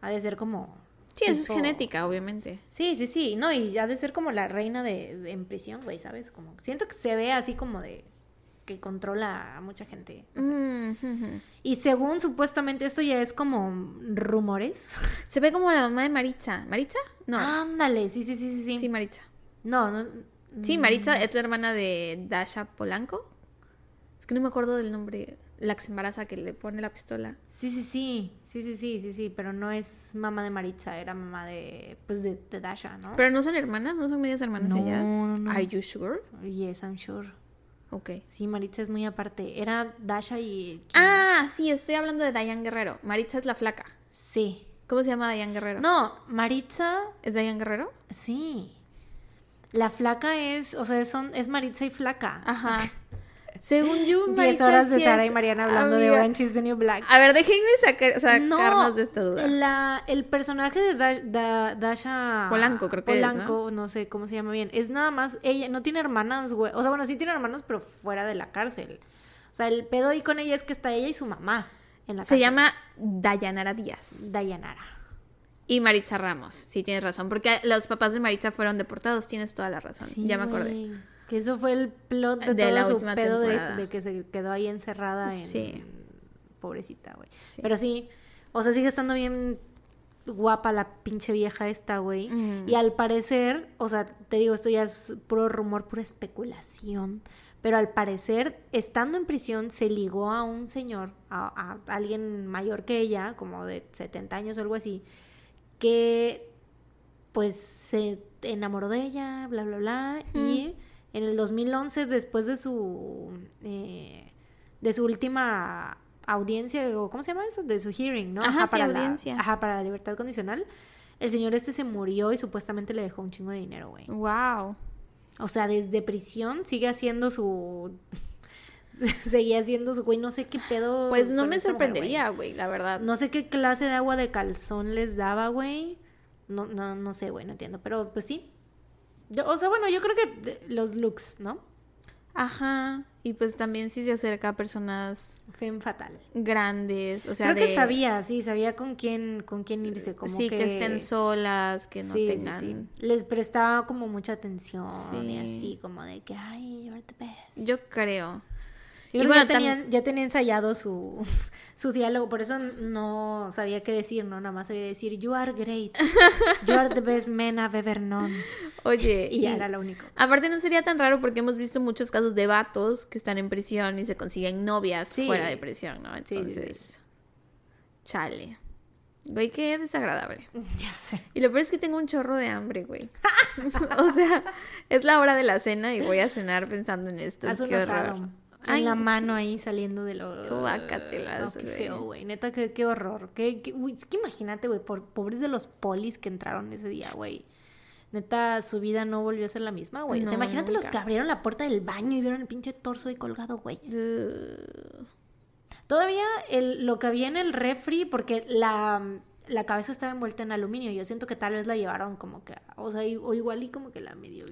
ha de ser como... Sí, eso es genética, obviamente. Sí, sí, sí, no, y ha de ser como la reina de, de- en prisión, güey, ¿sabes? Como siento que se ve así como de que controla a mucha gente. no sé. Mm. Y según supuestamente esto ya es como rumores. [laughs] Se ve como la mamá de Maritza. ¿Maritza? No. Ándale, sí, sí, sí, sí, sí. Sí, Maritza. No, no. Sí, Maritza es la hermana de Dasha Polanco. Es que no me acuerdo del nombre. La que se embaraza que le pone la pistola. Sí, sí, sí, sí, sí, sí, sí, sí, pero no es mamá de Maritza, era mamá de, pues, de, de Dasha, ¿no? Pero no son hermanas, no son medias hermanas No, ellas. no, no. Are you sure? Yes, I'm sure. Ok. Sí, Maritza es muy aparte. Era Dasha y... Ah, sí, estoy hablando de Diane Guerrero. Maritza es la flaca. Sí. ¿Cómo se llama Diane Guerrero? No, Maritza, ¿Es Diane Guerrero? sí. La flaca es, o sea, son, es Maritza y flaca. Ajá. [laughs] Según yo, 10 Maritza horas de sí Sara es- y Mariana hablando de. Orange is the New Black. A ver, déjenme sacar, sacarnos No, de esta duda. la, el personaje de Da- Da- Dasha Polanco, creo que es, Polanco, ¿no? sé cómo se llama bien. Es nada más ella, no tiene hermanas, güey. O sea, bueno, sí tiene hermanos, pero fuera de la cárcel. O sea, el pedo ahí con ella es que está ella y su mamá en la Se cárcel. llama Dayanara Díaz. Dayanara. Y Maritza Ramos, sí tienes razón, porque los papás de Maritza fueron deportados, tienes toda la razón. Sí, ya me acordé. güey. Que eso fue el plot de, De todo la su última pedo de, que se quedó ahí encerrada en... Sí. Pobrecita, güey. Sí. Pero sí, o sea, sigue estando bien guapa la pinche vieja esta, güey. Mm. Y al parecer, o sea, te digo, esto ya es puro rumor, pura especulación. Pero al parecer, estando en prisión, se ligó a un señor, a, a alguien mayor que ella, como de 70 años o algo así, que pues se enamoró de ella, bla, bla, bla. Y en el 2011, después de su, eh, de su última audiencia, o ¿cómo se llama eso? De su hearing, ¿no? Ajá, para la- audiencia. ajá, para la libertad condicional. El señor este se murió y supuestamente le dejó un chingo de dinero, güey. Wow. O sea, desde prisión sigue haciendo su... [laughs] Seguía haciendo su, güey, no sé qué pedo. Pues no me sorprendería, güey, la verdad. No sé qué clase de agua de calzón les daba, güey. No, no, no sé, güey, no entiendo. Pero pues sí. Yo, o sea, bueno, yo creo que los looks, ¿no? Ajá. Y pues también si se acerca a personas Fem fatal. grandes, o sea, creo que sabía, sí, sabía con quién, con quién irse, como sí, que... que... estén solas, que no sí, sí, tengan... sí. Les prestaba como mucha atención y Sí. así, como de que, ay, you're the best. Yo creo. Yo Y bueno, ya, tam- tenían, ya tenía ensayado su, [laughs] su diálogo, por eso no sabía qué decir, ¿no? Nada más sabía decir, you are great, you are the best man I've ever known. Oye, [laughs] Y ya era lo único. Aparte no sería tan raro porque hemos visto muchos casos de vatos que están en prisión y se consiguen novias Sí. fuera de prisión, ¿no? Sí, sí, sí. Entonces, chale. Güey, qué desagradable. [laughs] Ya sé. Y lo peor es que tengo un chorro de hambre, güey. o sea, es la hora de la cena y voy a cenar pensando en esto. Haz un qué horror. En la mano ahí saliendo de lo... Guácatelas, No, qué feo, güey. Neta, qué, qué horror. Qué, qué- uy, es que imagínate, güey, por, pobres de los polis que entraron ese día, güey. Neta, su vida no volvió a ser la misma, güey. o sea, imagínate los que abrieron la puerta del baño y vieron el pinche torso ahí colgado, güey. Uh, Todavía el, lo que había en el refri, porque la, la cabeza estaba envuelta en aluminio. Yo siento que tal vez la llevaron como que, o sea, o igual y como que la medio.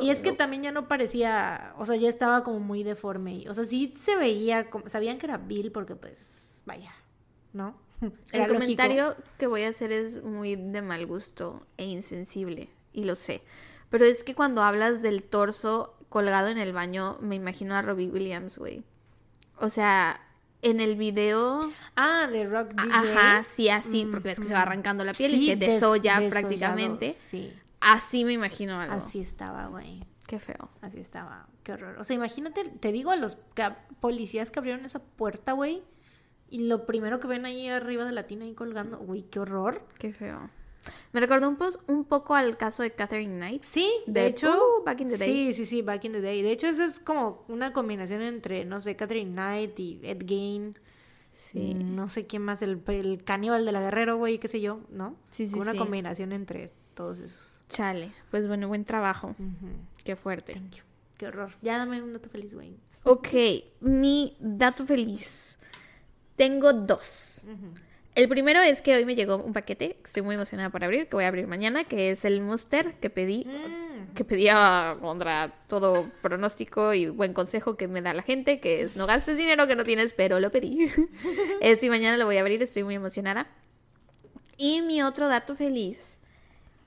Y es que también ya no parecía, o sea, ya estaba como muy deforme. y- O sea, sí se veía, como, sabían que era Bill porque pues, vaya, ¿no? [laughs] Era El lógico. comentario que voy a hacer es muy de mal gusto e insensible, y lo sé. Pero es que cuando hablas del torso colgado en el baño, me imagino a Robbie Williams, güey. O sea, en el video... Ah, de Rock DJ. Ajá, sí, así, porque es que se va Ujú. arrancando la piel y Sí, se des- desolla desollado, prácticamente. Sí, Así me imagino algo. así estaba, güey. Qué feo. Así estaba. Qué horror. O sea, imagínate, te digo a los policías que abrieron esa puerta, güey. Y lo primero que ven ahí arriba de la tina ahí colgando, güey, qué horror. Qué feo. Me recordó un, pos- un poco al caso de Catherine Knight. Sí, de, De, hecho. uh, back in the day. Sí, sí, sí, back in the day. De hecho, eso es como una combinación entre, no sé, Catherine Knight y Ed Gein. Sí. Mm, No sé quién más, el, el caníbal de la Guerrero, güey, qué sé yo, ¿no? Sí, sí, Como una sí. combinación entre todos esos. Chale. Pues bueno, buen trabajo. Qué fuerte. Thank you. Qué horror. Ya dame un dato feliz, güey. Ok, mi dato feliz. Tengo dos. El primero es que hoy me llegó un paquete que estoy muy emocionada por abrir, que voy a abrir mañana, que es el Monster que pedí, Mm. que pedía contra todo pronóstico y buen consejo que me da la gente, que es no gastes dinero que no tienes, pero lo pedí. [laughs] este mañana lo voy a abrir, estoy muy emocionada. Y mi otro dato feliz,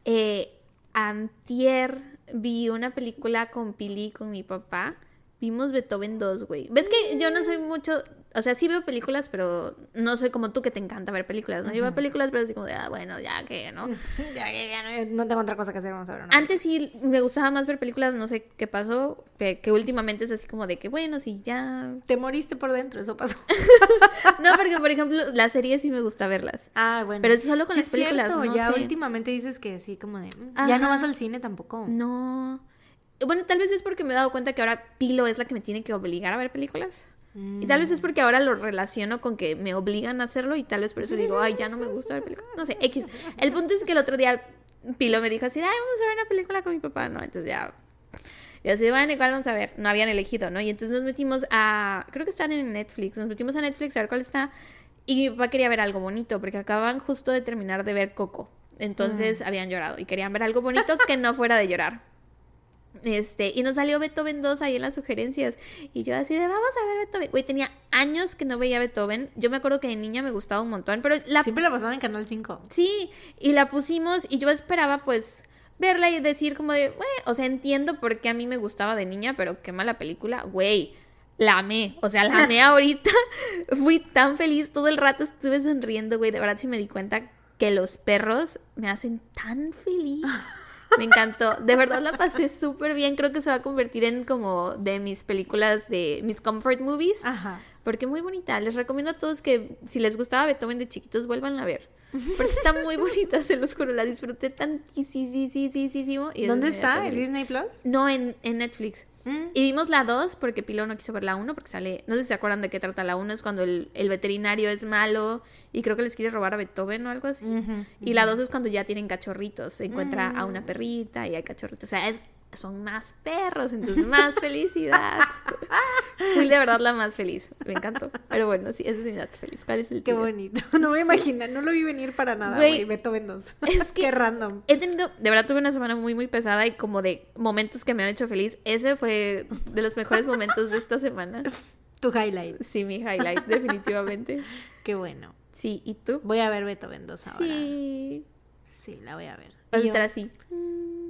eh, antier vi una película con Pili con mi papá. Vimos Beethoven 2, güey. ¿Ves que yo no soy mucho... O sea, sí veo películas, pero no soy como tú que te encanta ver películas, ¿no? Yo veo películas, pero así como de, ah, bueno, ya que, ¿no? [laughs] ya, ya, ya, no, no tengo otra cosa que hacer, vamos a ver una. Antes sí me gustaba más ver películas, no sé qué pasó, que, que últimamente es así como de que, bueno, sí, ya... Te moriste por dentro, eso pasó. [laughs] No, porque, por ejemplo, las series sí me gusta verlas. Ah, bueno. Pero solo con Sí las películas, cierto, no ya sé. últimamente dices que sí, como de. mm, Ya no vas al cine tampoco. No. Bueno, tal vez es porque me he dado cuenta que ahora Pilo es la que me tiene que obligar a ver películas. Y tal vez es porque ahora lo relaciono con que me obligan a hacerlo y tal vez por eso digo, ay, ya no me gusta ver películas. No sé, X. El punto es que el otro día Pilo me dijo así, ay, vamos a ver una película con mi papá, ¿no? Entonces ya... Y así, bueno, ¿cuál vamos a ver? No habían elegido, ¿no? Y entonces nos metimos a... Creo que están en Netflix. Nos metimos a Netflix a ver cuál está. Y mi papá quería ver algo bonito porque acaban justo de terminar de ver Coco. Entonces habían llorado y querían ver algo bonito que no fuera de llorar. Este, y nos salió Beethoven 2 ahí en las sugerencias. Y yo así de, vamos a ver Beethoven. Güey, tenía años que no veía Beethoven. Yo me acuerdo que de niña me gustaba un montón, pero la... Siempre la pasaban en Canal 5. Sí, y la pusimos y yo esperaba pues verla y decir como de, güey, o sea, entiendo por qué a mí me gustaba de niña, pero qué mala película. Güey, la amé. O sea, la [laughs] amé ahorita. [laughs] Fui tan feliz todo el rato, estuve sonriendo, güey. De verdad sí me di cuenta que los perros me hacen tan feliz. [laughs] Me encantó. De verdad la pasé súper bien. Creo que se va a convertir en como de mis películas de mis comfort movies. Ajá. Porque muy bonita. Les recomiendo a todos que si les gustaba Beethoven de chiquitos, vuelvan a ver. Porque está muy bonita, se los juro. La disfruté tantísimo. y ¿Dónde está? ¿En feliz. Disney Plus? No, en, en Netflix. Mm. Y vimos la 2 porque Pilo no quiso ver la 1 porque sale... No sé si se acuerdan de qué trata la 1. Es cuando el, el veterinario es malo y creo que les quiere robar a Beethoven o algo así. Y la 2 es cuando ya tienen cachorritos. Se encuentra a una perrita y hay cachorritos. O sea, es, son más perros, entonces más [laughs] felicidad. Fui de verdad la más feliz. Me encantó. Pero bueno, sí, ese es mi dato feliz. ¿Cuál es el Qué bonito. [laughs] No me imagino, no lo vi venir para nada, Güey. Beethoven 2. es que- [laughs] Qué random. He tenido, de verdad tuve una semana muy, muy pesada y como de momentos que me han hecho feliz. Ese fue de los mejores momentos de esta semana. Tu highlight. Sí, mi highlight, definitivamente. Qué bueno. Sí, ¿y tú? Voy a ver Beethoven 2 ahora. Sí, Sí. la voy a ver. Vas a estar así.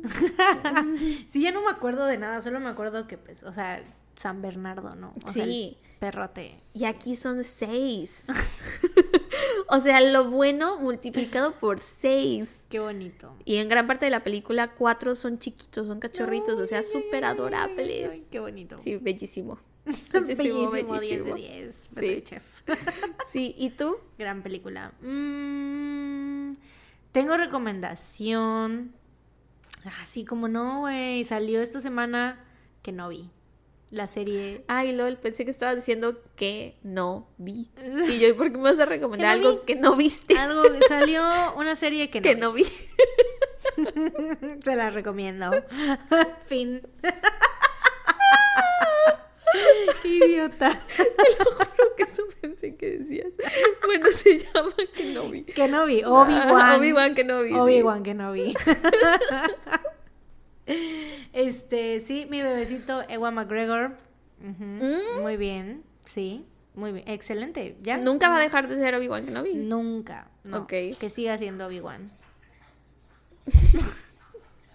[laughs] Sí, ya no me acuerdo de nada, solo me acuerdo que, pues, o sea, San Bernardo, ¿no? O sea, el Sí. perrote. Y aquí son seis. [laughs] o sea, lo bueno multiplicado por seis. Qué bonito. Y en gran parte de la película, cuatro son chiquitos, son cachorritos, o sea, súper adorables. ay, qué bonito. Sí, bellísimo. [laughs] Bellísimo, Bellísimo, 10 de bellísimo. 10. Sí. Soy chef. Sí, ¿y tú? Gran película. Mm, tengo recomendación. Así como no, güey. Salió esta semana que no vi. la serie. Ay, lol, pensé que estabas diciendo que no vi. [laughs] Y yo, ¿por qué me vas a recomendar Que no algo que no viste? Algo salió una serie que [laughs] no. que vi. no vi. [laughs] Te la recomiendo. fin. [laughs] Qué idiota. Te lo juro que eso pensé que decías. Bueno, se llama vi. Obi-Wan. Ah, Obi-Wan vi. sí. Obi-Wan que no vi. este, sí, mi bebecito Ewan McGregor. Mm. Muy bien, sí, muy bien, excelente. ¿Ya? Nunca va a dejar de ser Obi-Wan que no vi. Nunca. no, Ok. Que siga siendo Obi-Wan. [laughs]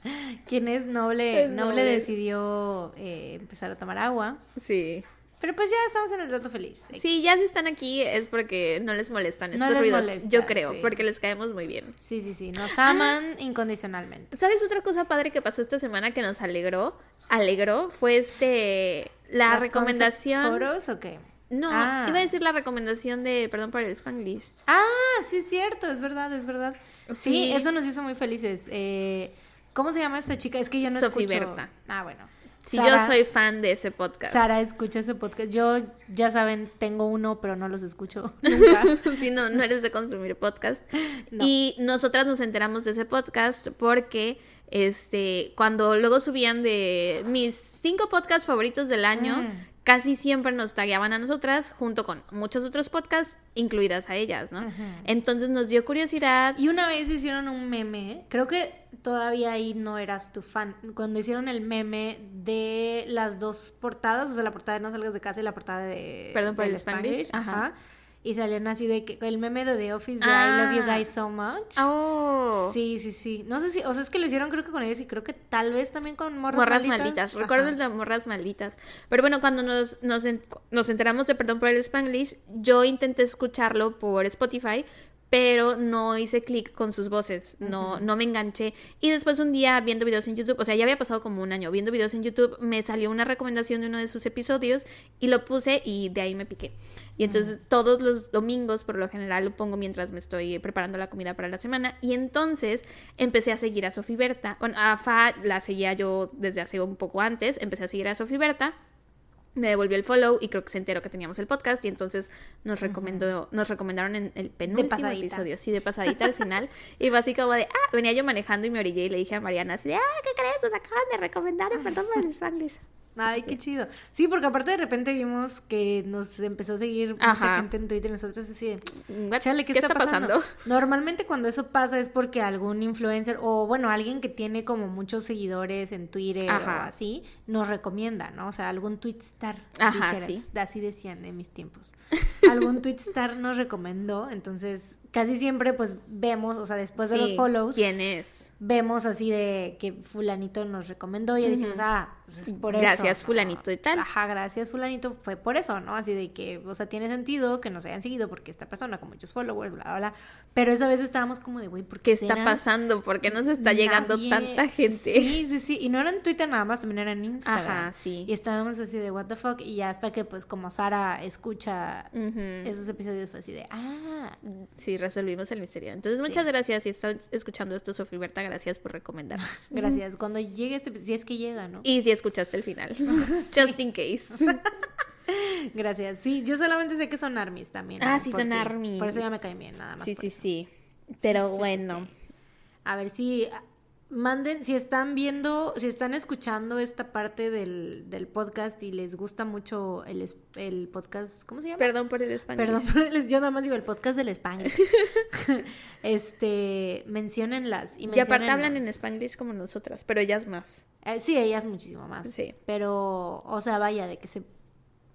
[laughs] Quien es noble, Es noble, noble. decidió eh, empezar a tomar agua. Sí. Pero pues ya estamos en el dato feliz. Sí, ya si están aquí es porque no les molestan No estos les ruidos. molesta, yo creo, sí. porque les caemos muy bien. Sí, sí, sí. Nos aman incondicionalmente. ¿Sabes otra cosa padre que pasó esta semana que nos alegró? Alegró fue este la ¿Las recomendación. photos o qué? No, Ah. iba a decir la recomendación de, perdón por el Spanglish. Ah, sí es cierto, es verdad, es verdad. Sí, Sí. eso nos hizo muy felices. Eh, ¿Cómo se llama esta chica? Es que yo no Sofi escucho. Berta. Ah, bueno. Sí, Sara- yo soy fan de ese podcast. Sara escucha ese podcast. Yo, ya saben, tengo uno, pero no los escucho [laughs] nunca. [laughs] Sí, no, no eres de consumir podcast. [laughs] No. Y nosotras nos enteramos de ese podcast porque este cuando luego subían de mis cinco podcasts favoritos del año, Mm. casi siempre nos tagueaban a nosotras junto con muchos otros podcasts, incluidas a ellas, ¿no? Entonces nos dio curiosidad. Y una vez hicieron un meme, creo que todavía ahí no eras tu fan, cuando hicieron el meme de las dos portadas, o sea, la portada de No salgas de casa y la portada de... Perdón por el Spanglish, ajá. Y salían así de que el meme de The Office de I Ah. love you guys so much. Oh. Sí, sí, sí. No sé si, o sea, es que lo hicieron creo que con ellos y creo que tal vez también con Morras, Morras Malditas. malditas. Recuerdo el de morras malditas. Pero bueno, cuando nos, nos, nos enteramos de Perdón por el Spanglish, yo intenté escucharlo por Spotify, pero no hice clic con sus voces. No, no me enganché. Y después un día viendo videos en YouTube, o sea, ya había pasado como un año viendo videos en YouTube, me salió una recomendación de uno de sus episodios y lo puse y de ahí me piqué. Y entonces todos los domingos, por lo general, lo pongo mientras me estoy preparando la comida para la semana. Y entonces empecé a seguir a Sofi Berta. Bueno, a Fa la seguía yo desde hace un poco antes. Empecé a seguir a Sofi Berta. Me devolvió el follow y creo que se enteró que teníamos el podcast y entonces nos recomendó, nos recomendaron en el penúltimo episodio, sí, de pasadita al final. Y fue así como de, ah, venía yo manejando y me orillé y le dije a Mariana así de, ah, ¿qué crees? Nos acaban de recomendar perdón por el Spanglish. Ay, qué chido. Sí, porque aparte de repente vimos que nos empezó a seguir mucha Ajá. gente en Twitter y nosotros así de, What? chale, ¿qué, está, pasando? Normalmente cuando eso pasa es porque algún influencer o bueno, alguien que tiene como muchos seguidores en Twitter Ajá. o así, nos recomienda, ¿no? O sea, algún twitstar, Ajá, dijeras. sí. así decían en mis tiempos. [laughs] algún twitstar nos recomendó, entonces casi siempre pues vemos, o sea, después de los follows, ¿Quién es? vemos así de que fulanito nos recomendó y ya decimos, ah, pues es por. Gracias, fulanito y tal. Ajá, gracias fulanito, fue por eso, ¿no? Así de que, o sea, tiene sentido que nos hayan seguido porque esta persona con muchos followers, bla, bla, bla. Pero esa vez estábamos como de, güey, ¿por ¿Qué qué está pasando? ¿Por qué nos está llegando tanta gente? Sí, sí, sí. Y no era en Twitter nada más, también era en Instagram. Ajá, sí. Y estábamos así de, what the fuck. Y ya hasta que, pues, como Sara escucha esos episodios, fue así de, ah, Sí, resolvimos el misterio. Entonces, Sí. muchas gracias. Si están escuchando esto, Sofía Berta, gracias por recomendarnos. gracias. Cuando llegue este, si es que llega, ¿no? Y si escuchaste el final. [laughs] Just in case. [laughs] Gracias. Sí, yo solamente sé que son armies también. Ah, ¿no? sí, son armies. Por eso ya me caen bien, nada más. Sí, sí, sí. Pero Sí, bueno. sí. A ver si manden, si están viendo, si están escuchando esta parte del, del podcast y les gusta mucho el, el podcast, ¿cómo se llama? Perdón por el español. Perdón, por el- yo nada más digo el podcast del Spanglish. [laughs] este, menciónenlas. Y, Y aparte hablan en. Spanglish como nosotras, pero ellas más. Eh, sí, ellas muchísimo más. Sí. Pero, o sea, vaya, de que se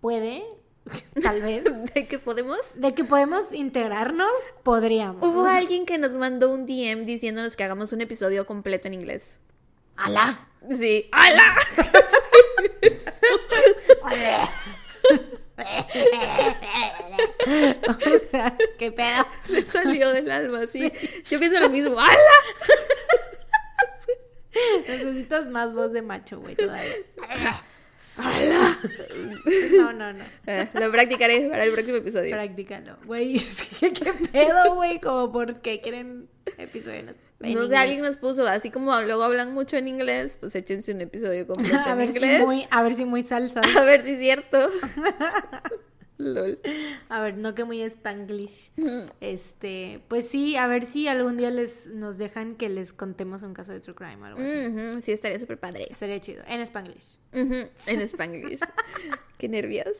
puede, [laughs] tal vez. ¿De que podemos? De que podemos integrarnos, podríamos. Hubo alguien que nos mandó un DM diciéndonos que hagamos un episodio completo en inglés. ¡Alá! Sí. ¡Hala! [laughs] o sea, qué pedo. Me salió del alma, sí. Yo pienso lo mismo. ¡Hala! Necesitas más voz de macho, güey, todavía. No, no, no. Eh, lo practicaré para el próximo episodio. Practícalo. Güey, [laughs] ¿qué pedo, güey? Como, ¿por qué quieren episodio en, en no sé, inglés? alguien nos puso, así como luego hablan mucho en inglés, pues échense un episodio [laughs] completo a en ver si inglés. muy, a ver si muy salsa. [laughs] A ver si es cierto. Lol. A ver, no que muy spanglish. Este, pues sí, a ver si algún día les nos dejan que les contemos un caso de true crime o algo así. Sí, estaría súper padre. Sería chido. En spanglish. En Spanglish. [laughs] Qué nervios.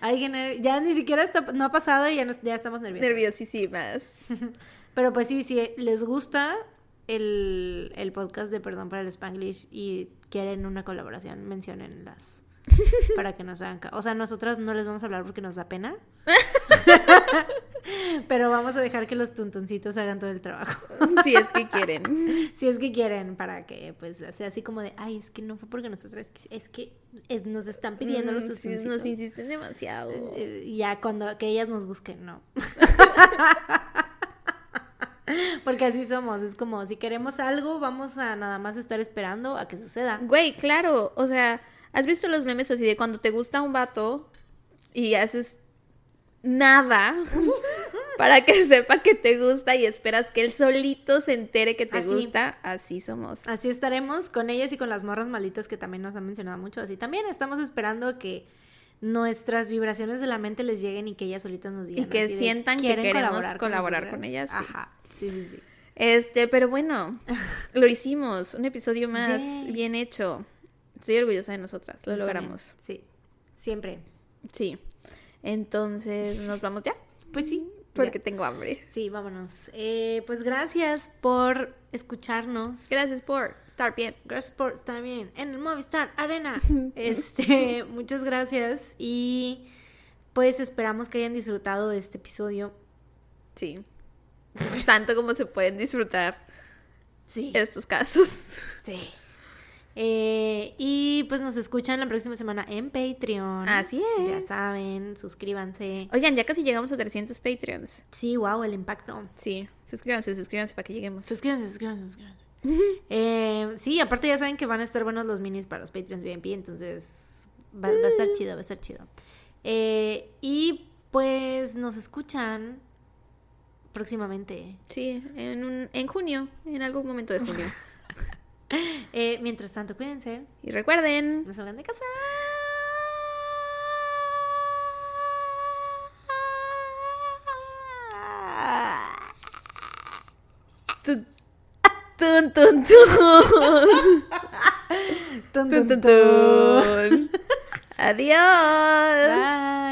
Ay, qué ya ni siquiera está, no ha pasado y ya, nos- ya estamos nerviosos. Nerviosísimas. [laughs] Pero pues sí, si les gusta el, el podcast de Perdón para el Spanglish y quieren una colaboración, menciónenlas. [laughs] Para que nos hagan ca- O sea, nosotras no les vamos a hablar porque nos da pena. [laughs] Pero vamos a dejar que los tuntuncitos hagan todo el trabajo. [laughs] Si es que quieren. Si es que quieren, para que pues sea así como de, ay, es que no fue porque nosotras, quis- es que es- nos están pidiendo los Mm, tuntuncitos. nos insisten demasiado. Eh, y ya cuando que ellas nos busquen, no. Porque así somos, es como si queremos algo, vamos a nada más estar esperando a que suceda. Güey, claro. O sea, ¿has visto los memes así de cuando te gusta un vato y haces nada [laughs] para que sepa que te gusta y esperas que él solito se entere que te Así. gusta? Así somos. Así estaremos con ellas y con las morras malitas que también nos han mencionado mucho. Así también estamos esperando que nuestras vibraciones de la mente les lleguen y que ellas solitas nos digan. Y que de, sientan que "¿Quieren queremos colaborar nosotras?". con ellas. Ajá, sí, sí, sí. Este, pero bueno, [laughs] lo hicimos. Un episodio más bien hecho. Estoy orgullosa de nosotras. Lo Yo logramos. también, Sí, siempre. Sí. Entonces, ¿nos vamos ya? Pues sí. Porque ya. tengo hambre. Sí, vámonos. Eh, pues gracias por escucharnos. Gracias por estar bien. Gracias por estar bien en el Movistar Arena. [laughs] Este, [laughs] muchas gracias y pues esperamos que hayan disfrutado de este episodio. Sí. Tanto como se pueden disfrutar Sí. estos casos. Sí. Eh, y pues nos escuchan la próxima semana en Patreon. Así es. Ya saben, suscríbanse. Oigan, ya casi llegamos a 300 Patreons. Sí, wow, el impacto. Sí. Suscríbanse, suscríbanse para que lleguemos. Suscríbanse, suscríbanse, suscríbanse. [laughs] Eh, sí, aparte ya saben que van a estar buenos los minis para los Patreons VIP, entonces va, va a estar chido, va a estar chido. Eh, y pues nos escuchan próximamente. Sí, en, un, en junio, en algún momento de junio. [laughs] [laughs] Eh, mientras tanto, cuídense, y recuerden, no salgan de casa. tun, tun, tun, tun. [laughs] Tun, Tun. Adiós. Bye.